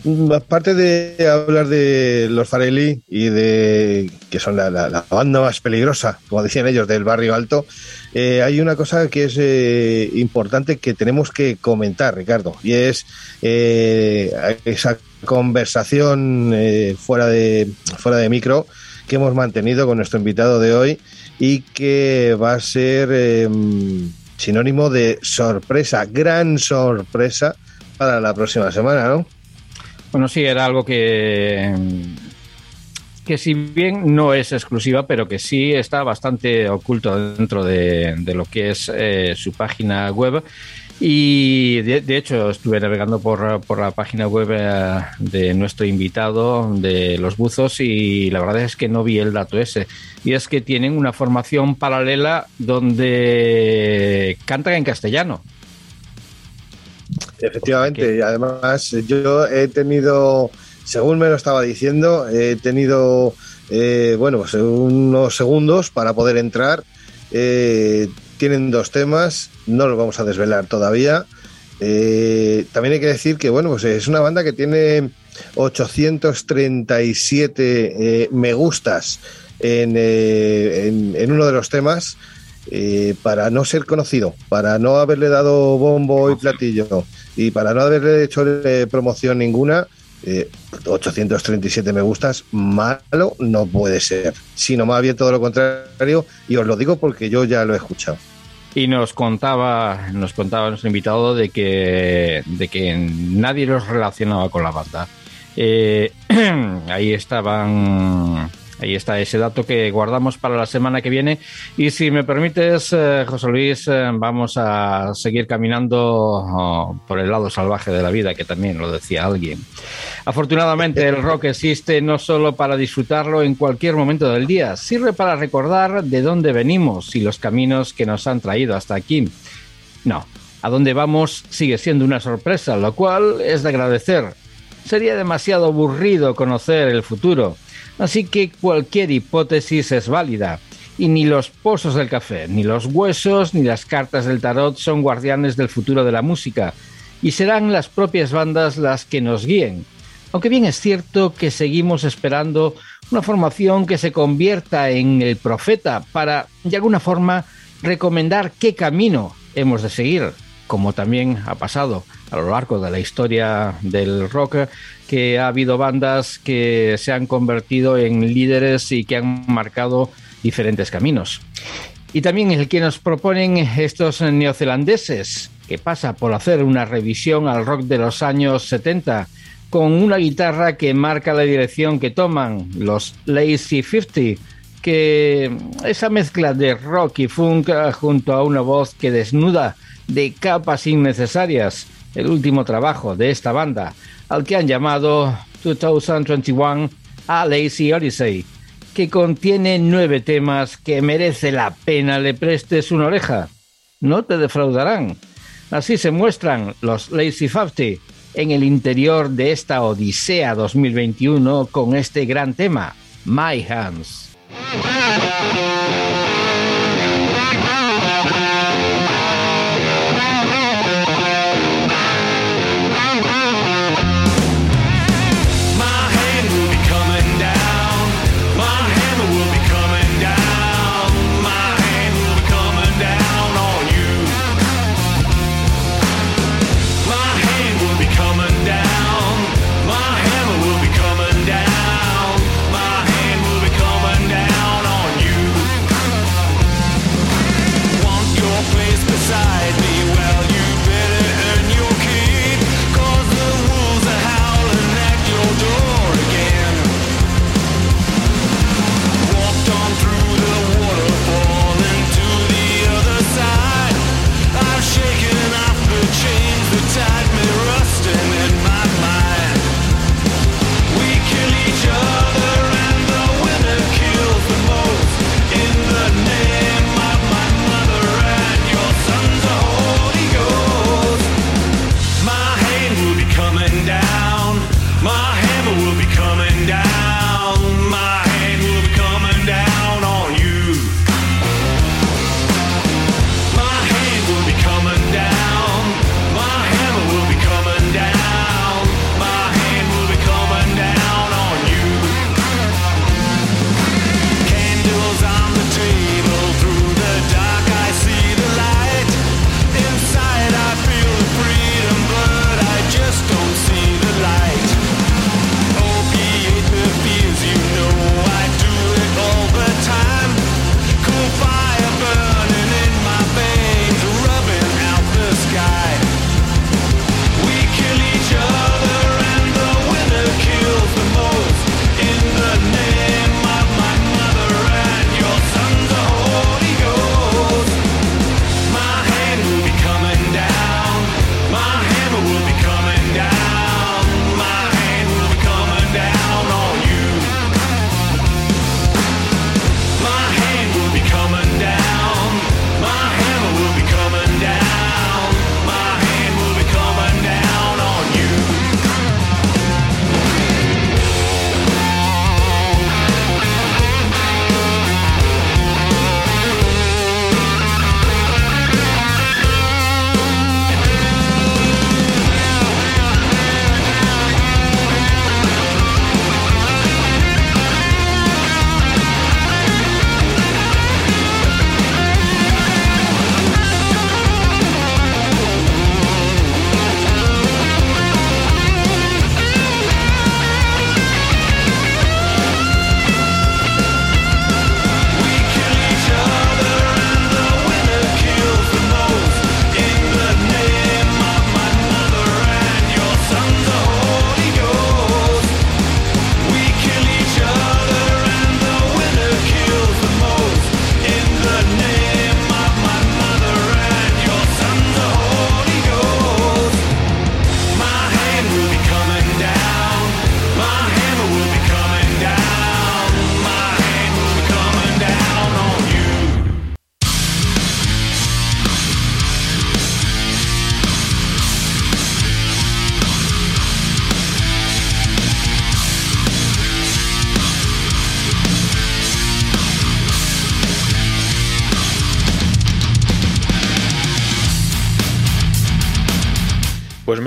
mm, aparte de hablar de los Farelli y de que son la banda más peligrosa, como decían ellos, del barrio alto, eh, hay una cosa que es eh, importante que tenemos que comentar, Ricardo, y es eh, esa conversación eh, fuera de fuera de micro que hemos mantenido con nuestro invitado de hoy y que va a ser eh, sinónimo de sorpresa, gran sorpresa para la próxima semana, ¿no? Bueno, sí, era algo que, que si bien no es exclusiva, pero que sí está bastante oculto dentro de, de lo que es eh, su página web. Y de, de hecho estuve navegando por, por la página web eh, de nuestro invitado de los buzos y la verdad es que no vi el dato ese. Y es que tienen una formación paralela donde cantan en castellano. Efectivamente, y además yo he tenido, según me lo estaba diciendo, he tenido, eh, bueno, pues unos segundos para poder entrar. Eh, tienen dos temas, no los vamos a desvelar todavía. Eh, también hay que decir que, bueno, pues es una banda que tiene 837 eh, me gustas en, eh, en- en uno de los temas. eh, para no ser conocido, para no haberle dado bombo y platillo y para no haberle hecho eh, promoción ninguna, eh, 837 me gustas, malo no puede ser, sino más bien todo lo contrario, y os lo digo porque yo ya lo he escuchado. Y nos contaba, nos contaba nuestro invitado de que, de que nadie los relacionaba con la banda. Eh, ahí estaban, ahí está ese dato que guardamos para la semana que viene. Y si me permites, eh, José Luis, eh, vamos a seguir caminando oh, por el lado salvaje de la vida, que también lo decía alguien. Afortunadamente, el rock existe no solo para disfrutarlo en cualquier momento del día, sirve para recordar de dónde venimos y los caminos que nos han traído hasta aquí. No, a dónde vamos sigue siendo una sorpresa, lo cual es de agradecer. Sería demasiado aburrido conocer el futuro, así que cualquier hipótesis es válida. Y ni los pozos del café, ni los huesos, ni las cartas del tarot son guardianes del futuro de la música, y serán las propias bandas las que nos guíen. Aunque bien es cierto que seguimos esperando una formación que se convierta en el profeta para, de alguna forma, recomendar qué camino hemos de seguir, como también ha pasado a lo largo de la historia del rock, que ha habido bandas que se han convertido en líderes y que han marcado diferentes caminos. Y también el que nos proponen estos neozelandeses, que pasa por hacer una revisión al rock de los años 70, con una guitarra que marca la dirección que toman los Lazy 50, que esa mezcla de rock y funk junto a una voz que desnuda de capas innecesarias el último trabajo de esta banda, al que han llamado 2021 A Lazy Odyssey, que contiene nueve temas que merece la pena le prestes una oreja. No te defraudarán. Así se muestran los Lazy 50 en el interior de esta Odisea 2021 con este gran tema, My Hands.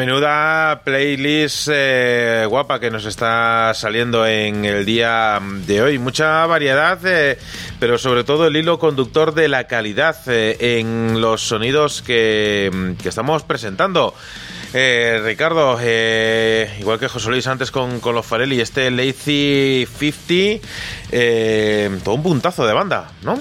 Menuda playlist eh, guapa que nos está saliendo en el día de hoy. Mucha variedad, eh, pero sobre todo el hilo conductor de la calidad eh, en los sonidos que, que estamos presentando. Ricardo, igual que José Luis antes con, con los Farelli, este Lazy 50, eh, todo un puntazo de banda, ¿no?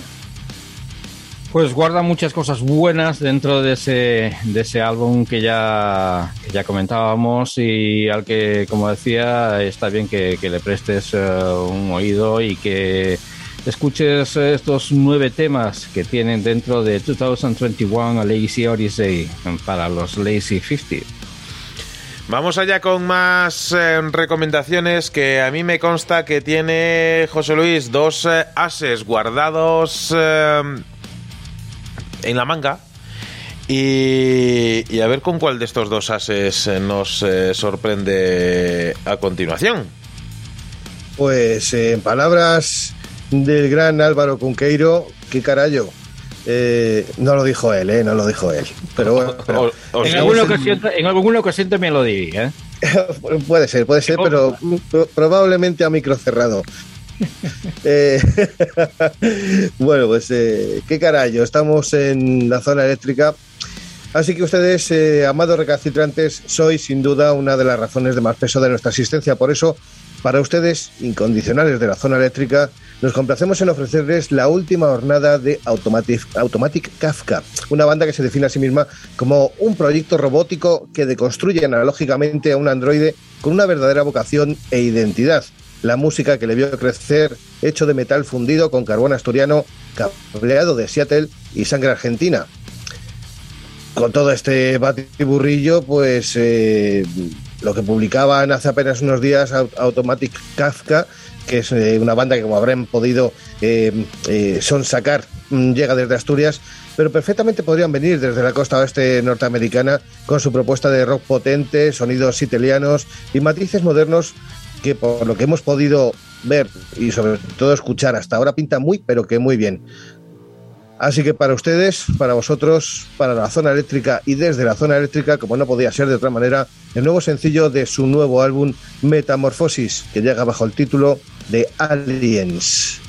Pues guarda muchas cosas buenas dentro de ese, de ese álbum que ya, que ya comentábamos y al que, como decía, está bien que, que le prestes eh, un oído y que escuches estos nueve temas que tienen dentro de 2021 A Lazy Odyssey para los Lazy 50. Vamos allá con más eh, recomendaciones que a mí me consta que tiene José Luis dos eh, ases guardados en la manga. Y, y a ver con cuál de estos dos ases eh, nos eh, sorprende a continuación. Pues eh, en palabras del gran Álvaro Cunqueiro, qué carajo. Eh, no lo dijo él, eh, no lo dijo él. Pero bueno, pero- O- o En alguna, ocasión, en alguna ocasión también lo diría. ¿eh? puede ser, puede ser, pero pro- probablemente a micro cerrado. Eh, bueno, pues eh, qué carajo, estamos en la zona eléctrica. Así que ustedes, eh, amados recalcitrantes, sois sin duda una de las razones de más peso de nuestra existencia. Por eso, para ustedes, incondicionales de la zona eléctrica, nos complacemos en ofrecerles la última jornada de Automatic, Automatic Kafka, una banda que se define a sí misma como un proyecto robótico que deconstruye analógicamente a un androide con una verdadera vocación e identidad. La música que le vio crecer, hecho de metal fundido con carbón asturiano, cableado de Seattle y sangre argentina. Con todo este batiburrillo, pues eh, lo que publicaban hace apenas unos días Au- Automatic Kafka, que es eh, una banda que como habrán podido eh, eh, sonsacar, mm, llega desde Asturias, pero perfectamente podrían venir desde la costa oeste norteamericana con su propuesta de rock potente, sonidos italianos y matices modernos que por lo que hemos podido ver y sobre todo escuchar hasta ahora pinta muy pero que muy bien. Así que para ustedes, para vosotros, para la zona eléctrica y desde la zona eléctrica, como no podía ser de otra manera, el nuevo sencillo de su nuevo álbum Metamorfosis, que llega bajo el título de Aliens.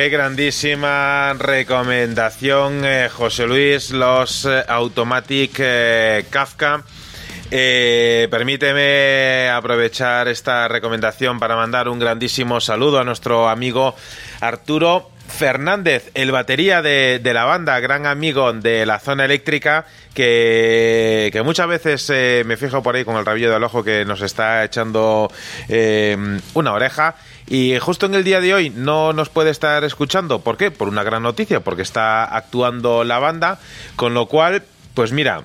Qué grandísima recomendación, eh, José Luis, los eh, Automatic eh, Kafka. Permíteme aprovechar esta recomendación para mandar un grandísimo saludo a nuestro amigo Arturo Fernández, el batería de, la banda, gran amigo de la zona eléctrica, que, que muchas veces me fijo por ahí con el rabillo del ojo que nos está echando una oreja. Y justo en el día de hoy no nos puede estar escuchando. ¿Por qué? Por una gran noticia, porque está actuando la banda. Con lo cual, pues mira,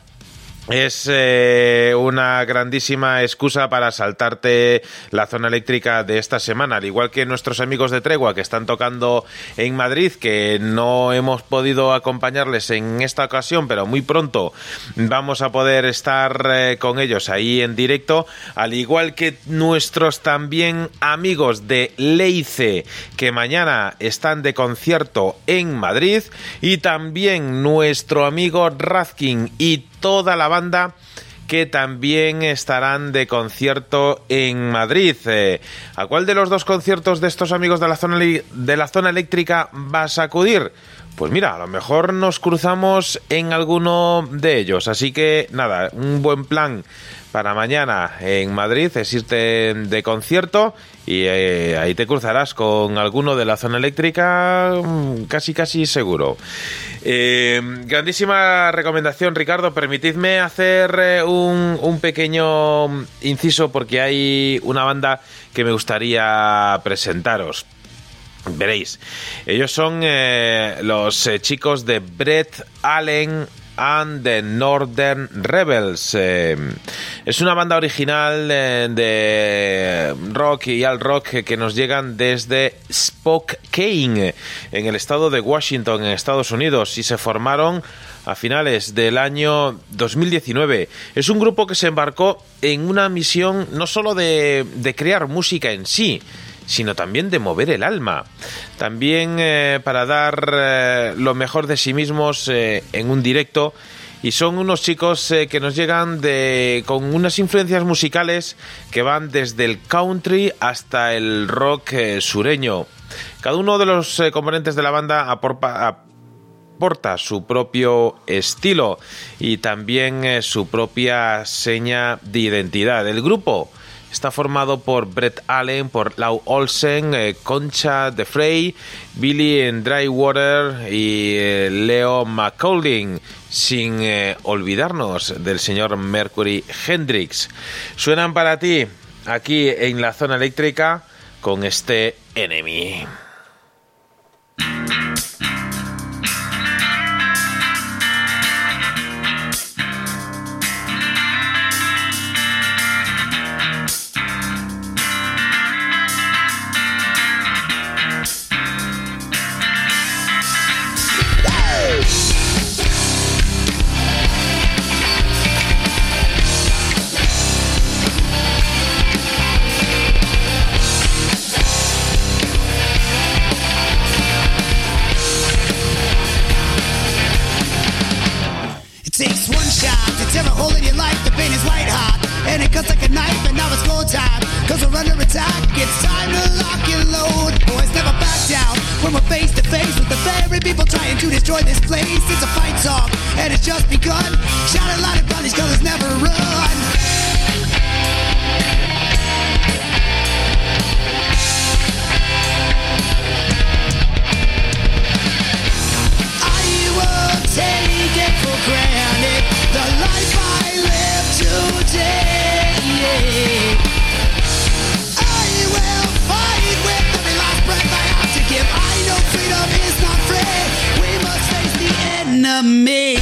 es eh, una grandísima excusa para saltarte la zona eléctrica de esta semana, al igual que nuestros amigos de Tregua que están tocando en Madrid, que no hemos podido acompañarles en esta ocasión, pero muy pronto vamos a poder estar eh, con ellos ahí en directo, al igual que nuestros también amigos de Leice, que mañana están de concierto en Madrid, y también nuestro amigo Razkin y toda la banda que también estarán de concierto en Madrid. Eh, ¿A cuál de los dos conciertos de estos amigos de la zona de la zona eléctrica vas a acudir? Pues mira, a lo mejor nos cruzamos en alguno de ellos. Así que nada, un buen plan para mañana en Madrid es irte de concierto y eh, ahí te cruzarás con alguno de la zona eléctrica mm, casi casi seguro. Eh, grandísima recomendación, Ricardo. Permitidme hacer eh, un, pequeño inciso porque hay una banda que me gustaría presentaros. Veréis, ellos son los chicos de Brett Allen and the Northern Rebels. Eh, es una banda original eh, de rock y al rock que- nos llegan desde Spokane, en el estado de Washington, en Estados Unidos, y se formaron a finales del año 2019. Es un grupo que se embarcó en una misión no solo de, de crear música en sí, sino también de mover el alma. También eh, para dar eh, lo mejor de sí mismos eh, en un directo. Y son unos chicos que nos llegan con unas influencias musicales que van desde el country hasta el rock sureño. Cada uno de los componentes de la banda aporta su propio estilo y también su propia seña de identidad. El grupo está formado por Brett Allen, por Lau Olsen, eh, Concha de Frey, Billy Drywater y eh, Leo McColding, sin eh, olvidarnos del señor Mercury Hendrix. Suenan para ti aquí en la zona eléctrica con este Enemy. Under attack. It's time to lock and load. Boys never back down when we're face to face with the very people trying to destroy this place. It's a fight song, and it's just begun. Shout it loud and proud, these colors never run. I will take it for granted the life I live today. Enemy.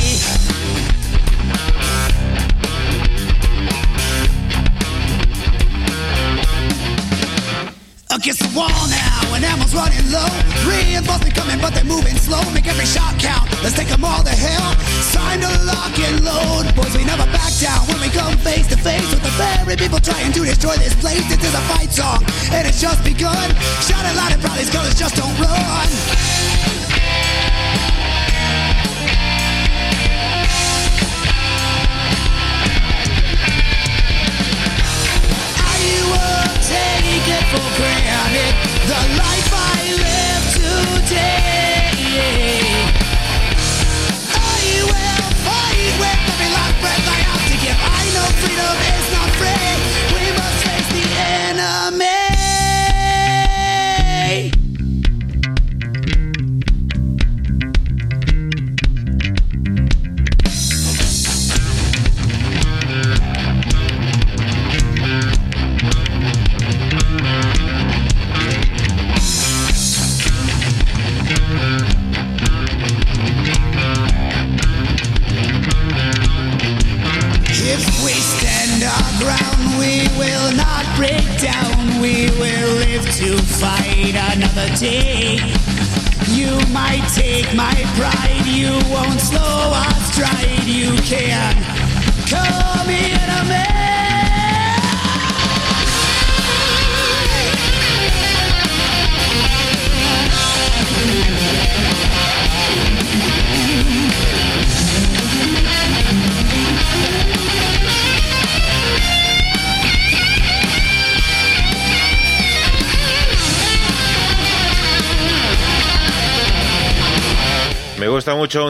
Against the wall now, and ammo's running low. Reinforcements coming, but they're moving slow. Make every shot count. Let's take them all to hell. Time to lock and load. Boys, we never back down when we come face to face with the very people trying to destroy this place. This is a fight song, and it's just begun. Shout it loud and proud, these colors just don't run. For granted. The life I live today.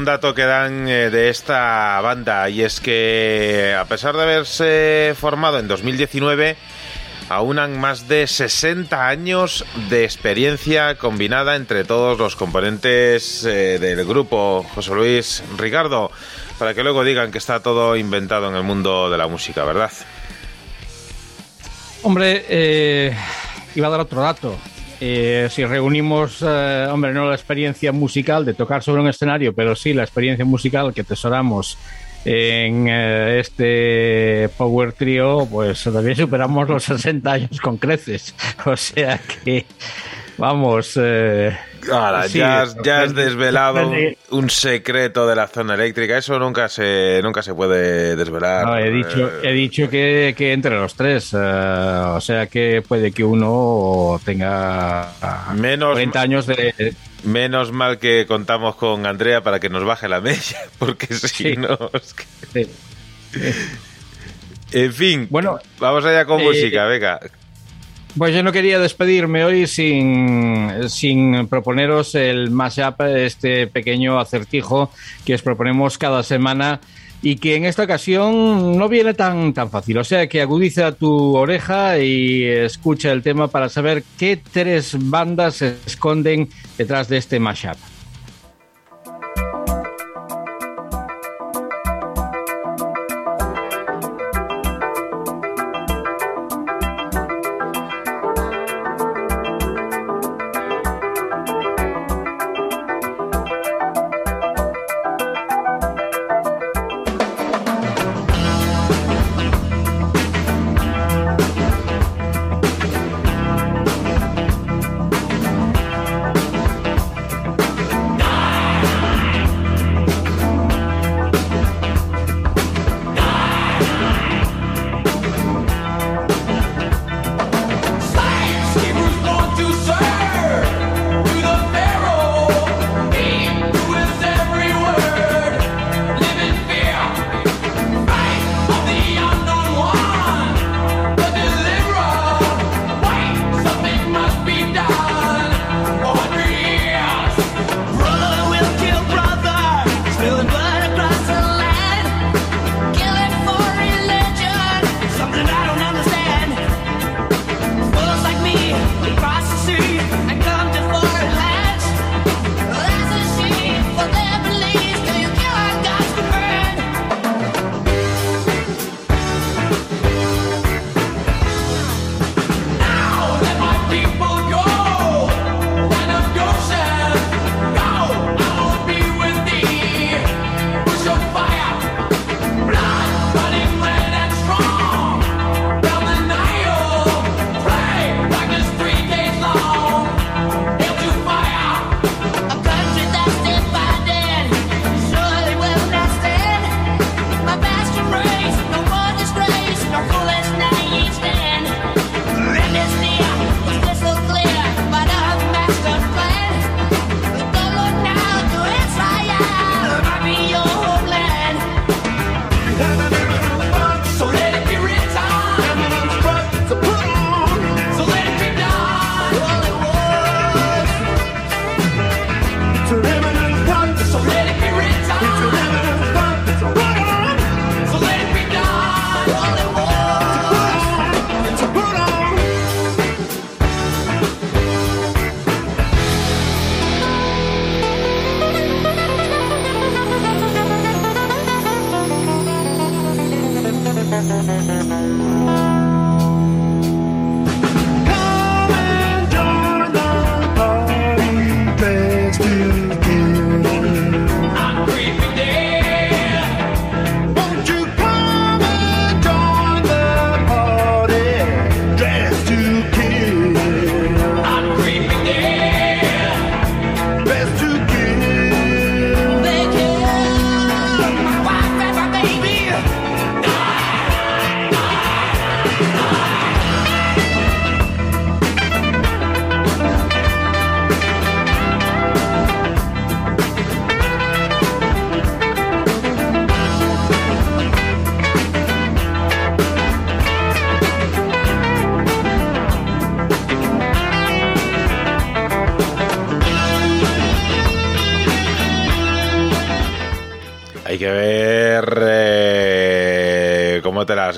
Un dato que dan eh, de esta banda y es que a pesar de haberse formado en 2019, aunan más de 60 años de experiencia combinada entre todos los componentes eh, del grupo. José Luis Ricardo, para que luego digan que está todo inventado en el mundo de la música, ¿verdad? Hombre, eh, iba a dar otro dato. Eh, si reunimos, eh, hombre, no la experiencia musical de tocar sobre un escenario, pero sí la experiencia musical que tesoramos en eh, este Power Trio, pues también superamos los 60 años con creces. O sea que, vamos. eh, Ahora, sí, ya, has, ya has sorprende- desvelado un, secreto de la zona eléctrica. Eso nunca se, nunca se puede desvelar. No, he dicho, he dicho que, que entre los tres, eh, o sea que puede que uno tenga Menos 40 años de... Menos mal que contamos con Andrea para que nos baje la media, porque si Sí. no. es que- de- En fin, Bueno, vamos allá con eh, música, venga. Pues yo no quería despedirme hoy sin, sin proponeros el mashup, este pequeño acertijo que os proponemos cada semana y que en esta ocasión no viene tan, tan fácil. O sea que agudiza tu oreja y escucha el tema para saber qué tres bandas se esconden detrás de este mashup.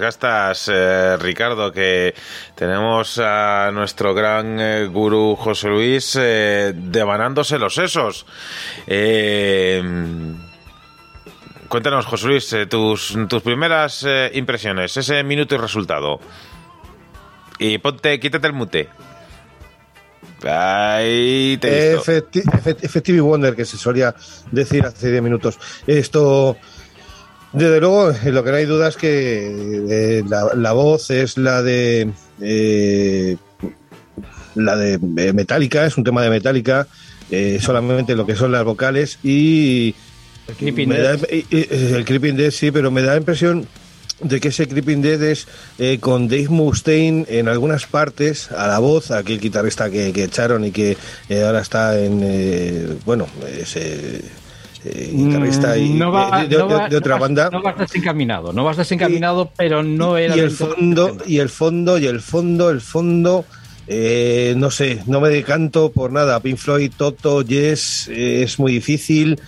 Gastas, eh, Ricardo, que tenemos a nuestro gran eh, gurú José Luis eh, devanándose los sesos. Eh, cuéntanos, José Luis, eh, tus, tus primeras eh, impresiones, ese minuto y resultado. Y ponte, quítate el mute. Ahí te he visto. Efecti- efect- Effective Wonder, que se solía decir hace 10 minutos. Esto, desde luego, eh, lo que no hay duda es que eh, la, la voz es la de. eh, la de eh, Metallica, es un tema de Metallica, eh, solamente lo que son las vocales y. El Creeping Dead. el Creeping Dead, sí, pero me da la impresión de que ese Creeping Dead es eh, con Dave Mustaine en algunas partes a la voz, aquel guitarrista que, que echaron y que eh, ahora está en, eh, bueno, es eh, guitarrista y, Mm, no va- de, de- no va- de otra no vas- banda. No vas desencaminado, no vas desencaminado, pero no era y el fondo, y el fondo, y el fondo, el fondo, eh, no sé, no me decanto por nada. Pink Floyd, Toto, Yes, eh, es muy difícil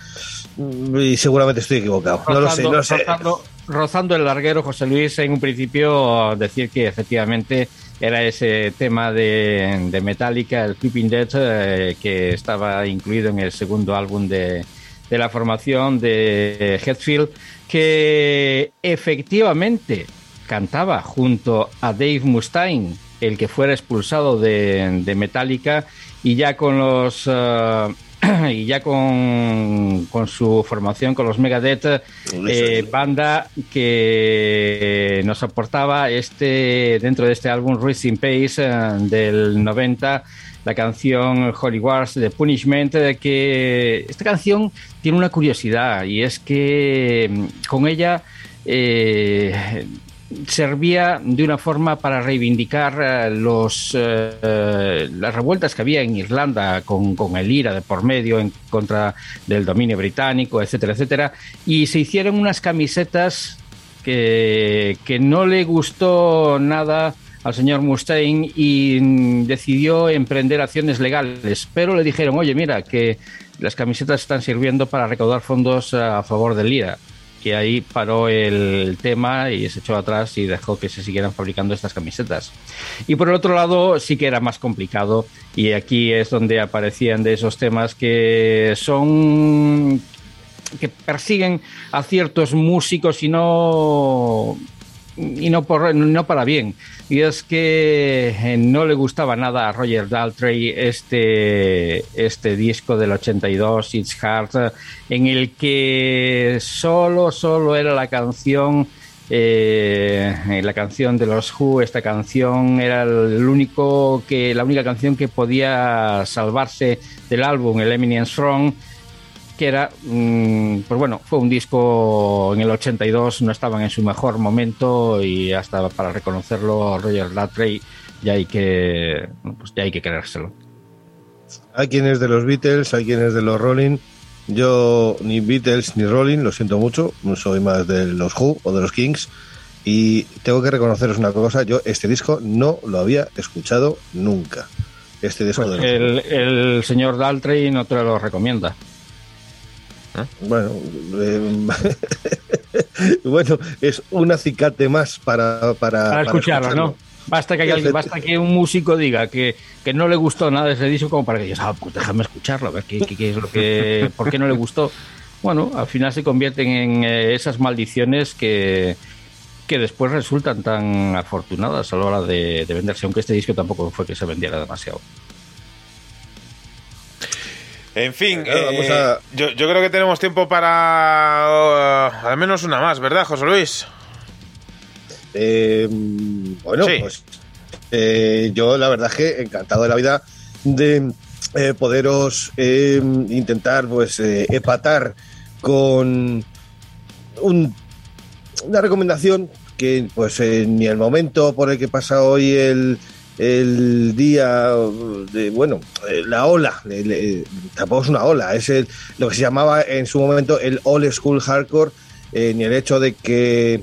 mm, y seguramente estoy equivocado. No lo sé, no lo sé. rozando- rozando el larguero, José Luis, en un principio decir que efectivamente era ese tema de, de Metallica, el Creeping Dead, eh, que estaba incluido en el segundo álbum de, de la formación de Hetfield, que efectivamente cantaba junto a Dave Mustaine, el que fuera expulsado de, de Metallica, y ya con los eh, y ya con, con su formación con los Megadeth, eh, banda que nos aportaba este dentro de este álbum Racing Pace eh, del 90 la canción Holy Wars de Punishment que esta canción tiene una curiosidad y es que mm, con ella eh, servía de una forma para reivindicar eh, los, eh, las revueltas que había en Irlanda con, con el IRA de por medio en contra del dominio británico, etcétera, etcétera. Y se hicieron unas camisetas que, que no le gustó nada al señor Mustaine y mm, decidió emprender acciones legales. Pero le dijeron, oye, mira, que las camisetas están sirviendo para recaudar fondos a favor del IRA que ahí paró el tema y se echó atrás y dejó que se siguieran fabricando estas camisetas. Y por el otro lado sí que era más complicado y aquí es donde aparecían de esos temas que son que persiguen a ciertos músicos y no y no por no para bien y es que eh, no le gustaba nada a Roger Daltrey este este disco del 82 It's Hard eh, en el que solo solo era la canción eh, la canción de los Who. Esta canción era el único que la única canción que podía salvarse del álbum el Eminence Strong que era, mm, pues bueno, fue un disco en el 82, no estaban en su mejor momento y hasta para reconocerlo Roger Daltrey ya hay que, pues ya hay que creérselo. Hay quien es de los Beatles, hay quien es de los Rolling. Yo ni Beatles ni Rolling, lo siento mucho, soy más de los Who o de los Kings. Y tengo que reconoceros una cosa, yo este disco no lo había escuchado nunca. Este disco Pues de los el, el señor Daltrey no te lo recomienda. Bueno, eh, bueno, es un acicate más para, para, Para escucharlo, ¿no? Basta que, alguien, basta que un músico diga que, que, no le gustó nada de ese disco como para que digas, ah, pues déjame escucharlo, a ver qué, qué, qué es lo que, por qué no le gustó. Bueno, al final se convierten en eh, esas maldiciones que, que después resultan tan afortunadas a la hora de, de venderse, aunque este disco tampoco fue que se vendiera demasiado. En fin, eh, a- yo, yo creo que tenemos tiempo para uh, al menos una más, ¿verdad, José Luis? Eh, bueno, Sí. pues eh, yo la verdad es que encantado de la vida de eh, poderos eh, intentar pues eh, empatar con un- una recomendación que pues eh, ni el momento por el que pasa hoy el, el día de bueno eh, la ola le- tampoco es una ola es el, lo que se llamaba en su momento el old school hardcore eh, ni el hecho de que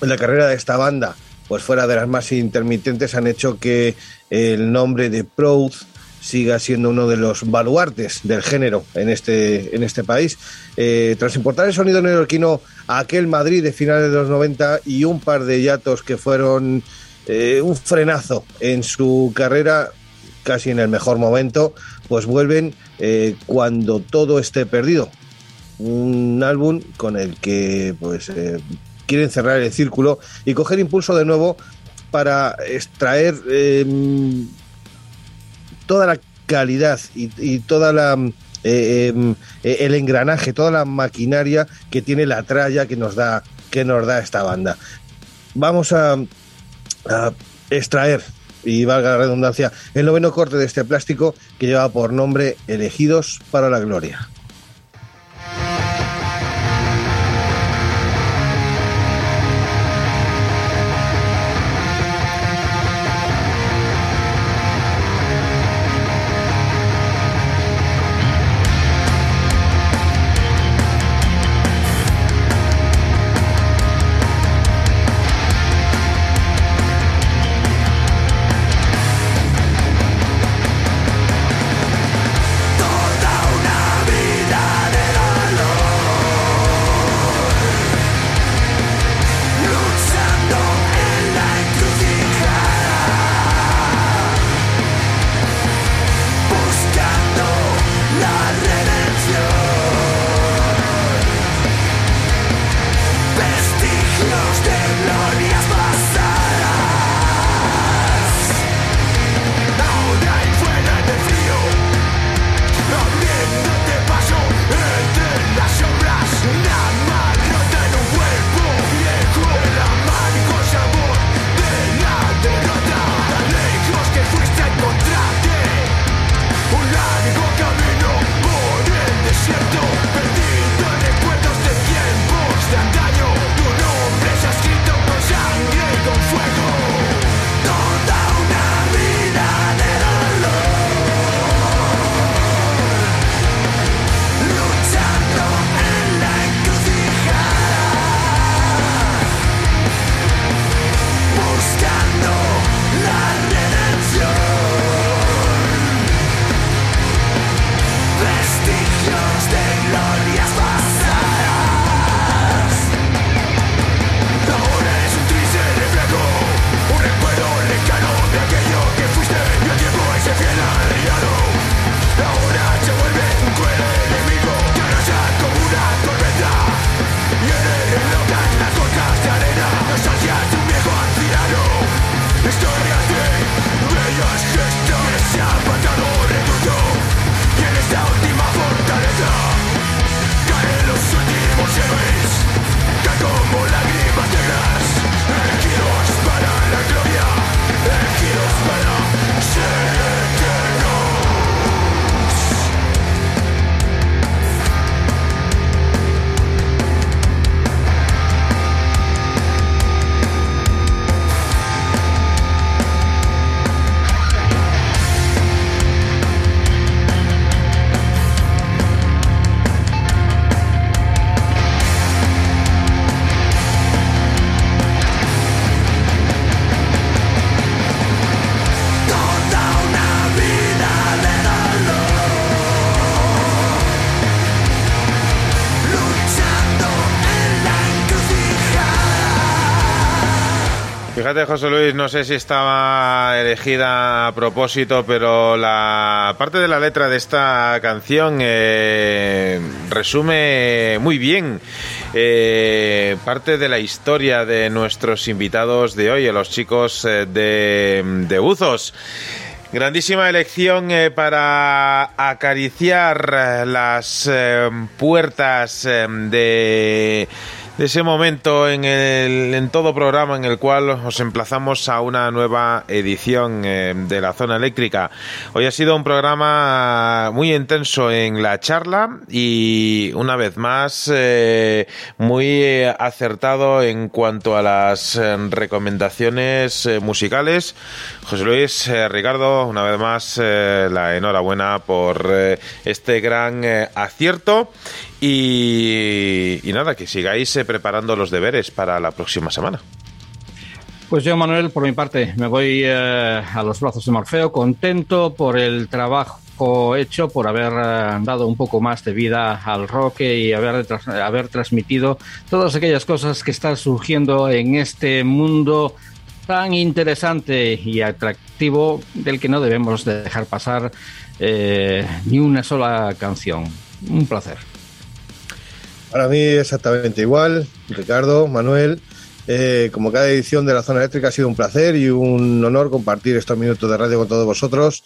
la carrera de esta banda pues fuera de las más intermitentes han hecho que el nombre de Proud siga siendo uno de los baluartes del género en este, en este país. Eh, tras importar el sonido neoyorquino a aquel Madrid de finales de los 90 y un par de hiatos que fueron eh, un frenazo en su carrera, casi en el mejor momento, pues vuelven eh, cuando todo esté perdido. Un álbum con el que pues eh, quieren cerrar el círculo y coger impulso de nuevo para extraer eh, toda la calidad y, y toda la eh, em, eh, el engranaje, toda la maquinaria que tiene la tralla que nos da que nos da esta banda. Vamos a, a extraer y valga la redundancia el noveno corte de este plástico que lleva por nombre Elegidos para la Gloria. José Luis, no sé si estaba elegida a propósito, pero la parte de la letra de esta canción eh, resume muy bien eh, parte de la historia de nuestros invitados de hoy, los chicos eh, de, de Buzos. Grandísima elección para acariciar las puertas de, de ese momento en, el, en todo programa en el cual os emplazamos a una nueva edición eh, de la zona eléctrica. Hoy ha sido un programa muy intenso en la charla y una vez más eh, muy eh, acertado en cuanto a las recomendaciones musicales. José Luis, Ricardo, una vez más la enhorabuena por este gran acierto y, nada, que sigáis eh, preparando los deberes para la próxima semana. Pues yo, Manuel, por mi parte, me voy eh, a los brazos de Morfeo, contento por el trabajo hecho, por haber eh, dado un poco más de vida al rock y haber, haber transmitido todas aquellas cosas que están surgiendo en este mundo tan interesante y atractivo del que no debemos de dejar pasar eh, ni una sola canción. Un placer. Para mí exactamente igual, Ricardo, Manuel. eh, como cada edición de la zona eléctrica ha sido un placer y un honor compartir estos minutos de radio con todos vosotros,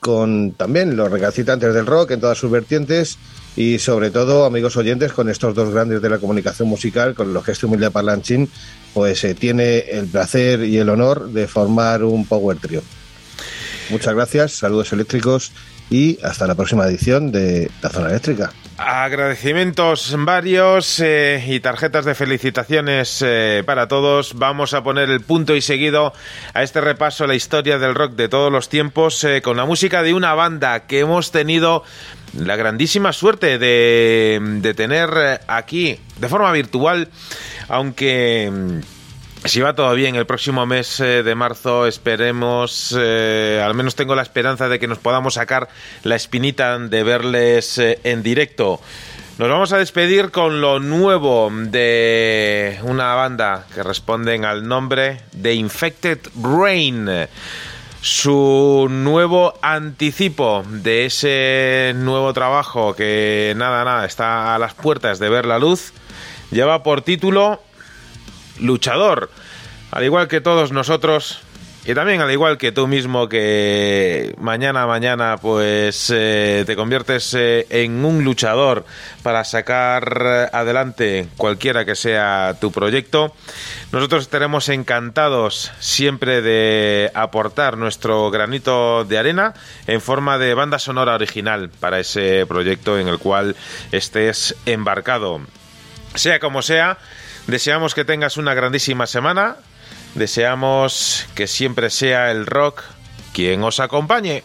con también los recalcitrantes del rock en todas sus vertientes y sobre todo, amigos oyentes, con estos dos grandes de la comunicación musical, con los que este humilde parlanchín pues eh, tiene el placer y el honor de formar un power trio. Muchas gracias, saludos eléctricos y hasta la próxima edición de La Zona Eléctrica. Agradecimientos varios eh, y tarjetas de felicitaciones eh, para todos. Vamos a poner el punto y seguido a este repaso a la historia del rock de todos los tiempos eh, con la música de una banda que hemos tenido la grandísima suerte de, de tener aquí de forma virtual, aunque... si va todo bien, el próximo mes eh, de marzo esperemos, eh, al menos tengo la esperanza de que nos podamos sacar la espinita de verles eh, en directo. Nos vamos a despedir con lo nuevo de una banda que responden al nombre de Infected Brain. Su nuevo anticipo de ese nuevo trabajo que nada, nada, está a las puertas de ver la luz, lleva por título luchador. Al igual que todos nosotros, y también al igual que tú mismo, que mañana, mañana, pues eh, te conviertes eh, en un luchador para sacar adelante cualquiera que sea tu proyecto. Nosotros estaremos encantados siempre de aportar nuestro granito de arena en forma de banda sonora original para ese proyecto en el cual estés embarcado. Sea como sea, deseamos que tengas una grandísima semana. Deseamos que siempre sea el rock quien os acompañe.